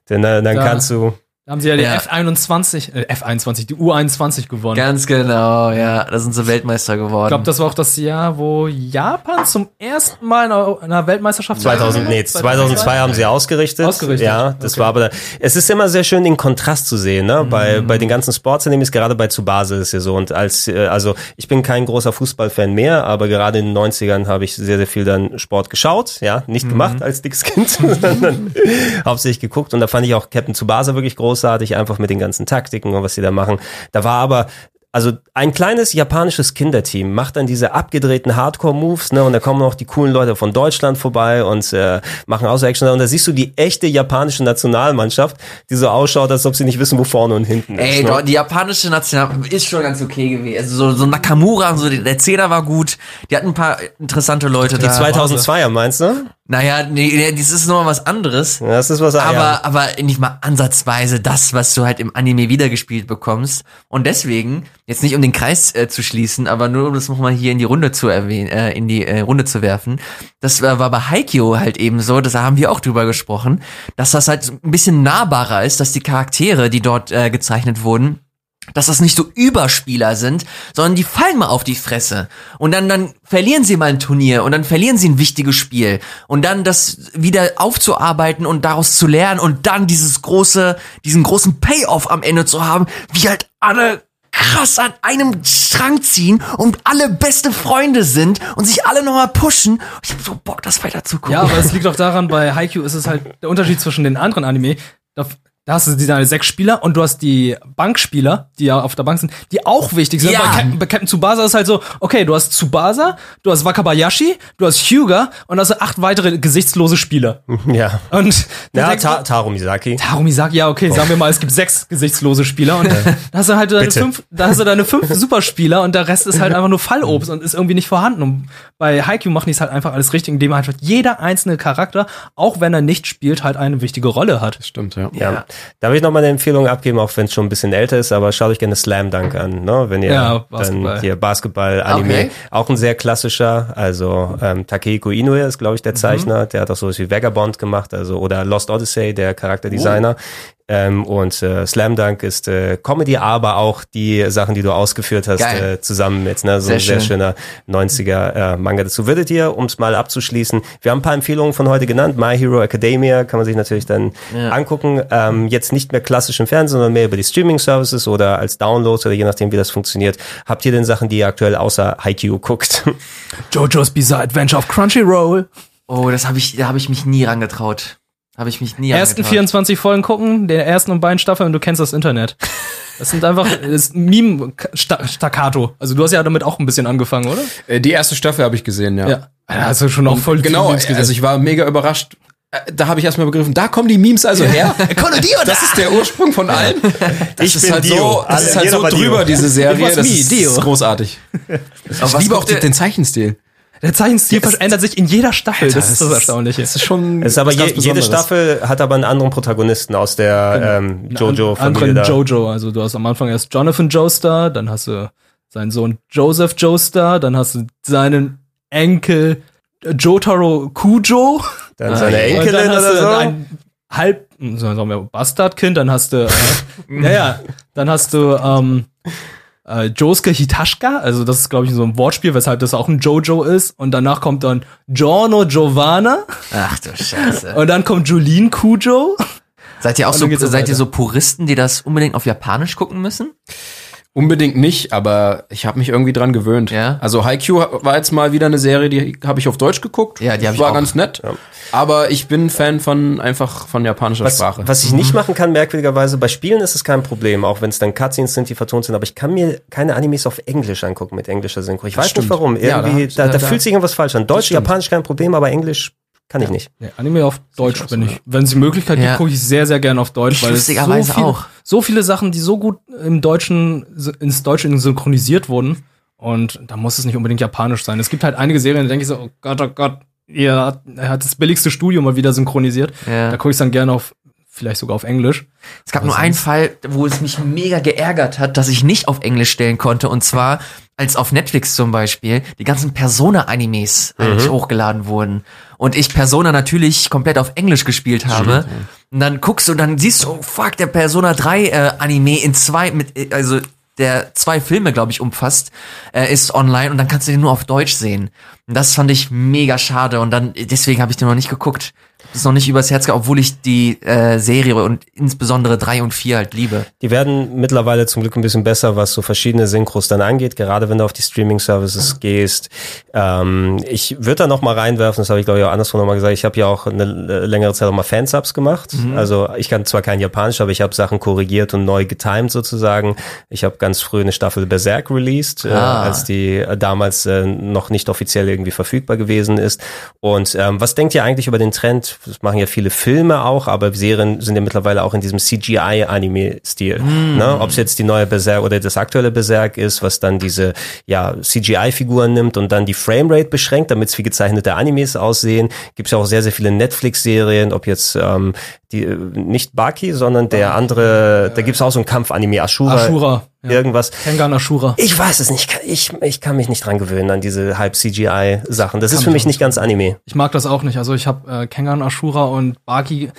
Denn dann, dann Da- kannst du, Da haben sie ja die Ja. F21, äh, F21, die U21 gewonnen. Ganz genau, ja. Da sind sie Weltmeister geworden. Ich glaube, das war auch das Jahr, wo Japan zum ersten Mal in einer- in einer Weltmeisterschaft 2000, nee, 2002 haben sie ausgerichtet. Ausgerichtet, Ja, das okay. war aber, es ist immer sehr schön, den Kontrast zu sehen, ne? Bei, Mhm. bei den ganzen Sports-Animes, gerade bei Tsubasa ist es ja so. Und als, äh, also, ich bin kein großer Fußballfan mehr, aber gerade in den 90ern habe ich sehr, sehr viel dann Sport geschaut, ja. Nicht Mhm. gemacht als dickes Kind, sondern hauptsächlich geguckt. Und da fand ich auch Captain Tsubasa wirklich großartig, einfach mit den ganzen Taktiken und was sie da machen. Da war aber, also ein kleines japanisches Kinderteam macht dann diese abgedrehten Hardcore-Moves, ne? Und da kommen auch die coolen Leute von Deutschland vorbei und äh, machen außer Action. Und da siehst du die echte japanische Nationalmannschaft, die so ausschaut, als ob sie nicht wissen, wo vorne und hinten Ey, ist. doch, Ne? die japanische National ist schon ganz okay gewesen. Also so, so Nakamura so, der Zehner war gut. Die hatten ein paar interessante Leute Die da. 2002er meinst du? Naja, nee, nee, das ist noch mal was anderes. Das ist was aber, ja. aber nicht mal ansatzweise das, was du halt im Anime wiedergespielt bekommst. Und deswegen, jetzt nicht um den Kreis äh, zu schließen, aber nur um das nochmal hier in die Runde zu erwähnen, äh, in die äh, Runde zu werfen. Das war, war bei Haikyuu halt eben so, das haben wir auch drüber gesprochen, dass das halt ein bisschen nahbarer ist, dass die Charaktere, die dort äh, gezeichnet wurden, dass das nicht so Überspieler sind, sondern die fallen mal auf die Fresse. Und dann, dann verlieren sie mal ein Turnier und dann verlieren sie ein wichtiges Spiel. Und dann das wieder aufzuarbeiten und daraus zu lernen und dann dieses große, diesen großen Payoff am Ende zu haben, wie halt alle krass an einem Strang ziehen und alle beste Freunde sind und sich alle nochmal pushen. Ich hab so Bock, das weiter zu gucken. Ja, aber es liegt auch daran, bei Haikyuu ist es halt der Unterschied zwischen den anderen Anime. Da, hast du deine sechs Spieler und du hast die Bankspieler, die ja auf der Bank sind, die auch wichtig sind. Ja. Bei, Captain, bei Captain Tsubasa ist halt so, okay, du hast Tsubasa, du hast Wakabayashi, du hast Hyuga und hast acht weitere gesichtslose Spieler. Ja. Und Ja, Ta Taro Misaki. Taro Misaki, ja, okay, sagen wir mal, es gibt sechs gesichtslose Spieler und da hast du halt deine Bitte. fünf, da hast du deine fünf Superspieler und der Rest ist halt einfach nur Fallobst und ist irgendwie nicht vorhanden. Und bei Haikyuu machen die es halt einfach alles richtig, indem halt jeder einzelne Charakter, auch wenn er nicht spielt, halt eine wichtige Rolle hat. Stimmt, ja. Ja. Da will ich nochmal eine Empfehlung abgeben, auch wenn es schon ein bisschen älter ist, aber schaut euch gerne Slam Dunk an, ne? Wenn ihr Ja, Basketball. dann hier Basketball, Anime, Okay. auch ein sehr klassischer, also ähm, Takehiko Inoue ist, glaube ich, Mhm. der Zeichner, der hat auch sowas wie Vagabond gemacht, also oder Lost Odyssey, der Charakterdesigner. Oh. Ähm, und äh, Slam Dunk ist äh, Comedy, aber auch die Sachen, die du ausgeführt hast, Geil. äh, zusammen mit, ne? So Sehr ein sehr schön. schöner 90er äh, Manga dazu. Würdet ihr, um es mal abzuschließen, wir haben ein paar Empfehlungen von heute genannt, My Hero Academia kann man sich natürlich dann Ja. angucken. Ähm, jetzt nicht mehr klassisch im Fernsehen, sondern mehr über die Streaming-Services oder als Downloads oder je nachdem, wie das funktioniert. Habt ihr denn Sachen, die ihr aktuell außer Haikyuu guckt? JoJo's Bizarre Adventure auf Crunchyroll. Oh, das habe ich, da habe ich mich nie rangetraut. Habe ich mich nie Ersten rangetraut. 24 Folgen gucken, der ersten und beiden Staffeln und du kennst das Internet. Das sind einfach das ist Meme-Staccato. Also du hast ja damit auch ein bisschen angefangen, oder? Äh, Die erste Staffel habe ich gesehen, ja. Ja. Du schon auch voll Genau, also ich war mega überrascht. Äh, Da habe ich erstmal begriffen, da kommen die Memes also her. das ist der Ursprung von allem. Das Ich ist bin halt Dio. so, das Alle- ist halt so war Dio. drüber, diese Serie. Das me, ist, Dio. großartig. Ich liebe auch die, ihr- den Zeichenstil. Der Zeichenstil verändert sich in jeder Staffel. das ist das Erstaunliche. Das ist schon. Es ist aber je, jede. Staffel hat aber einen anderen Protagonisten aus der ähm, Jojo-Familie anderen da. Jojo. Also du hast am Anfang erst Jonathan Joestar, dann hast du seinen Sohn Joseph Joestar, dann hast du seinen Enkel äh, Jotaro Kujo. Dann seine Und Enkelin dann hast oder du so. ein halb, sagen wir Bastardkind, dann hast du, äh, naja, dann hast du ähm, äh, Josuke Hitashka, also das ist glaube ich so ein Wortspiel, weshalb das auch ein Jojo ist. Und danach kommt dann Giorno Giovanna Ach du Scheiße. und dann kommt Julien Kujo. Seid ihr auch so, seid ihr weiter. so Puristen, die das unbedingt auf Japanisch gucken müssen? Unbedingt nicht, aber ich habe mich irgendwie dran gewöhnt. Ja. Also Haikyuu war jetzt mal wieder eine Serie, die habe ich auf Deutsch geguckt. Ja, die hab ich War auch. ganz nett. Aber ich bin Fan von einfach von japanischer Was, Sprache. was ich nicht machen kann, merkwürdigerweise, bei Spielen ist es kein Problem, auch wenn es dann Cutscenes sind, die vertont sind, aber ich kann mir keine Animes auf Englisch angucken mit englischer Synchro. Ich weiß stimmt. nicht warum. Ja, da Irgendwie, ich- da, da, da- da- fühlt sich irgendwas falsch an. Deutsch. Japanisch kein Problem, aber Englisch kann ich nicht. Nee, Anime auf Deutsch bin ich. Wenn es die Möglichkeit Ja. gibt, gucke ich sehr, sehr gerne auf Deutsch, Ich weil es so viele, auch. so viele Sachen, die so gut im Deutschen, ins Deutsche synchronisiert wurden. Und da muss es nicht unbedingt japanisch sein. Es gibt halt einige Serien, da denke ich so, oh Gott, oh Gott, ihr hat, er hat das billigste Studio mal wieder synchronisiert. Ja. Da gucke ich dann gerne auf, vielleicht sogar auf Englisch. Es gab nur einen Fall, wo es mich mega geärgert hat, dass ich nicht auf Englisch stellen konnte. Und zwar, als auf Netflix zum Beispiel die ganzen Persona-Animes halt hochgeladen wurden. Und ich Persona natürlich komplett auf Englisch gespielt habe. Und dann guckst du, dann siehst du, oh fuck, der Persona 3 äh, Anime in zwei, mit, äh, also der zwei Filme, glaube ich, umfasst, äh, ist online und dann kannst du den nur auf Deutsch sehen. Und das fand ich mega schade und dann, deswegen habe ich den noch nicht geguckt. Das ist noch nicht übers Herz gegangen, obwohl ich die äh, Serie und insbesondere drei und vier halt liebe. Die werden mittlerweile zum Glück ein bisschen besser, was so verschiedene Synchros dann angeht, gerade wenn du auf die Streaming-Services gehst. Ähm, ich würde da noch mal reinwerfen, das habe ich glaube ich auch anderswo noch mal gesagt, ich habe ja auch eine äh, längere Zeit auch mal Fansubs gemacht. Mhm. Also ich kann zwar kein Japanisch, aber ich habe Sachen korrigiert und neu getimed sozusagen. Ich habe ganz früh eine Staffel Berserk released, äh, Ah. als die äh, damals äh, noch nicht offiziell irgendwie verfügbar gewesen ist. Und ähm, was denkt ihr eigentlich über den Trend? Das machen ja viele Filme auch, aber Serien sind ja mittlerweile auch in diesem CGI-Anime-Stil. Mm. Ne? Ob es jetzt die neue Berserk oder das aktuelle Berserk ist, was dann diese ja, CGI-Figuren nimmt und dann die Framerate beschränkt, damit es wie gezeichnete Animes aussehen. Gibt es ja auch sehr, sehr viele Netflix-Serien, ob jetzt ähm, die äh, nicht Baki, sondern der andere, da gibt es auch so ein Kampf-Anime, Ashura, Ashura, ja. irgendwas. Kengan Ashura. Ich weiß es nicht. Ich, ich kann mich nicht dran gewöhnen an diese halb CGI-Sachen. Das ist Kann für mich auch nicht ganz Anime. Ich mag das auch nicht. Also ich habe äh, Kengan Ashura und Baki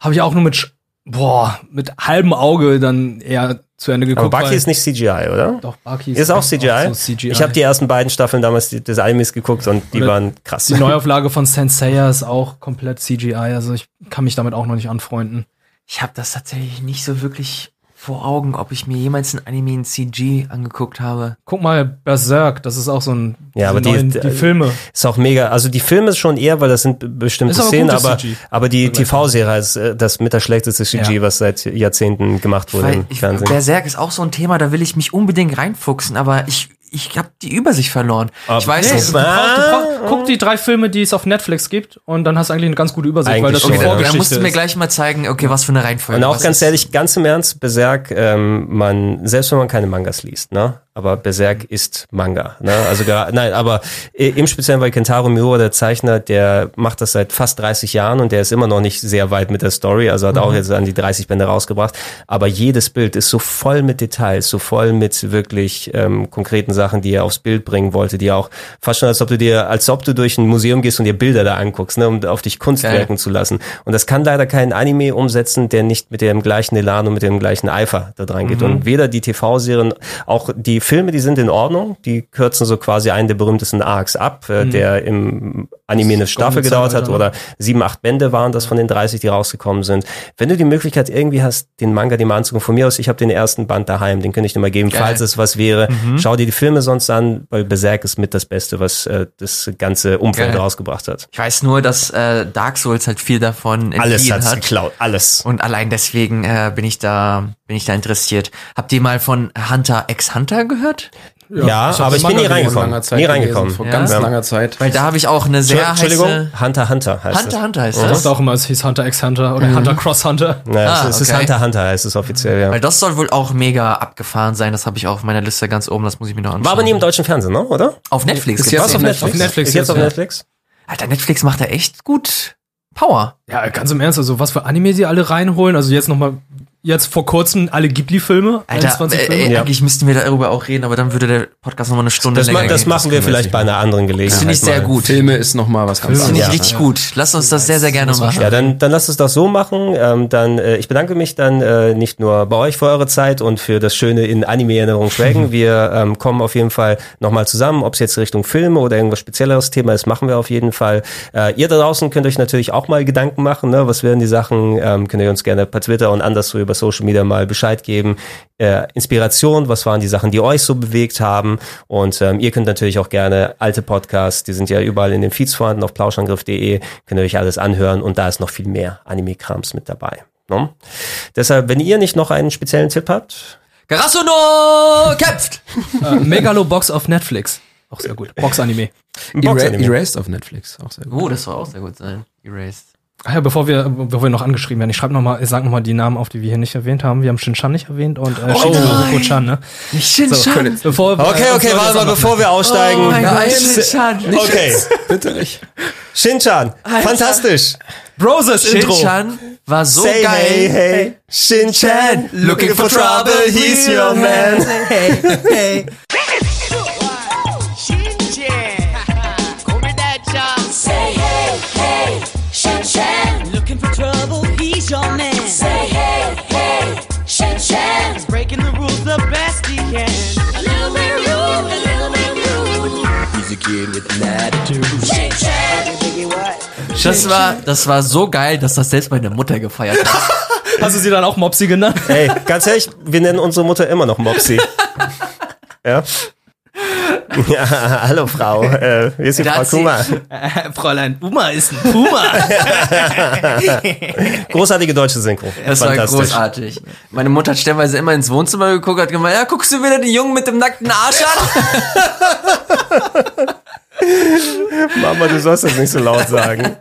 habe ich auch nur mit boah, mit halbem Auge dann eher zu Ende geguckt. Aber Baki weil- ist nicht CGI, oder? Doch, Baki Ist auch CGI. so CGI. Ich habe die ersten beiden Staffeln damals des Animes geguckt und die Oder waren krass. Die Neuauflage von Senseiya ist auch komplett CGI. Also ich kann mich damit auch noch nicht anfreunden. Ich habe das tatsächlich nicht so wirklich vor Augen, ob ich mir jemals ein Anime in CG angeguckt habe. Guck mal, Berserk, das ist auch so ein. Ja, aber die, neuen- die Filme. ist auch mega. Also die Filme ist schon eher, weil das sind be- bestimmte aber Szenen, aber, CG. aber die TV-Serie ist äh, das mit der schlechteste CG, Ja. was seit Jahrzehnten gemacht wurde Weil im ich, Fernsehen. Berserk ist auch so ein Thema, da will ich mich unbedingt reinfuchsen, aber ich, ich habe die Übersicht verloren. ich weiß nicht. du brauchst, du brauchst, guck die drei Filme, die es auf Netflix gibt, und dann hast du eigentlich eine ganz gute Übersicht, weil das Eigentlich die schon, ja. Vorgeschichte Da musst du mir gleich mal zeigen, okay, was für eine Reihenfolge. Und auch ganz ist- ehrlich, ganz im Ernst, Berserk, ähm, man, selbst wenn man keine Mangas liest, ne? Aber Berserk ist Manga, ne? Also gar, nein, aber äh, im Speziellen bei Kentaro Miura, der Zeichner, der macht das seit fast 30 Jahren und der ist immer noch nicht sehr weit mit der Story, also hat auch Mhm. jetzt an die 30 Bände rausgebracht. Aber jedes Bild ist so voll mit Details, so voll mit wirklich ähm, konkreten Sachen, die er aufs Bild bringen wollte, die auch fast schon, als ob du dir, als ob du durch ein Museum gehst und dir Bilder da anguckst, ne, um auf dich Kunst Geil. wirken zu lassen. Und das kann leider kein Anime umsetzen, der nicht mit dem gleichen Elan und mit dem gleichen Eifer da dran geht. Mhm. Und weder die TV-Serien, auch die Filme, die sind in Ordnung, die kürzen so quasi einen der berühmtesten Arcs ab, äh, Mhm. der im Anime eine Staffel gedauert hat oder sieben, acht Bände waren das von den 30, die rausgekommen sind. Wenn du die Möglichkeit irgendwie hast, den Manga dir mal anzugucken, von mir aus, ich habe den ersten Band daheim, den könnte ich dir mal geben, Geil. falls es was wäre. Mhm. Schau dir die Filme sonst an, weil Berserk ist mit das Beste, was äh, das ganze Umfeld Geil. rausgebracht hat. Ich weiß nur, dass äh, Dark Souls halt viel davon Alles hat's hat. geklaut, alles. Und allein deswegen äh, bin ich da bin ich da interessiert. Habt ihr mal von Hunter x Hunter gehört? Ja, ich hab aber ich bin nie reingekommen. Zeit Nie gelesen, reingekommen. vor ganz Ja. langer Zeit. Weil da habe ich auch eine sehr Entschuldigung, heiße Hunter Hunter heißt Hunter es. Hunter heißt Mhm. Ich das. dachte auch immer, es hieß Hunter x Hunter oder Mhm. Hunter Cross Hunter. Ja, Ah, es, es ist okay. Hunter Hunter heißt es offiziell, ja. Weil das soll wohl auch mega abgefahren sein. Das habe ich auch auf meiner Liste ganz oben. Das muss ich mir noch anschauen. War aber nie im deutschen Fernsehen, ne? oder? auf Netflix. Ist jetzt das. auf Netflix? Auf Netflix Ist jetzt jetzt, auf ja. Netflix? Alter, Netflix macht da echt gut Power. Ja, ganz im Ernst, also was für Anime die alle reinholen. Also jetzt nochmal, jetzt vor kurzem alle Ghibli-Filme. Alter, 21 äh, Filme. äh, Ja. eigentlich müssten wir darüber auch reden, aber dann würde der Podcast nochmal eine Stunde Das, länger ma das gehen. machen wir vielleicht bei einer anderen Gelegenheit. Das finde ich sehr gut. Filme ist noch mal was ganz Das finde ich Ja. richtig gut. Lass uns das sehr, sehr gerne machen. Ja, dann, dann lasst es doch so machen. Ähm, dann, äh, ich bedanke mich dann äh, nicht nur bei euch für eure Zeit und für das Schöne in Anime-Erinnerung schwelgen. Wir ähm, kommen auf jeden Fall nochmal zusammen, ob es jetzt Richtung Filme oder irgendwas spezielleres Thema ist, machen wir auf jeden Fall. Äh, ihr da draußen könnt euch natürlich auch mal Gedanken machen, ne? was wären die Sachen, ähm, könnt ihr uns gerne per Twitter und anderswo über Social Media mal Bescheid geben. Äh, Inspiration, was waren die Sachen, die euch so bewegt haben und ähm, ihr könnt natürlich auch gerne alte Podcasts, die sind ja überall in den Feeds vorhanden auf plauschangriff.de, könnt ihr euch alles anhören und da ist noch viel mehr Anime-Krams mit dabei. Ne? Deshalb, wenn ihr nicht noch einen speziellen Tipp habt, Garasuno kämpft! Äh, Megalobox auf Netflix. Auch sehr gut. Box-Anime. Boxanime. Erased auf Netflix. Auch sehr gut. Oh, das soll auch sehr gut sein. Erased. Ach ja, bevor wir, bevor wir noch angeschrieben werden, ich schreibe noch mal, ich sag noch mal die Namen auf, die wir hier nicht erwähnt haben. Wir haben Shin-Chan nicht erwähnt und äh, Shinjuku-chan, ne? Nicht Shin-Chan. So, bevor, Okay, äh, okay, warte mal, bevor wir aussteigen. Oh mein Gott, Nein. Shin-Chan. Okay, Bitte nicht. Shin-Chan, fantastisch. Broses Intro. Shin-Chan war so Say geil. hey, hey, Shin-Chan, looking for trouble, he's your man. Hey, hey. Das war, das war so geil, dass das selbst meine Mutter gefeiert hat. Hast du sie dann auch Mopsi genannt? Ey, ganz ehrlich, wir nennen unsere Mutter immer noch Mopsi. ja? Ja, hallo Frau, äh, hier ist die Frau Kuma. Äh, Fräulein Uma ist ein Puma. Großartige deutsche Synchro. Das war großartig. Meine Mutter hat stellenweise immer ins Wohnzimmer geguckt, hat gemeint, ja, guckst du wieder den Jungen mit dem nackten Arsch an? Mama, du sollst das nicht so laut sagen.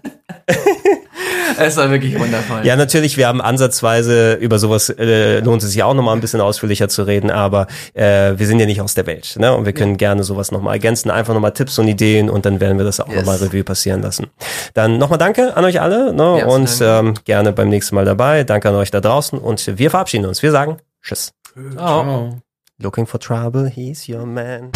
Es war wirklich wundervoll. Ja, natürlich, wir haben ansatzweise über sowas, äh, lohnt es sich auch nochmal ein bisschen ausführlicher zu reden, aber äh, wir sind ja nicht aus der Welt. Ne? Und wir können gerne sowas nochmal ergänzen, einfach nochmal Tipps und Ideen und dann werden wir das auch Yes. nochmal Revue passieren lassen. Dann nochmal danke an euch alle ne? Ja, und ähm, gerne beim nächsten Mal dabei. Danke an euch da draußen und wir verabschieden uns. Wir sagen Tschüss. Ciao. Looking for trouble, he's your man.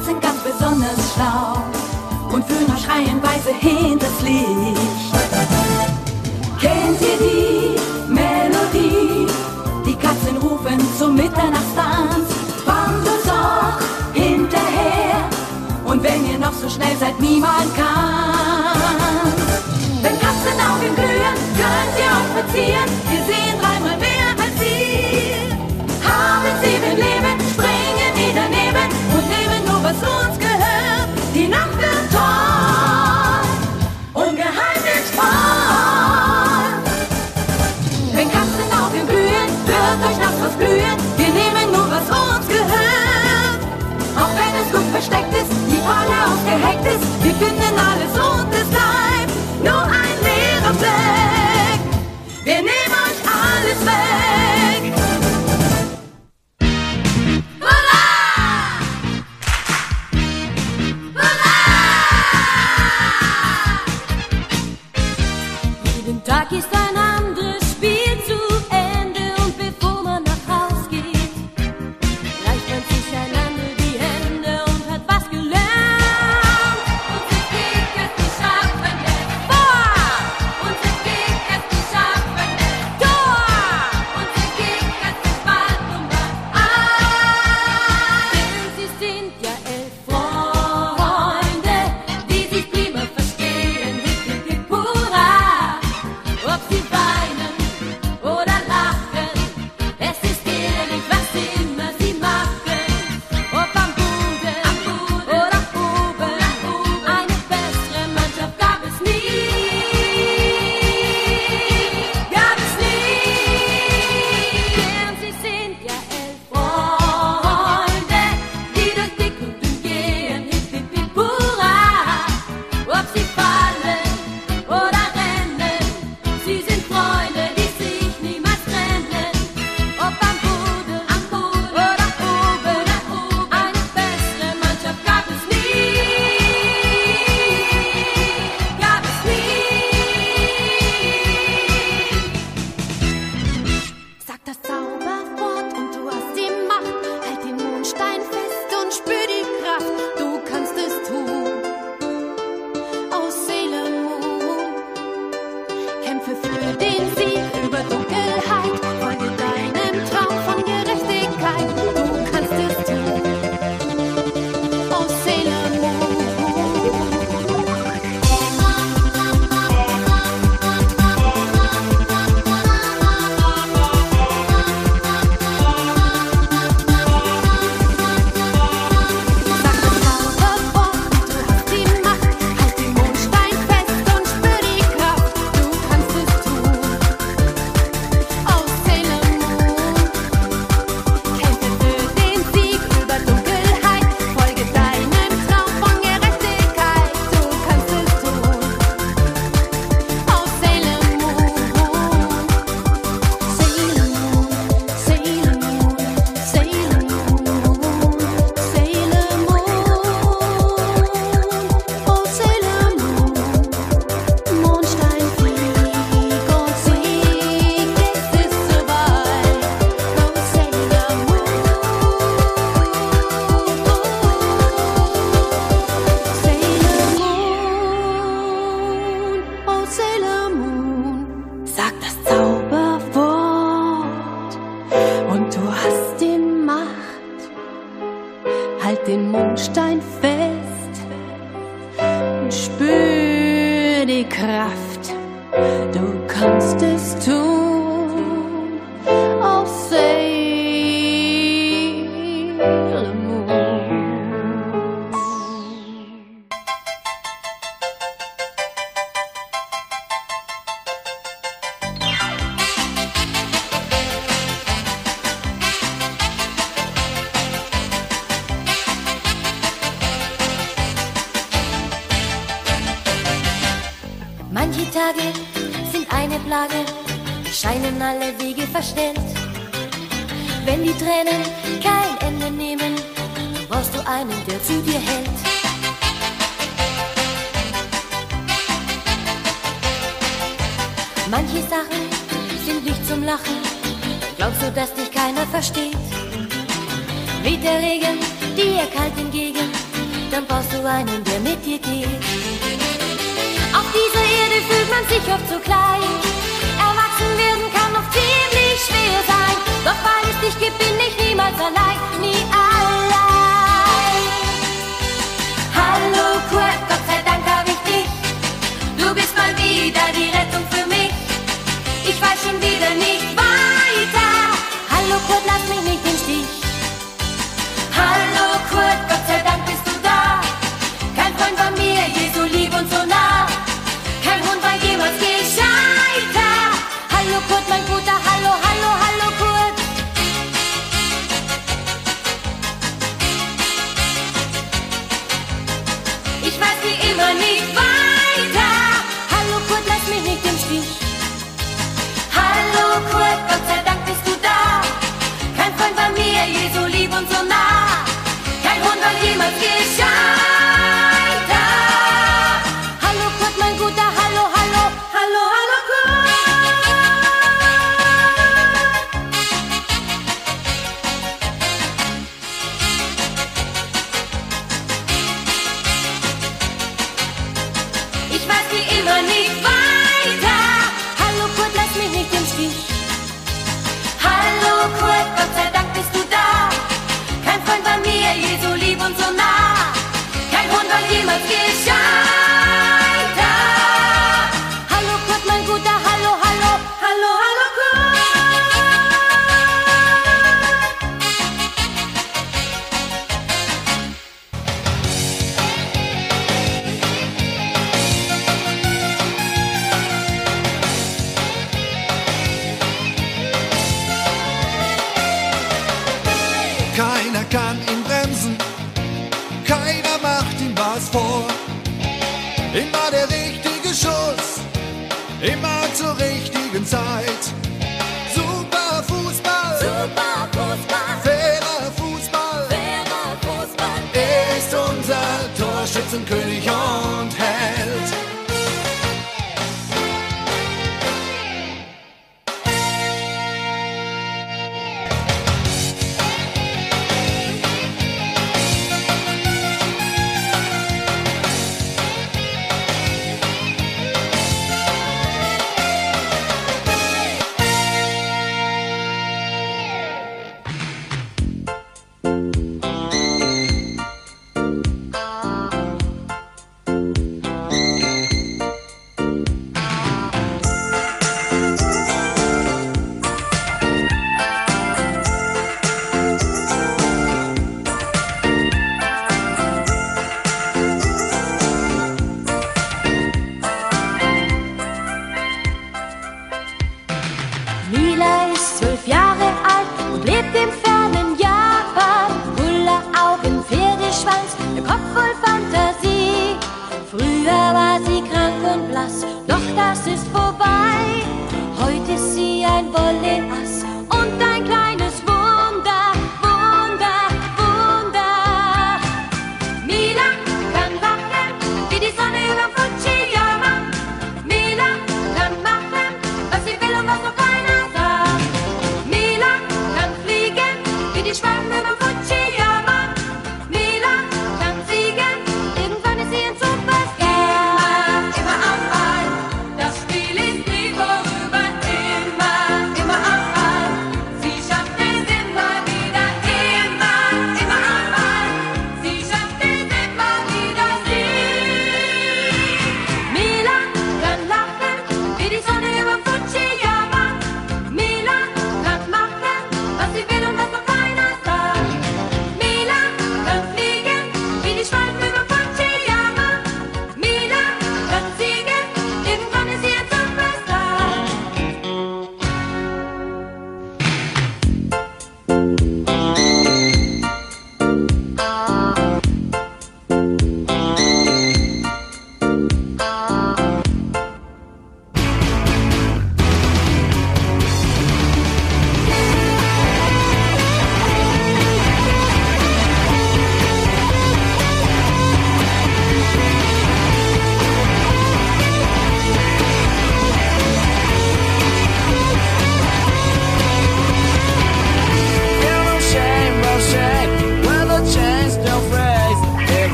Nerds sind ganz besonders schlau und führen euch reihenweise hinters Licht. Kennt ihr die Melodie? Die Katzen rufen zum Mitternachtstanz. Wandelt doch hinterher und wenn ihr noch so schnell seid, niemand kann. Wenn Katzenaugen glühen, könnt ihr euch verziehen. Aufgeheckt ist, wir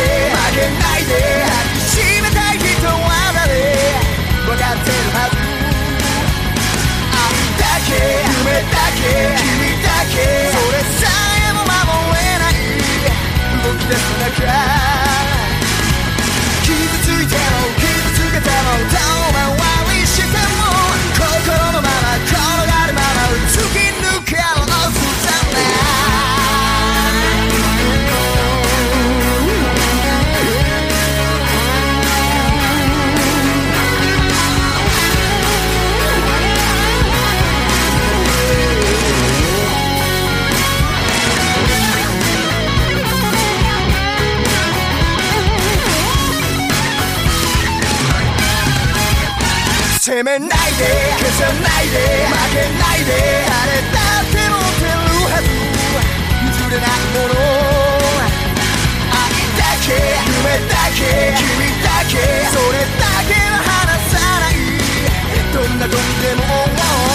負けないで抱きしめたい人は誰分かってるはず愛だけ夢だけ君だけそれさえも守れない動き出す中傷ついても傷つけてもめないで消さないで負けないで誰だって持ってるはず譲れないもの愛だけ夢だけ君だけそれだけは離さないどんな時でも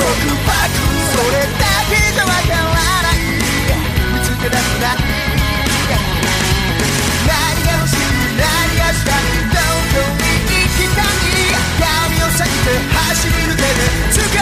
束縛それだけじゃわからない。見つけ出すな何が欲しい何がしたいどこに行きたい。闇を避けて走り抜けて